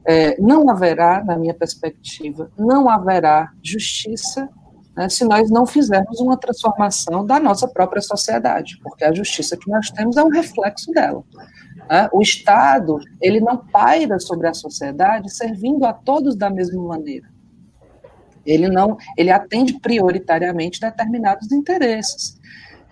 É, não haverá, na minha perspectiva, não haverá justiça né, se nós não fizermos uma transformação da nossa própria sociedade, porque a justiça que nós temos é um reflexo dela. Né? O Estado ele não paira sobre a sociedade servindo a todos da mesma maneira. Ele não, ele atende prioritariamente determinados interesses.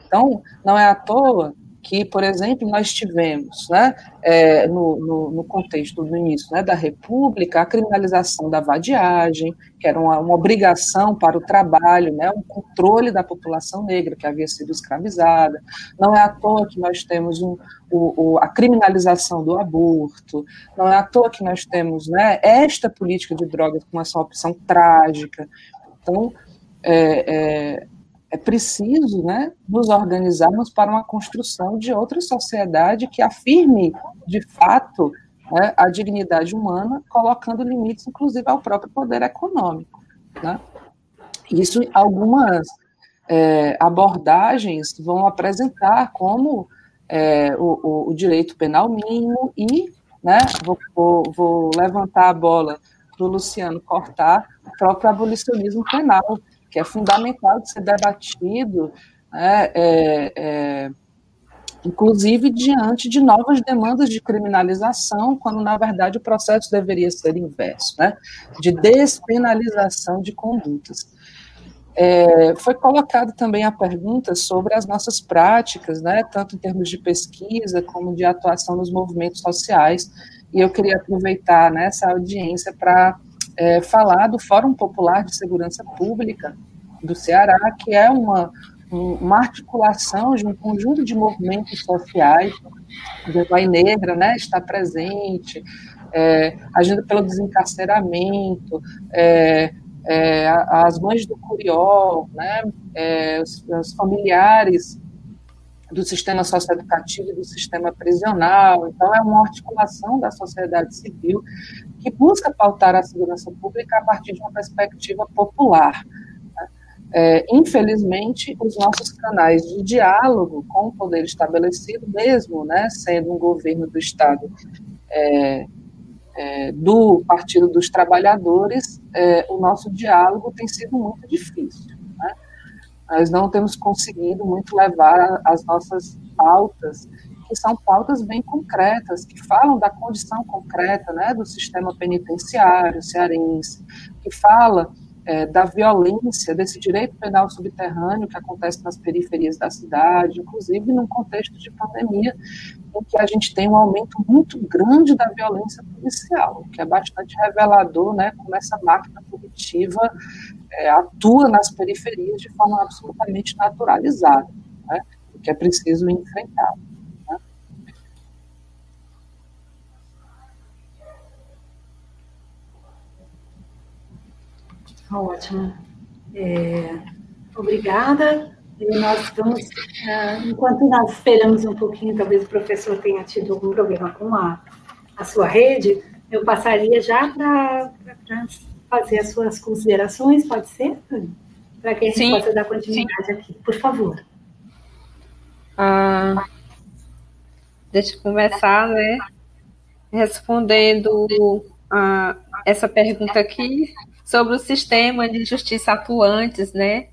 Então, não é à toa que, por exemplo, nós tivemos, né, é, no, no, no, contexto do início né, da República, a criminalização da vadiagem, que era uma, uma, obrigação para o trabalho, né, um controle da população negra que havia sido escravizada. Não é à toa que nós temos um, o, o, a criminalização do aborto, não é à toa que nós temos né, esta política de drogas com essa opção trágica. Então, é, é, é preciso né, nos organizarmos para uma construção de outra sociedade que afirme, de fato, né, a dignidade humana, colocando limites, inclusive, ao próprio poder econômico. Né? Isso, algumas é, abordagens vão apresentar como é, o, o, direito penal mínimo e, né, vou, vou, vou levantar a bola para o Luciano cortar, o próprio abolicionismo penal, que é fundamental de ser debatido, né, é, é, inclusive diante de novas demandas de criminalização, quando na verdade o processo deveria ser inverso, né, de despenalização de condutas. É, foi colocado também a pergunta sobre as nossas práticas, né, tanto em termos de pesquisa como de atuação nos movimentos sociais, e eu queria aproveitar né, essa audiência para é, falar do Fórum Popular de Segurança Pública do Ceará, que é uma, uma articulação de um conjunto de movimentos sociais, a Vai Negra né, está presente, é, agindo pelo desencarceramento, é, é, as mães do Curió, né, é, os, os, familiares do sistema socioeducativo e do sistema prisional. Então, é uma articulação da sociedade civil que busca pautar a segurança pública a partir de uma perspectiva popular. Né. É, infelizmente, os nossos canais de diálogo com o poder estabelecido, mesmo né, sendo um governo do Estado é, é, do Partido dos Trabalhadores, é, o nosso diálogo tem sido muito difícil. Nós não temos conseguido muito levar as nossas pautas, que são pautas bem concretas, que falam da condição concreta né, do sistema penitenciário cearense, que fala é, da violência, desse direito penal subterrâneo que acontece nas periferias da cidade, inclusive num contexto de pandemia, em que a gente tem um aumento muito grande da violência policial, que é bastante revelador, né, como essa máquina punitiva é, atua nas periferias de forma absolutamente naturalizada, né, que é preciso enfrentar. Ótimo. É, obrigada. E nós vamos, uh, enquanto nós esperamos um pouquinho, talvez o professor tenha tido algum problema com a, a sua rede, eu passaria já para fazer as suas considerações, pode ser? Para que a gente sim, possa dar continuidade sim. aqui, por favor. Ah, deixa eu começar, né? Respondendo a essa pergunta aqui sobre o sistema de justiça atuantes, né?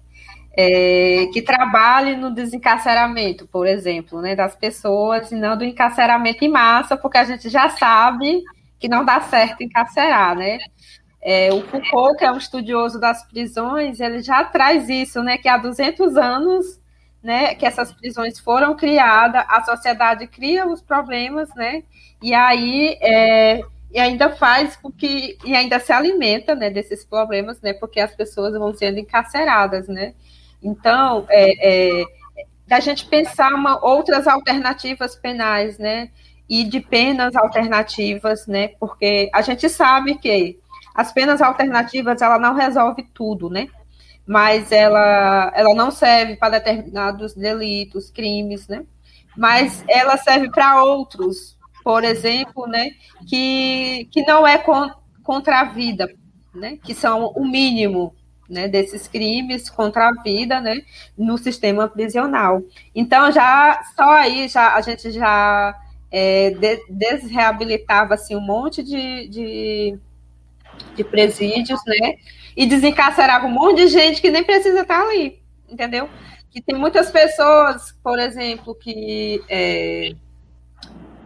é, que trabalhe no desencarceramento, por exemplo, né, das pessoas, e não do encarceramento em massa, porque a gente já sabe que não dá certo encarcerar, né? É, o Foucault, que é um estudioso das prisões, ele já traz isso, né, que há 200 anos, né, que essas prisões foram criadas, a sociedade cria os problemas, né, e aí é, e ainda faz com que e ainda se alimenta, né, desses problemas, né, porque as pessoas vão sendo encarceradas, né, então, é, é, da gente pensar uma, outras alternativas penais, né? E de penas alternativas, né? Porque a gente sabe que as penas alternativas ela não resolve tudo, né? Mas ela, ela não serve para determinados delitos, crimes, né? mas ela serve para outros, por exemplo, né, que, que não é con, contra a vida, né, que são o mínimo né, desses crimes contra a vida né, no sistema prisional. Então, já só aí já, a gente já é, de, desreabilitava assim, um monte de, de, de, presídios, né? E desencarcerava um monte de gente que nem precisa estar ali, entendeu? Que tem muitas pessoas, por exemplo, que é,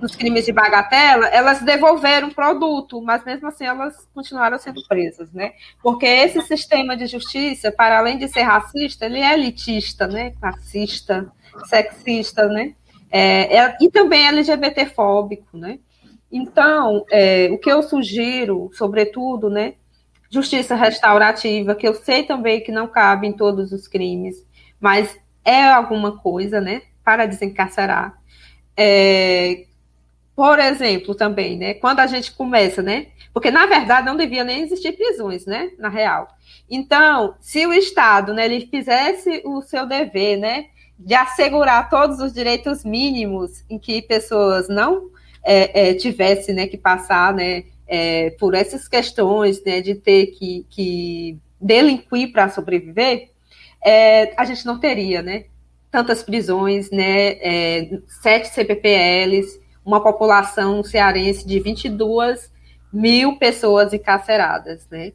nos crimes de bagatela, elas devolveram o produto, mas mesmo assim elas continuaram sendo presas, né? Porque esse sistema de justiça, para além de ser racista, ele é elitista, né? Racista, sexista, né? É, é, e também LGBTfóbico, né? Então, é, o que eu sugiro, sobretudo, né? Justiça restaurativa, que eu sei também que não cabe em todos os crimes, mas é alguma coisa, né? Para desencarcerar. É, por exemplo, também, né? Quando a gente começa, né? Porque, na verdade, não devia nem existir prisões, né? Na real. Então, se o Estado, né, ele fizesse o seu dever, né? De assegurar todos os direitos mínimos em que pessoas não é, é, tivessem, né, que passar, né? É, por essas questões, né? De ter que, que delinquir para sobreviver, é, a gente não teria, né? Tantas prisões, né? É, sete CPPLs, uma população cearense de 22 mil pessoas encarceradas, né?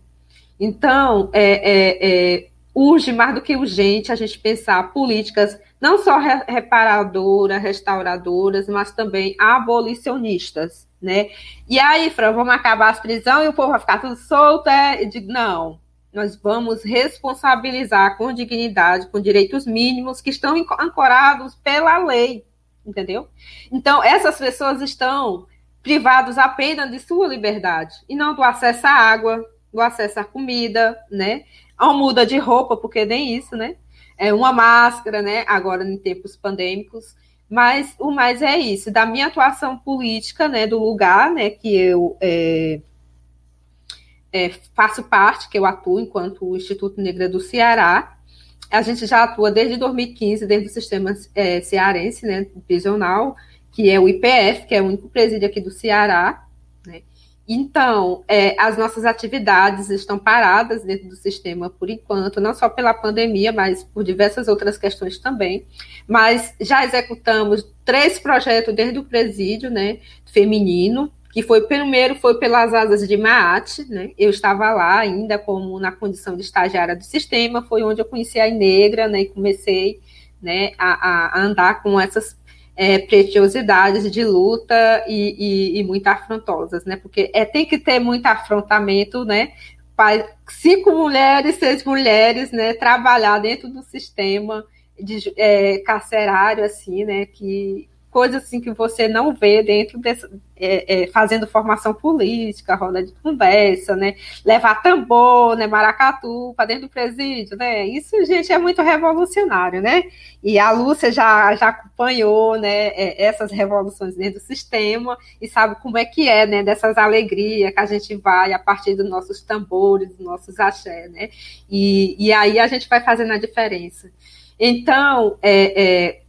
Então, é, é, é, urge mais do que urgente a gente pensar políticas não só reparadoras, restauradoras, mas também abolicionistas, né? E aí, Fran, vamos acabar as prisões e o povo vai ficar tudo solto? É? Digo, não, nós vamos responsabilizar com dignidade, com direitos mínimos que estão ancorados pela lei, entendeu? Então, essas pessoas estão privados apenas de sua liberdade e não do acesso à água, do acesso à comida, né? A muda de roupa, porque nem isso, né? É uma máscara, né? Agora em tempos pandêmicos. Mas o mais é isso, da minha atuação política, né? Do lugar, né? Que eu é, é, faço parte, que eu atuo enquanto Instituto Negra do Ceará, a gente já atua desde 2015 dentro do sistema é, cearense, né, prisional, que é o IPF, que é o único presídio aqui do Ceará. Né? Então, é, as nossas atividades estão paradas dentro do sistema por enquanto, não só pela pandemia, mas por diversas outras questões também. Mas já executamos três projetos dentro do presídio, né, feminino, que foi primeiro foi pelas asas de Maat, né? Eu estava lá ainda como na condição de estagiária do sistema, foi onde eu conheci a Negra, né? E comecei, né, a, a andar com essas é, preciosidades de luta e, e, e muito afrontosas, né? Porque é, tem que ter muito afrontamento, né? Para cinco mulheres, seis mulheres, né? Trabalhar dentro do sistema de, é, carcerário, assim, né? Que coisas assim que você não vê dentro é, é, fazendo formação política, roda de conversa, né? Levar tambor, né? Maracatu para dentro do presídio, né? Isso, gente, é muito revolucionário, né? E a Lúcia já, já acompanhou, né? É, essas revoluções dentro do sistema e sabe como é que é, né? Dessas alegrias que a gente vai a partir dos nossos tambores, dos nossos axé, né? E, e aí a gente vai fazendo a diferença. Então, é, é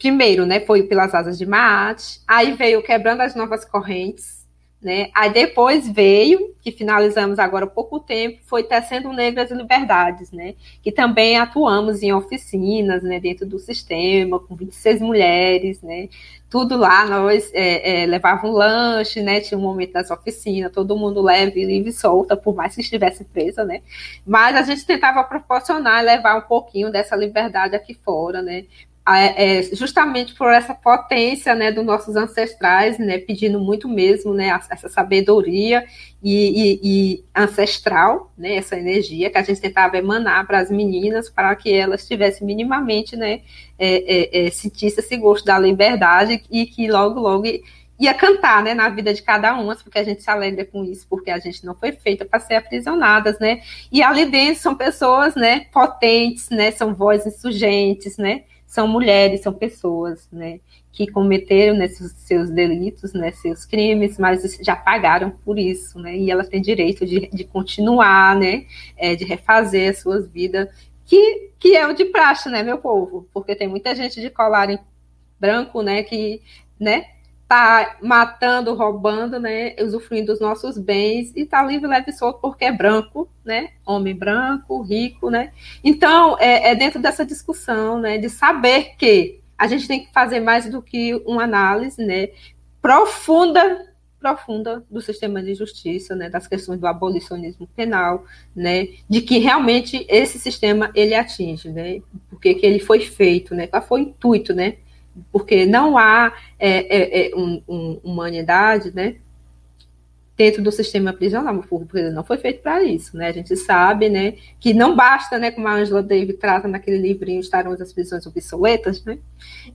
primeiro, né, foi pelas asas de Maat, aí veio quebrando as novas correntes, né, aí depois veio, que finalizamos agora há pouco tempo, foi Tecendo Negras e Liberdades, né, que também atuamos em oficinas, né, dentro do sistema, com 26 mulheres, né, tudo lá, nós é, é, levavam um lanche, né, tinha um momento das oficinas, todo mundo leve, livre e solta, por mais que estivesse presa, né, mas a gente tentava proporcionar, levar um pouquinho dessa liberdade aqui fora, né, é, justamente por essa potência né, dos nossos ancestrais, né, pedindo muito mesmo né, essa sabedoria e, e, e, ancestral, né, essa energia que a gente tentava emanar para as meninas, para que elas tivessem minimamente, né, é, é, é sentisse esse gosto da liberdade e que logo, logo ia cantar, né, na vida de cada uma, porque a gente se alegra com isso, porque a gente não foi feita para ser aprisionadas, né, e ali dentro são pessoas, né, potentes, né, são vozes insurgentes, né, são mulheres, são pessoas, né, que cometeram né, seus delitos, né, seus crimes, mas já pagaram por isso, né, e elas têm direito de, de continuar, né, é, de refazer as suas vidas, que, que é o de praxe, né, meu povo, porque tem muita gente de colar em branco, né, que, né, tá matando, roubando, né, usufruindo dos nossos bens e tá livre, leve e solto porque é branco, né, homem branco, rico, né. Então, é, é dentro dessa discussão, né, de saber que a gente tem que fazer mais do que uma análise, né, profunda profunda do sistema de justiça, né, das questões do abolicionismo penal, né, de que realmente esse sistema ele atinge, né, porque que ele foi feito, né, qual foi o intuito, né, porque não há é, é, é um, um, humanidade, né, dentro do sistema prisional, porque não foi feito para isso, né? A gente sabe, né, que não basta, né, como a Angela Davis trata naquele livrinho Estarão as prisões obsoletas, né?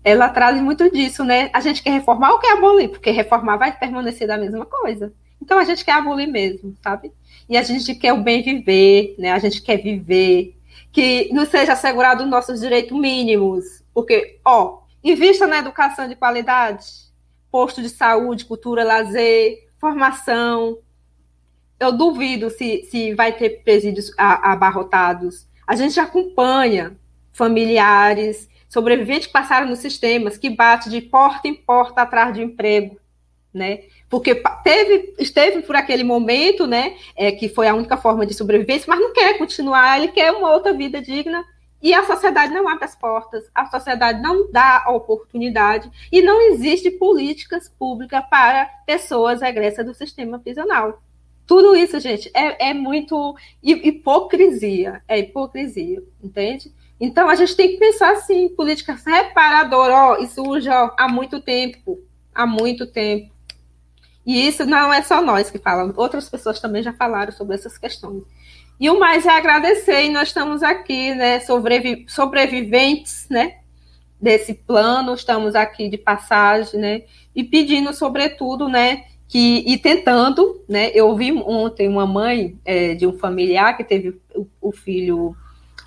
Ela traz muito disso, né? A gente quer reformar ou quer abolir? Porque reformar vai permanecer da mesma coisa. Então a gente quer abolir mesmo, sabe? E a gente quer o bem viver, né? A gente quer viver, que não seja assegurado nossos direitos mínimos, porque, ó, invista na educação de qualidade, posto de saúde, cultura, lazer, formação. Eu duvido se, se vai ter presídios abarrotados. A gente acompanha familiares, sobreviventes que passaram nos sistemas, que bate de porta em porta atrás de emprego, né? Porque teve, esteve por aquele momento, né? É, que foi a única forma de sobrevivência, mas não quer continuar, ele quer uma outra vida digna e a sociedade não abre as portas, a sociedade não dá a oportunidade e não existe políticas públicas para pessoas regressas do sistema prisional. Tudo isso, gente, é, é muito hipocrisia, é hipocrisia, entende? Então a gente tem que pensar assim, políticas reparadoras, isso já há muito tempo, há muito tempo. E isso não é só nós que falamos, outras pessoas também já falaram sobre essas questões. E o mais é agradecer, e nós estamos aqui, né, sobrevi sobreviventes, né, desse plano, estamos aqui de passagem, né, e pedindo, sobretudo, né, que, e tentando, né, eu vi ontem uma mãe é, de um familiar que teve o, o, filho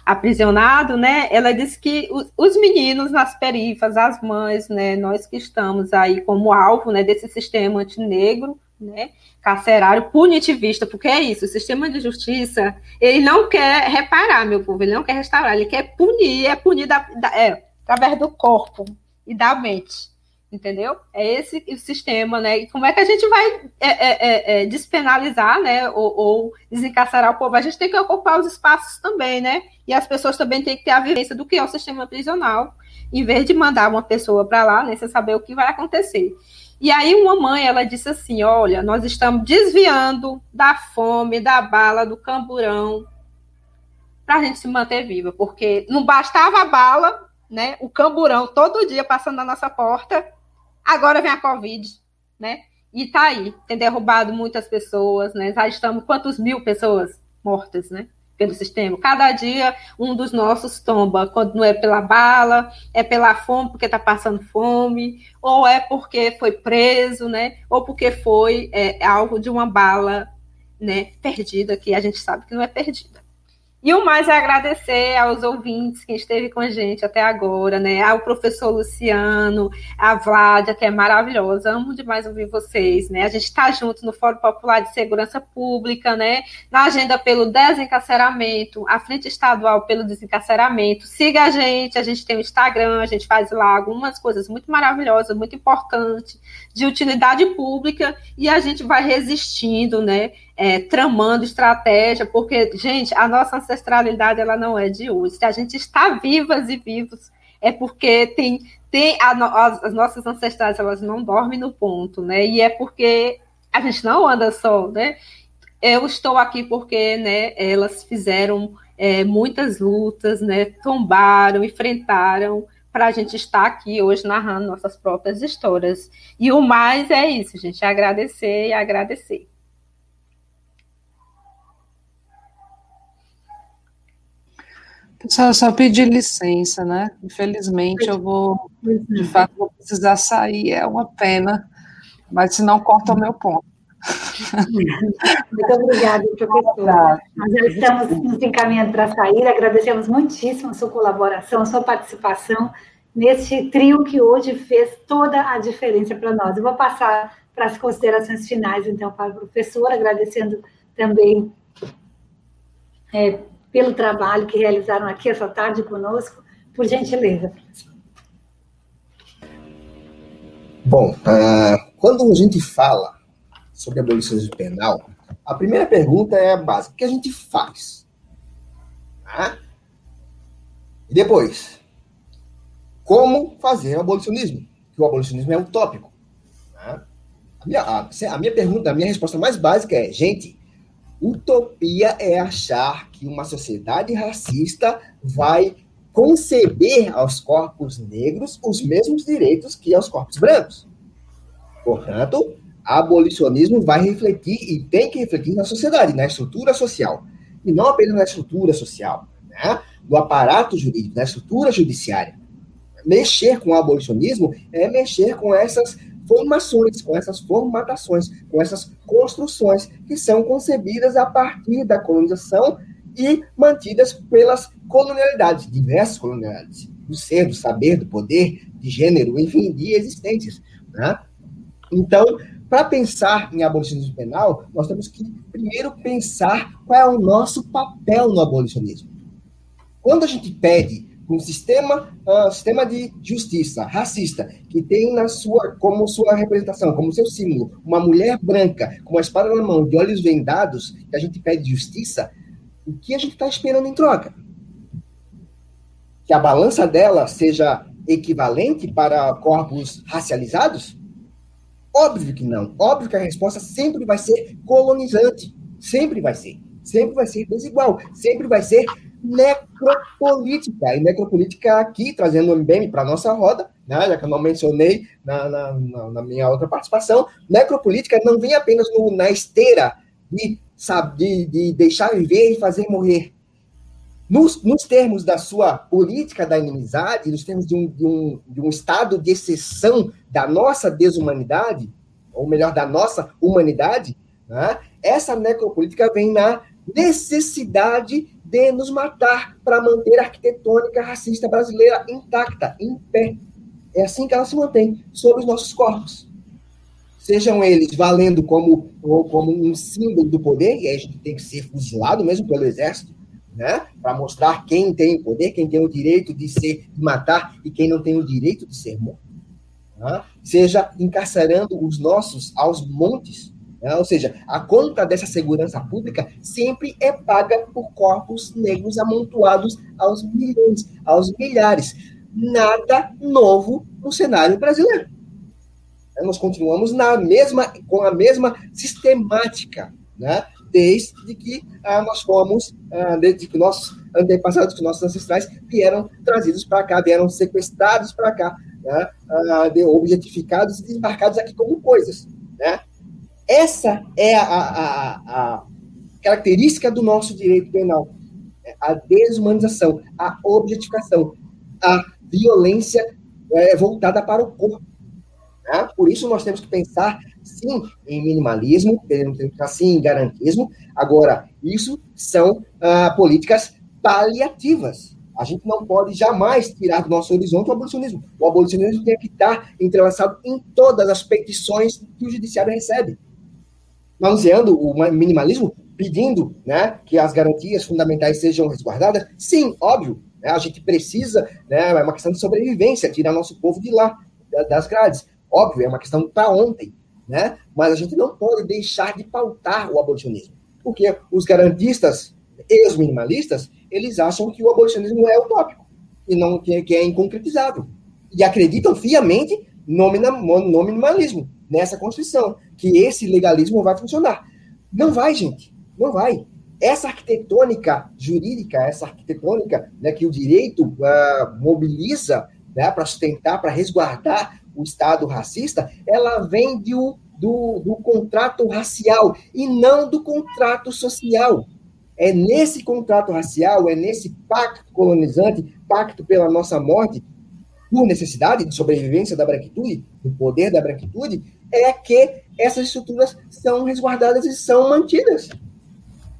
aprisionado, né, ela disse que os, os meninos nas perifas, as mães, né, nós que estamos aí como alvo, né, desse sistema antinegro, né, carcerário punitivista, porque é isso, o sistema de justiça, ele não quer reparar, meu povo, ele não quer restaurar, ele quer punir, é punir da, da, é, através do corpo e da mente, entendeu? É esse o sistema, né, e como é que a gente vai é, é, é, é, despenalizar, né, ou, ou desencarcerar o povo? A gente tem que ocupar os espaços também, né, e as pessoas também têm que ter a vivência do que é o sistema prisional, em vez de mandar uma pessoa para lá, né, sem saber o que vai acontecer. E aí uma mãe, ela disse assim, olha, nós estamos desviando da fome, da bala, do camburão, para a gente se manter viva, porque não bastava a bala, né, o camburão todo dia passando na nossa porta, agora vem a Covid, né, e tá aí, tem derrubado muitas pessoas, né, já estamos, quantos mil pessoas mortas, né, pelo sistema. Cada dia um dos nossos tomba, quando não é pela bala, é pela fome, porque está passando fome, ou é porque foi preso, né? Ou porque foi é, algo de uma bala né, perdida, que a gente sabe que não é perdida. E o mais é agradecer aos ouvintes que esteve com a gente até agora, né? Ao professor Luciano, a Vládia, que é maravilhosa, amo demais ouvir vocês, né? A gente está junto no Fórum Popular de Segurança Pública, né? Na agenda pelo desencarceramento, a Frente Estadual pelo Desencarceramento. Siga a gente, a gente tem o Instagram, a gente faz lá algumas coisas muito maravilhosas, muito importantes, de utilidade pública, e a gente vai resistindo, né? É, tramando estratégia, porque, gente, a nossa ancestralidade ela não é de hoje. Se a gente está vivas e vivos, é porque tem, tem a, as, as, nossas ancestrais elas não dormem no ponto, né? E é porque a gente não anda só, né? Eu estou aqui porque, né? Elas fizeram é, muitas lutas, né? Tombaram, enfrentaram para a gente estar aqui hoje narrando nossas próprias histórias. E o mais é isso, gente, é agradecer e agradecer. Pessoal, só pedir licença, né? Infelizmente eu vou, de fato, vou precisar sair, é uma pena, mas se não corta o meu ponto. [LAUGHS] Muito obrigada, professora. Nós já estamos nos encaminhando para sair, agradecemos muitíssimo a sua colaboração, a sua participação neste trio que hoje fez toda a diferença para nós. Eu vou passar para as considerações finais, então, para a professora, agradecendo também é, pelo trabalho que realizaram aqui essa tarde conosco. Por gentileza, Bom, uh, quando a gente fala sobre abolicionismo penal, a primeira pergunta é a básica: o que a gente faz? Tá? E depois, como fazer o abolicionismo? Que o abolicionismo é utópico. Tá? A, minha, a, a minha pergunta, a minha resposta mais básica é: gente, utopia é achar que uma sociedade racista vai conceder aos corpos negros os mesmos direitos que aos corpos brancos. Portanto, abolicionismo vai refletir e tem que refletir na sociedade, na estrutura social. E não apenas na estrutura social, né? no aparato jurídico, na estrutura judiciária. Mexer com o abolicionismo é mexer com essas formações, com essas formatações, com essas construções que são concebidas a partir da colonização e mantidas pelas colonialidades, diversas colonialidades, do ser, do saber, do poder, de gênero, enfim, de existências. Né? Então, para pensar em abolicionismo penal, nós temos que primeiro pensar qual é o nosso papel no abolicionismo. Quando a gente pede um sistema, uh, sistema de justiça racista que tem na sua como sua representação, como seu símbolo, uma mulher branca com uma espada na mão, de olhos vendados, que a gente pede justiça, o que a gente está esperando em troca? Que a balança dela seja equivalente para corpos racializados? Óbvio que não. Óbvio que a resposta sempre vai ser colonizante. Sempre vai ser. Sempre vai ser desigual. Sempre vai ser necropolítica. E necropolítica aqui, trazendo o MBM para a nossa roda, né, já que eu não mencionei na, na, na, minha outra participação, necropolítica não vem apenas no, na esteira de, sabe, de, de deixar viver e fazer morrer. Nos, nos, termos da sua política da inimizade, nos termos de um, de, um, de um estado de exceção da nossa desumanidade, ou melhor, da nossa humanidade, né, essa necropolítica vem na necessidade de nos matar para manter a arquitetônica racista brasileira intacta, em pé. É assim que ela se mantém, sobre os nossos corpos. Sejam eles valendo como, como um símbolo do poder, e aí a gente tem que ser fuzilado mesmo pelo exército, né? Para mostrar quem tem o poder, quem tem o direito de ser, de matar e quem não tem o direito de ser morto. Né? Seja encarcerando os nossos aos montes. Né? Ou seja, a conta dessa segurança pública sempre é paga por corpos negros amontoados aos milhões, aos milhares. Nada novo no cenário brasileiro. Nós continuamos na mesma, com a mesma sistemática, né? desde que ah, nós fomos, ah, desde que nossos antepassados, que nossos ancestrais vieram trazidos para cá, vieram sequestrados para cá, né? ah, objetificados e desembarcados aqui como coisas. Né? Essa é a, a, a, característica do nosso direito penal: né? a desumanização, a objetificação, a violência é, voltada para o corpo. Né? Por isso, nós temos que pensar sim em minimalismo, assim em garantismo. Agora, isso são ah, políticas paliativas. A gente não pode jamais tirar do nosso horizonte o abolicionismo. O abolicionismo tem que estar entrelaçado em todas as petições que o judiciário recebe. Manuseando o minimalismo, pedindo né, que as garantias fundamentais sejam resguardadas, sim, óbvio. Né, a gente precisa, né, é uma questão de sobrevivência, tirar nosso povo de lá, das grades. Óbvio, é uma questão para ontem né? Mas a gente não pode deixar de pautar o abolicionismo, porque os garantistas e os minimalistas eles acham que o abolicionismo é utópico e não que, é inconcretizável e acreditam fiamente no, no minimalismo nessa Constituição que esse legalismo vai funcionar. Não vai, gente, não vai. Essa arquitetônica jurídica, essa arquitetônica né, que o direito uh, mobiliza né, para sustentar, para resguardar o Estado racista, ela vem do, do, do contrato racial e não do contrato social. É nesse contrato racial, é nesse pacto colonizante, pacto pela nossa morte, por necessidade de sobrevivência da branquitude, do poder da branquitude, é que essas estruturas são resguardadas e são mantidas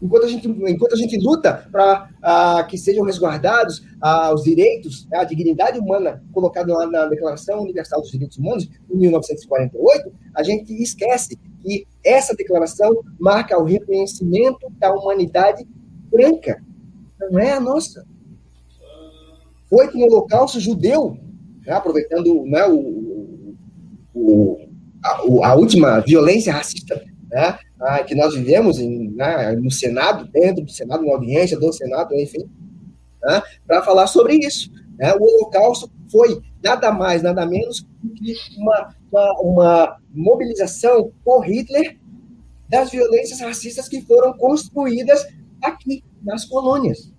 enquanto a gente, enquanto a gente luta para ah, que sejam resguardados uh, os direitos, a dignidade humana colocada lá na Declaração Universal dos Direitos Humanos, em 1948, a gente esquece que essa declaração marca o reconhecimento da humanidade branca, não é a nossa. Foi que no Holocausto judeu, né, aproveitando né, o, o, o, a, a, última violência racista né, que nós vivemos em, né, no Senado, dentro do Senado, na audiência do Senado, enfim, né, para falar sobre isso. Né? O Holocausto foi nada mais, nada menos que uma, uma, uma mobilização por Hitler das violências racistas que foram construídas aqui, nas colônias.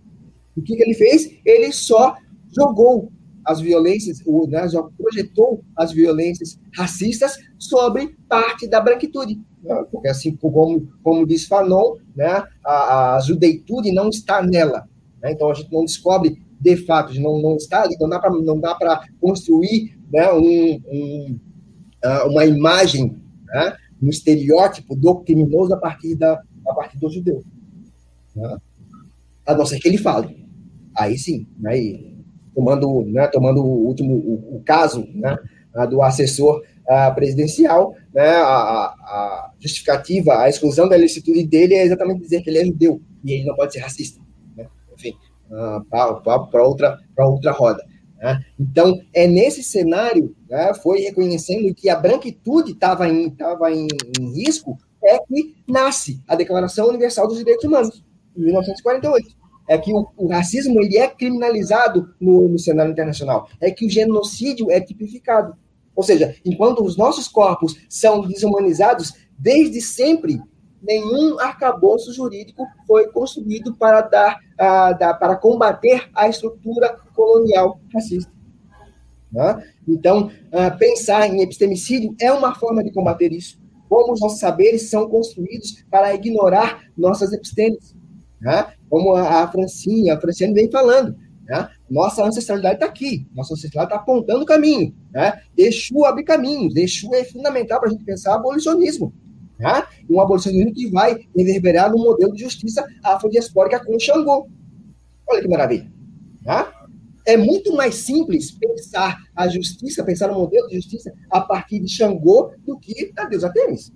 O que, que ele fez? Ele só jogou as violências, né, já projetou as violências racistas sobre parte da branquitude. Né? Porque, assim como, como diz Fanon, né, a, a judeitude não está nela. Né? Então, a gente não descobre de fato, não, não está ali, não dá para construir né, um, um, ah, uma imagem, né, um estereótipo do criminoso a partir, da, a partir do judeu. Né? A não ser que ele fale. Aí sim, né, tomando, né, tomando o último o, o caso né, do assessor uh, presidencial, né, a, a, justificativa, a exclusão da licitude dele é exatamente dizer que ele é judeu e ele não pode ser racista. Né? Enfim, uh, para outra, outra roda. Né? Então, é nesse cenário, né, foi reconhecendo que a branquitude estava em, tava em, em risco, é que nasce a Declaração Universal dos Direitos Humanos, em 1948 é que o, o, racismo ele é criminalizado no, no, cenário internacional, é que o genocídio é tipificado. Ou seja, enquanto os nossos corpos são desumanizados, desde sempre nenhum arcabouço jurídico foi construído para dar, dar para combater a estrutura colonial racista. Né? Então, uh, pensar em epistemicídio é uma forma de combater isso. Como os nossos saberes são construídos para ignorar nossas epistemes. Né? Como a, Francinha, a Franciane vem falando. Né? Nossa ancestralidade está aqui, nossa ancestralidade está apontando o caminho. Né? Exu abre caminhos, Exu é fundamental para a gente pensar abolicionismo. Né? Um abolicionismo que vai reverberar no modelo de justiça afrodiaspórica com o Xangô. Olha que maravilha. Né? É muito mais simples pensar a justiça, pensar o modelo de justiça a partir de Xangô do que da deusa Tênis.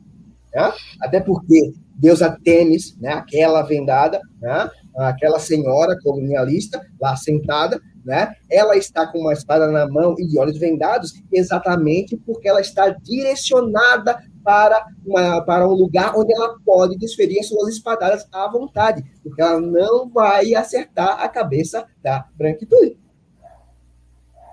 Né? Até porque deusa Tênis, né, aquela vendada, né, aquela senhora colonialista lá sentada, né, ela está com uma espada na mão e de olhos vendados exatamente porque ela está direcionada para, uma, para um lugar onde ela pode desferir as suas espadadas à vontade, porque ela não vai acertar a cabeça da branquitude.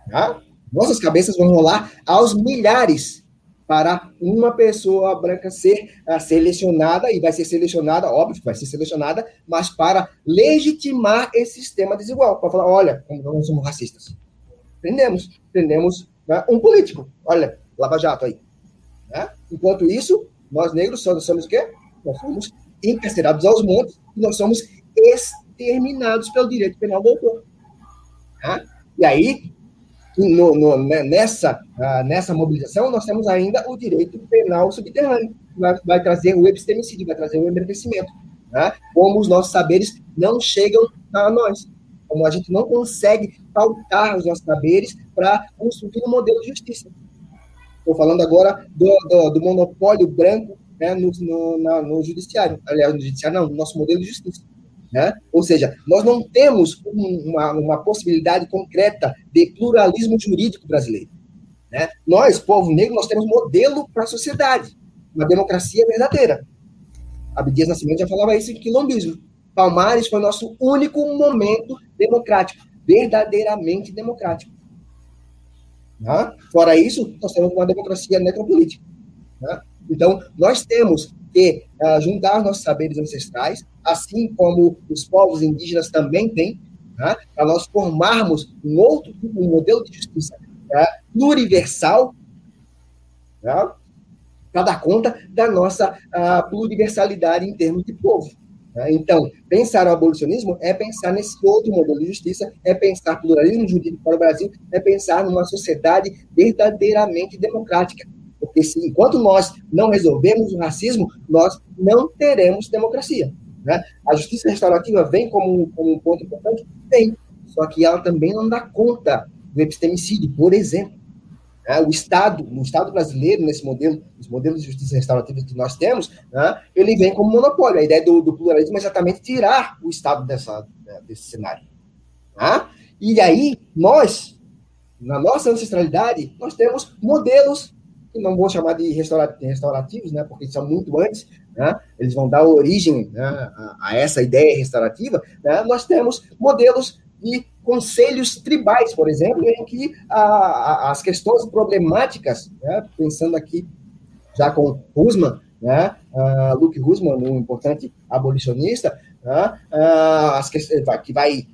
Tá? Nossas cabeças vão rolar aos milhares para uma pessoa branca ser uh, selecionada, e vai ser selecionada, óbvio vai ser selecionada, mas para legitimar esse sistema desigual, para falar, olha, nós somos racistas. Prendemos, prendemos né, um político, olha, Lava Jato aí. Né? Enquanto isso, nós negros somos, somos o quê? Nós somos encarcerados aos montes e nós somos exterminados pelo direito penal do autor. Né? E aí, no, no, né, nessa, uh, nessa mobilização, nós temos ainda o direito penal subterrâneo, que vai, vai trazer o epistemicídio, vai trazer o embranquecimento. Né? Como os nossos saberes não chegam a nós, como a gente não consegue pautar os nossos saberes para construir um modelo de justiça. Estou falando agora do, do, do monopólio branco né, no, no, na, no judiciário, aliás, no judiciário não, no nosso modelo de justiça. Né? Ou seja, nós não temos uma, uma possibilidade concreta de pluralismo jurídico brasileiro. Né? Nós, povo negro, nós temos modelo para a sociedade, uma democracia verdadeira. Abdias Nascimento já falava isso em quilombismo. Palmares foi nosso único momento democrático, verdadeiramente democrático. Né? Fora isso, nós temos uma democracia necropolítica. Né? Então, nós temos que uh, juntar nossos saberes ancestrais, assim como os povos indígenas também têm, né, para nós formarmos um outro tipo, um modelo de justiça né, pluriversal, né, para dar conta da nossa uh, pluriversalidade em termos de povo. Então, pensar o abolicionismo é pensar nesse outro modelo de justiça, é pensar pluralismo jurídico para o Brasil, é pensar numa sociedade verdadeiramente democrática, porque se, enquanto nós não resolvemos o racismo, nós não teremos democracia. Né? A justiça restaurativa vem como como um ponto importante? Vem. Só que ela também não dá conta do epistemicídio, por exemplo. Né? O Estado, no Estado brasileiro, nesse modelo, os modelos de justiça restaurativa que nós temos, né? ele vem como monopólio. A ideia do, do, pluralismo é exatamente tirar o Estado dessa, né, desse cenário. Né? E aí, nós, na nossa ancestralidade, nós temos modelos que não vou chamar de restaurativos, né, porque são muito antes, né, eles vão dar origem né, a, a, essa ideia restaurativa, né, nós temos modelos de conselhos tribais, por exemplo, em que a, a, as questões problemáticas, né, pensando aqui já com Husman, né, Luke Husman, um importante abolicionista, né, uh, as questões, que vai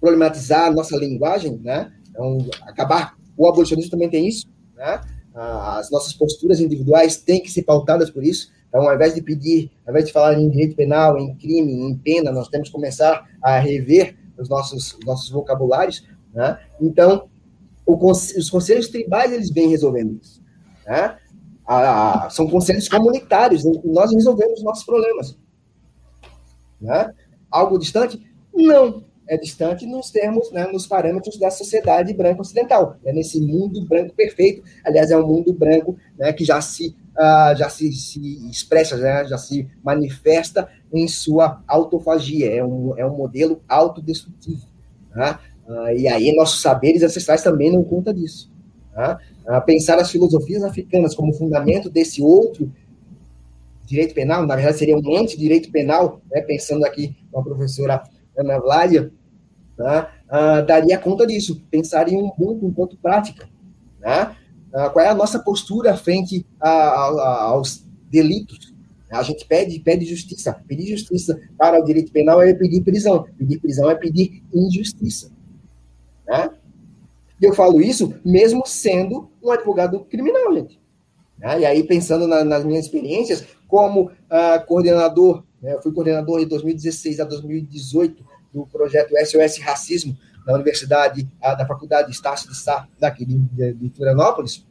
problematizar a nossa linguagem, né, então, acabar, o abolicionismo também tem isso, né, as nossas posturas individuais têm que ser pautadas por isso, então, ao invés de pedir, ao invés de falar em direito penal, em crime, em pena, nós temos que começar a rever os nossos, os nossos vocabulários, né? Então, os conselhos tribais, eles vêm resolvendo isso, né? A, a, são conselhos comunitários, e nós resolvemos nossos problemas. Né? Algo distante? Não, é distante nos termos, né, nos parâmetros da sociedade branca ocidental. É nesse mundo branco perfeito. Aliás, é um mundo branco né, que já se, uh, já se, se expressa, né, já se manifesta em sua autofagia. É um, é um modelo autodestrutivo. Né? Uh, e aí nossos saberes ancestrais também não conta disso. Uh, pensar as filosofias africanas como fundamento desse outro direito penal, na verdade seria um antidireito penal, né, pensando aqui com a professora Ana Vládia, né, uh, daria conta disso, pensar em um mundo enquanto prática. Né? Uh, qual é a nossa postura frente a, a, aos delitos a gente pede, pede justiça. Pedir justiça para o direito penal é pedir prisão. Pedir prisão é pedir injustiça. Né? E eu falo isso mesmo sendo um advogado criminal, gente. Né? E aí, pensando na, nas minhas experiências, como uh, coordenador? Eu fui coordenador de 2016 a 2018 do projeto SOS Racismo na Universidade, da Faculdade Estácio de Sá, daqui de, de, de Florianópolis,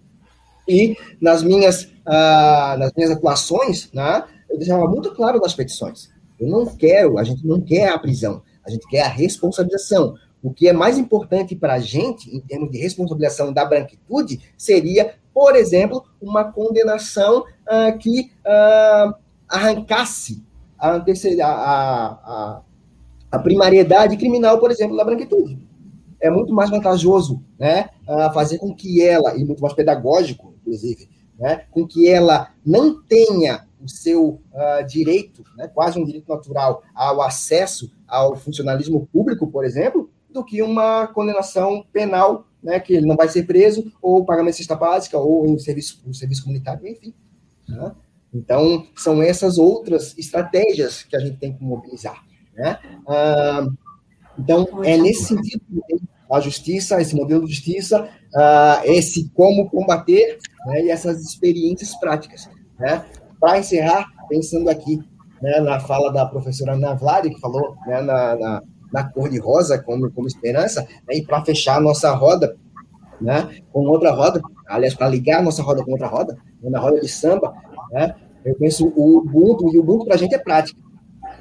e nas minhas, uh, nas minhas atuações, né, eu deixava muito claro nas petições. Eu não quero, a gente não quer a prisão, a gente quer a responsabilização. O que é mais importante para a gente, em termos de responsabilização da branquitude, seria, por exemplo, uma condenação uh, que uh, arrancasse a, a, a, primariedade criminal, por exemplo, da branquitude é muito mais vantajoso né, fazer com que ela, e muito mais pedagógico, inclusive, né, com que ela não tenha o seu uh, direito, né, quase um direito natural, ao acesso ao funcionalismo público, por exemplo, do que uma condenação penal, né, que ele não vai ser preso, ou pagamento de cesta básica, ou em serviço, um serviço comunitário, enfim. Né? Então, são essas outras estratégias que a gente tem que mobilizar. Né? Ah, então, é nesse sentido que a justiça, esse modelo de justiça, uh, esse como combater né, e essas experiências práticas. Né? Para encerrar, pensando aqui né, na fala da professora Ana que falou né, na, na, na, cor de rosa como, como esperança, né, e para fechar a nossa roda né, com outra roda, aliás, para ligar a nossa roda com outra roda, né, na roda de samba, né, eu penso o Ubuntu, e o Ubuntu para a gente é prática.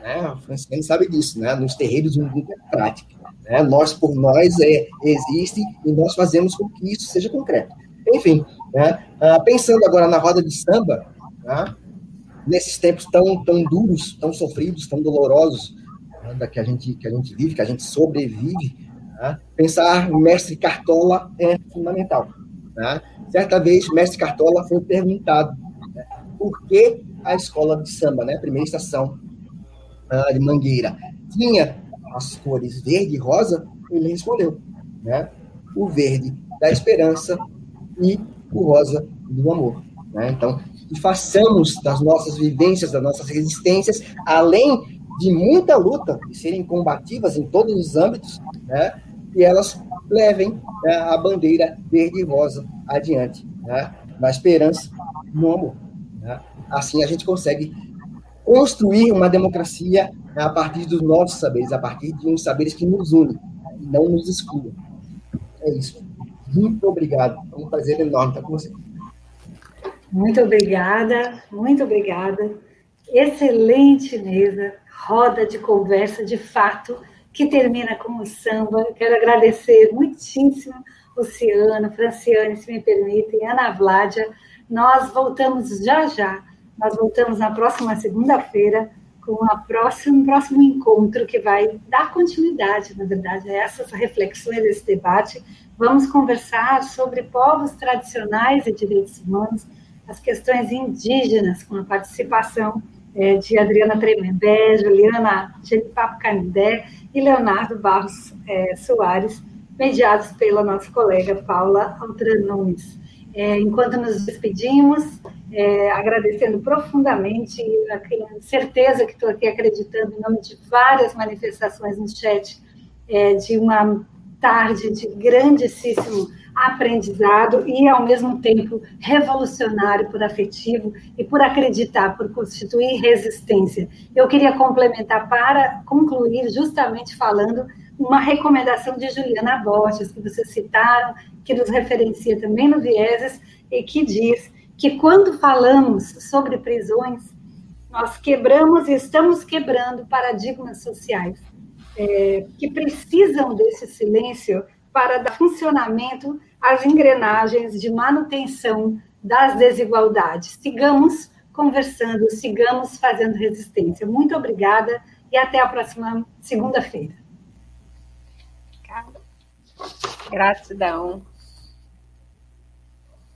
Né? O Franciane sabe disso, né? nos terreiros o Ubuntu é prática. Né? Nós por nós é, existe e nós fazemos com que isso seja concreto. Enfim, né? uh, pensando agora na roda de samba, né? nesses tempos tão, tão duros, tão sofridos, tão dolorosos né? que, a gente, que a gente vive, que a gente sobrevive, né? pensar mestre Cartola é fundamental. Né? Certa vez, mestre Cartola foi perguntado? Por que a escola de samba, né? primeira estação uh, de Mangueira, tinha as cores verde e rosa, ele respondeu, né? O verde da esperança e o rosa do amor. Né? Então, façamos das nossas vivências, das nossas resistências, além de muita luta, de serem combativas em todos os âmbitos, né? e elas levem né, a bandeira verde e rosa adiante, né? na esperança, no amor. Né? Assim a gente consegue construir uma democracia a partir dos nossos saberes, a partir de uns saberes que nos unem e não nos excluam. É isso. Muito obrigado. É um prazer enorme estar com você. Muito obrigada, muito obrigada. Excelente mesa, roda de conversa de fato, que termina com o samba. Quero agradecer muitíssimo Luciano, Franciane, se me permitem, Ana Vládia. Nós voltamos já já. Nós voltamos na próxima segunda-feira com a próximo, próximo encontro que vai dar continuidade, na verdade, a essas reflexões, esse debate. Vamos conversar sobre povos tradicionais e direitos humanos, as questões indígenas, com a participação é, de Adriana Tremembé, Juliana Genipapo Canindé e Leonardo Barros é, Soares, mediados pela nossa colega Paula Altranunes. É, enquanto nos despedimos, é, agradecendo profundamente, a certeza que estou aqui acreditando em nome de várias manifestações no chat, é, de uma tarde de grandíssimo aprendizado e, ao mesmo tempo, revolucionário por afetivo e por acreditar, por constituir resistência. Eu queria complementar para concluir justamente falando uma recomendação de Juliana Borges, que vocês citaram, que nos referencia também no Vieses, e que diz que quando falamos sobre prisões, nós quebramos e estamos quebrando paradigmas sociais é, que precisam desse silêncio para dar funcionamento às engrenagens de manutenção das desigualdades. Sigamos conversando, sigamos fazendo resistência. Muito obrigada e até a próxima segunda-feira. Gratidão.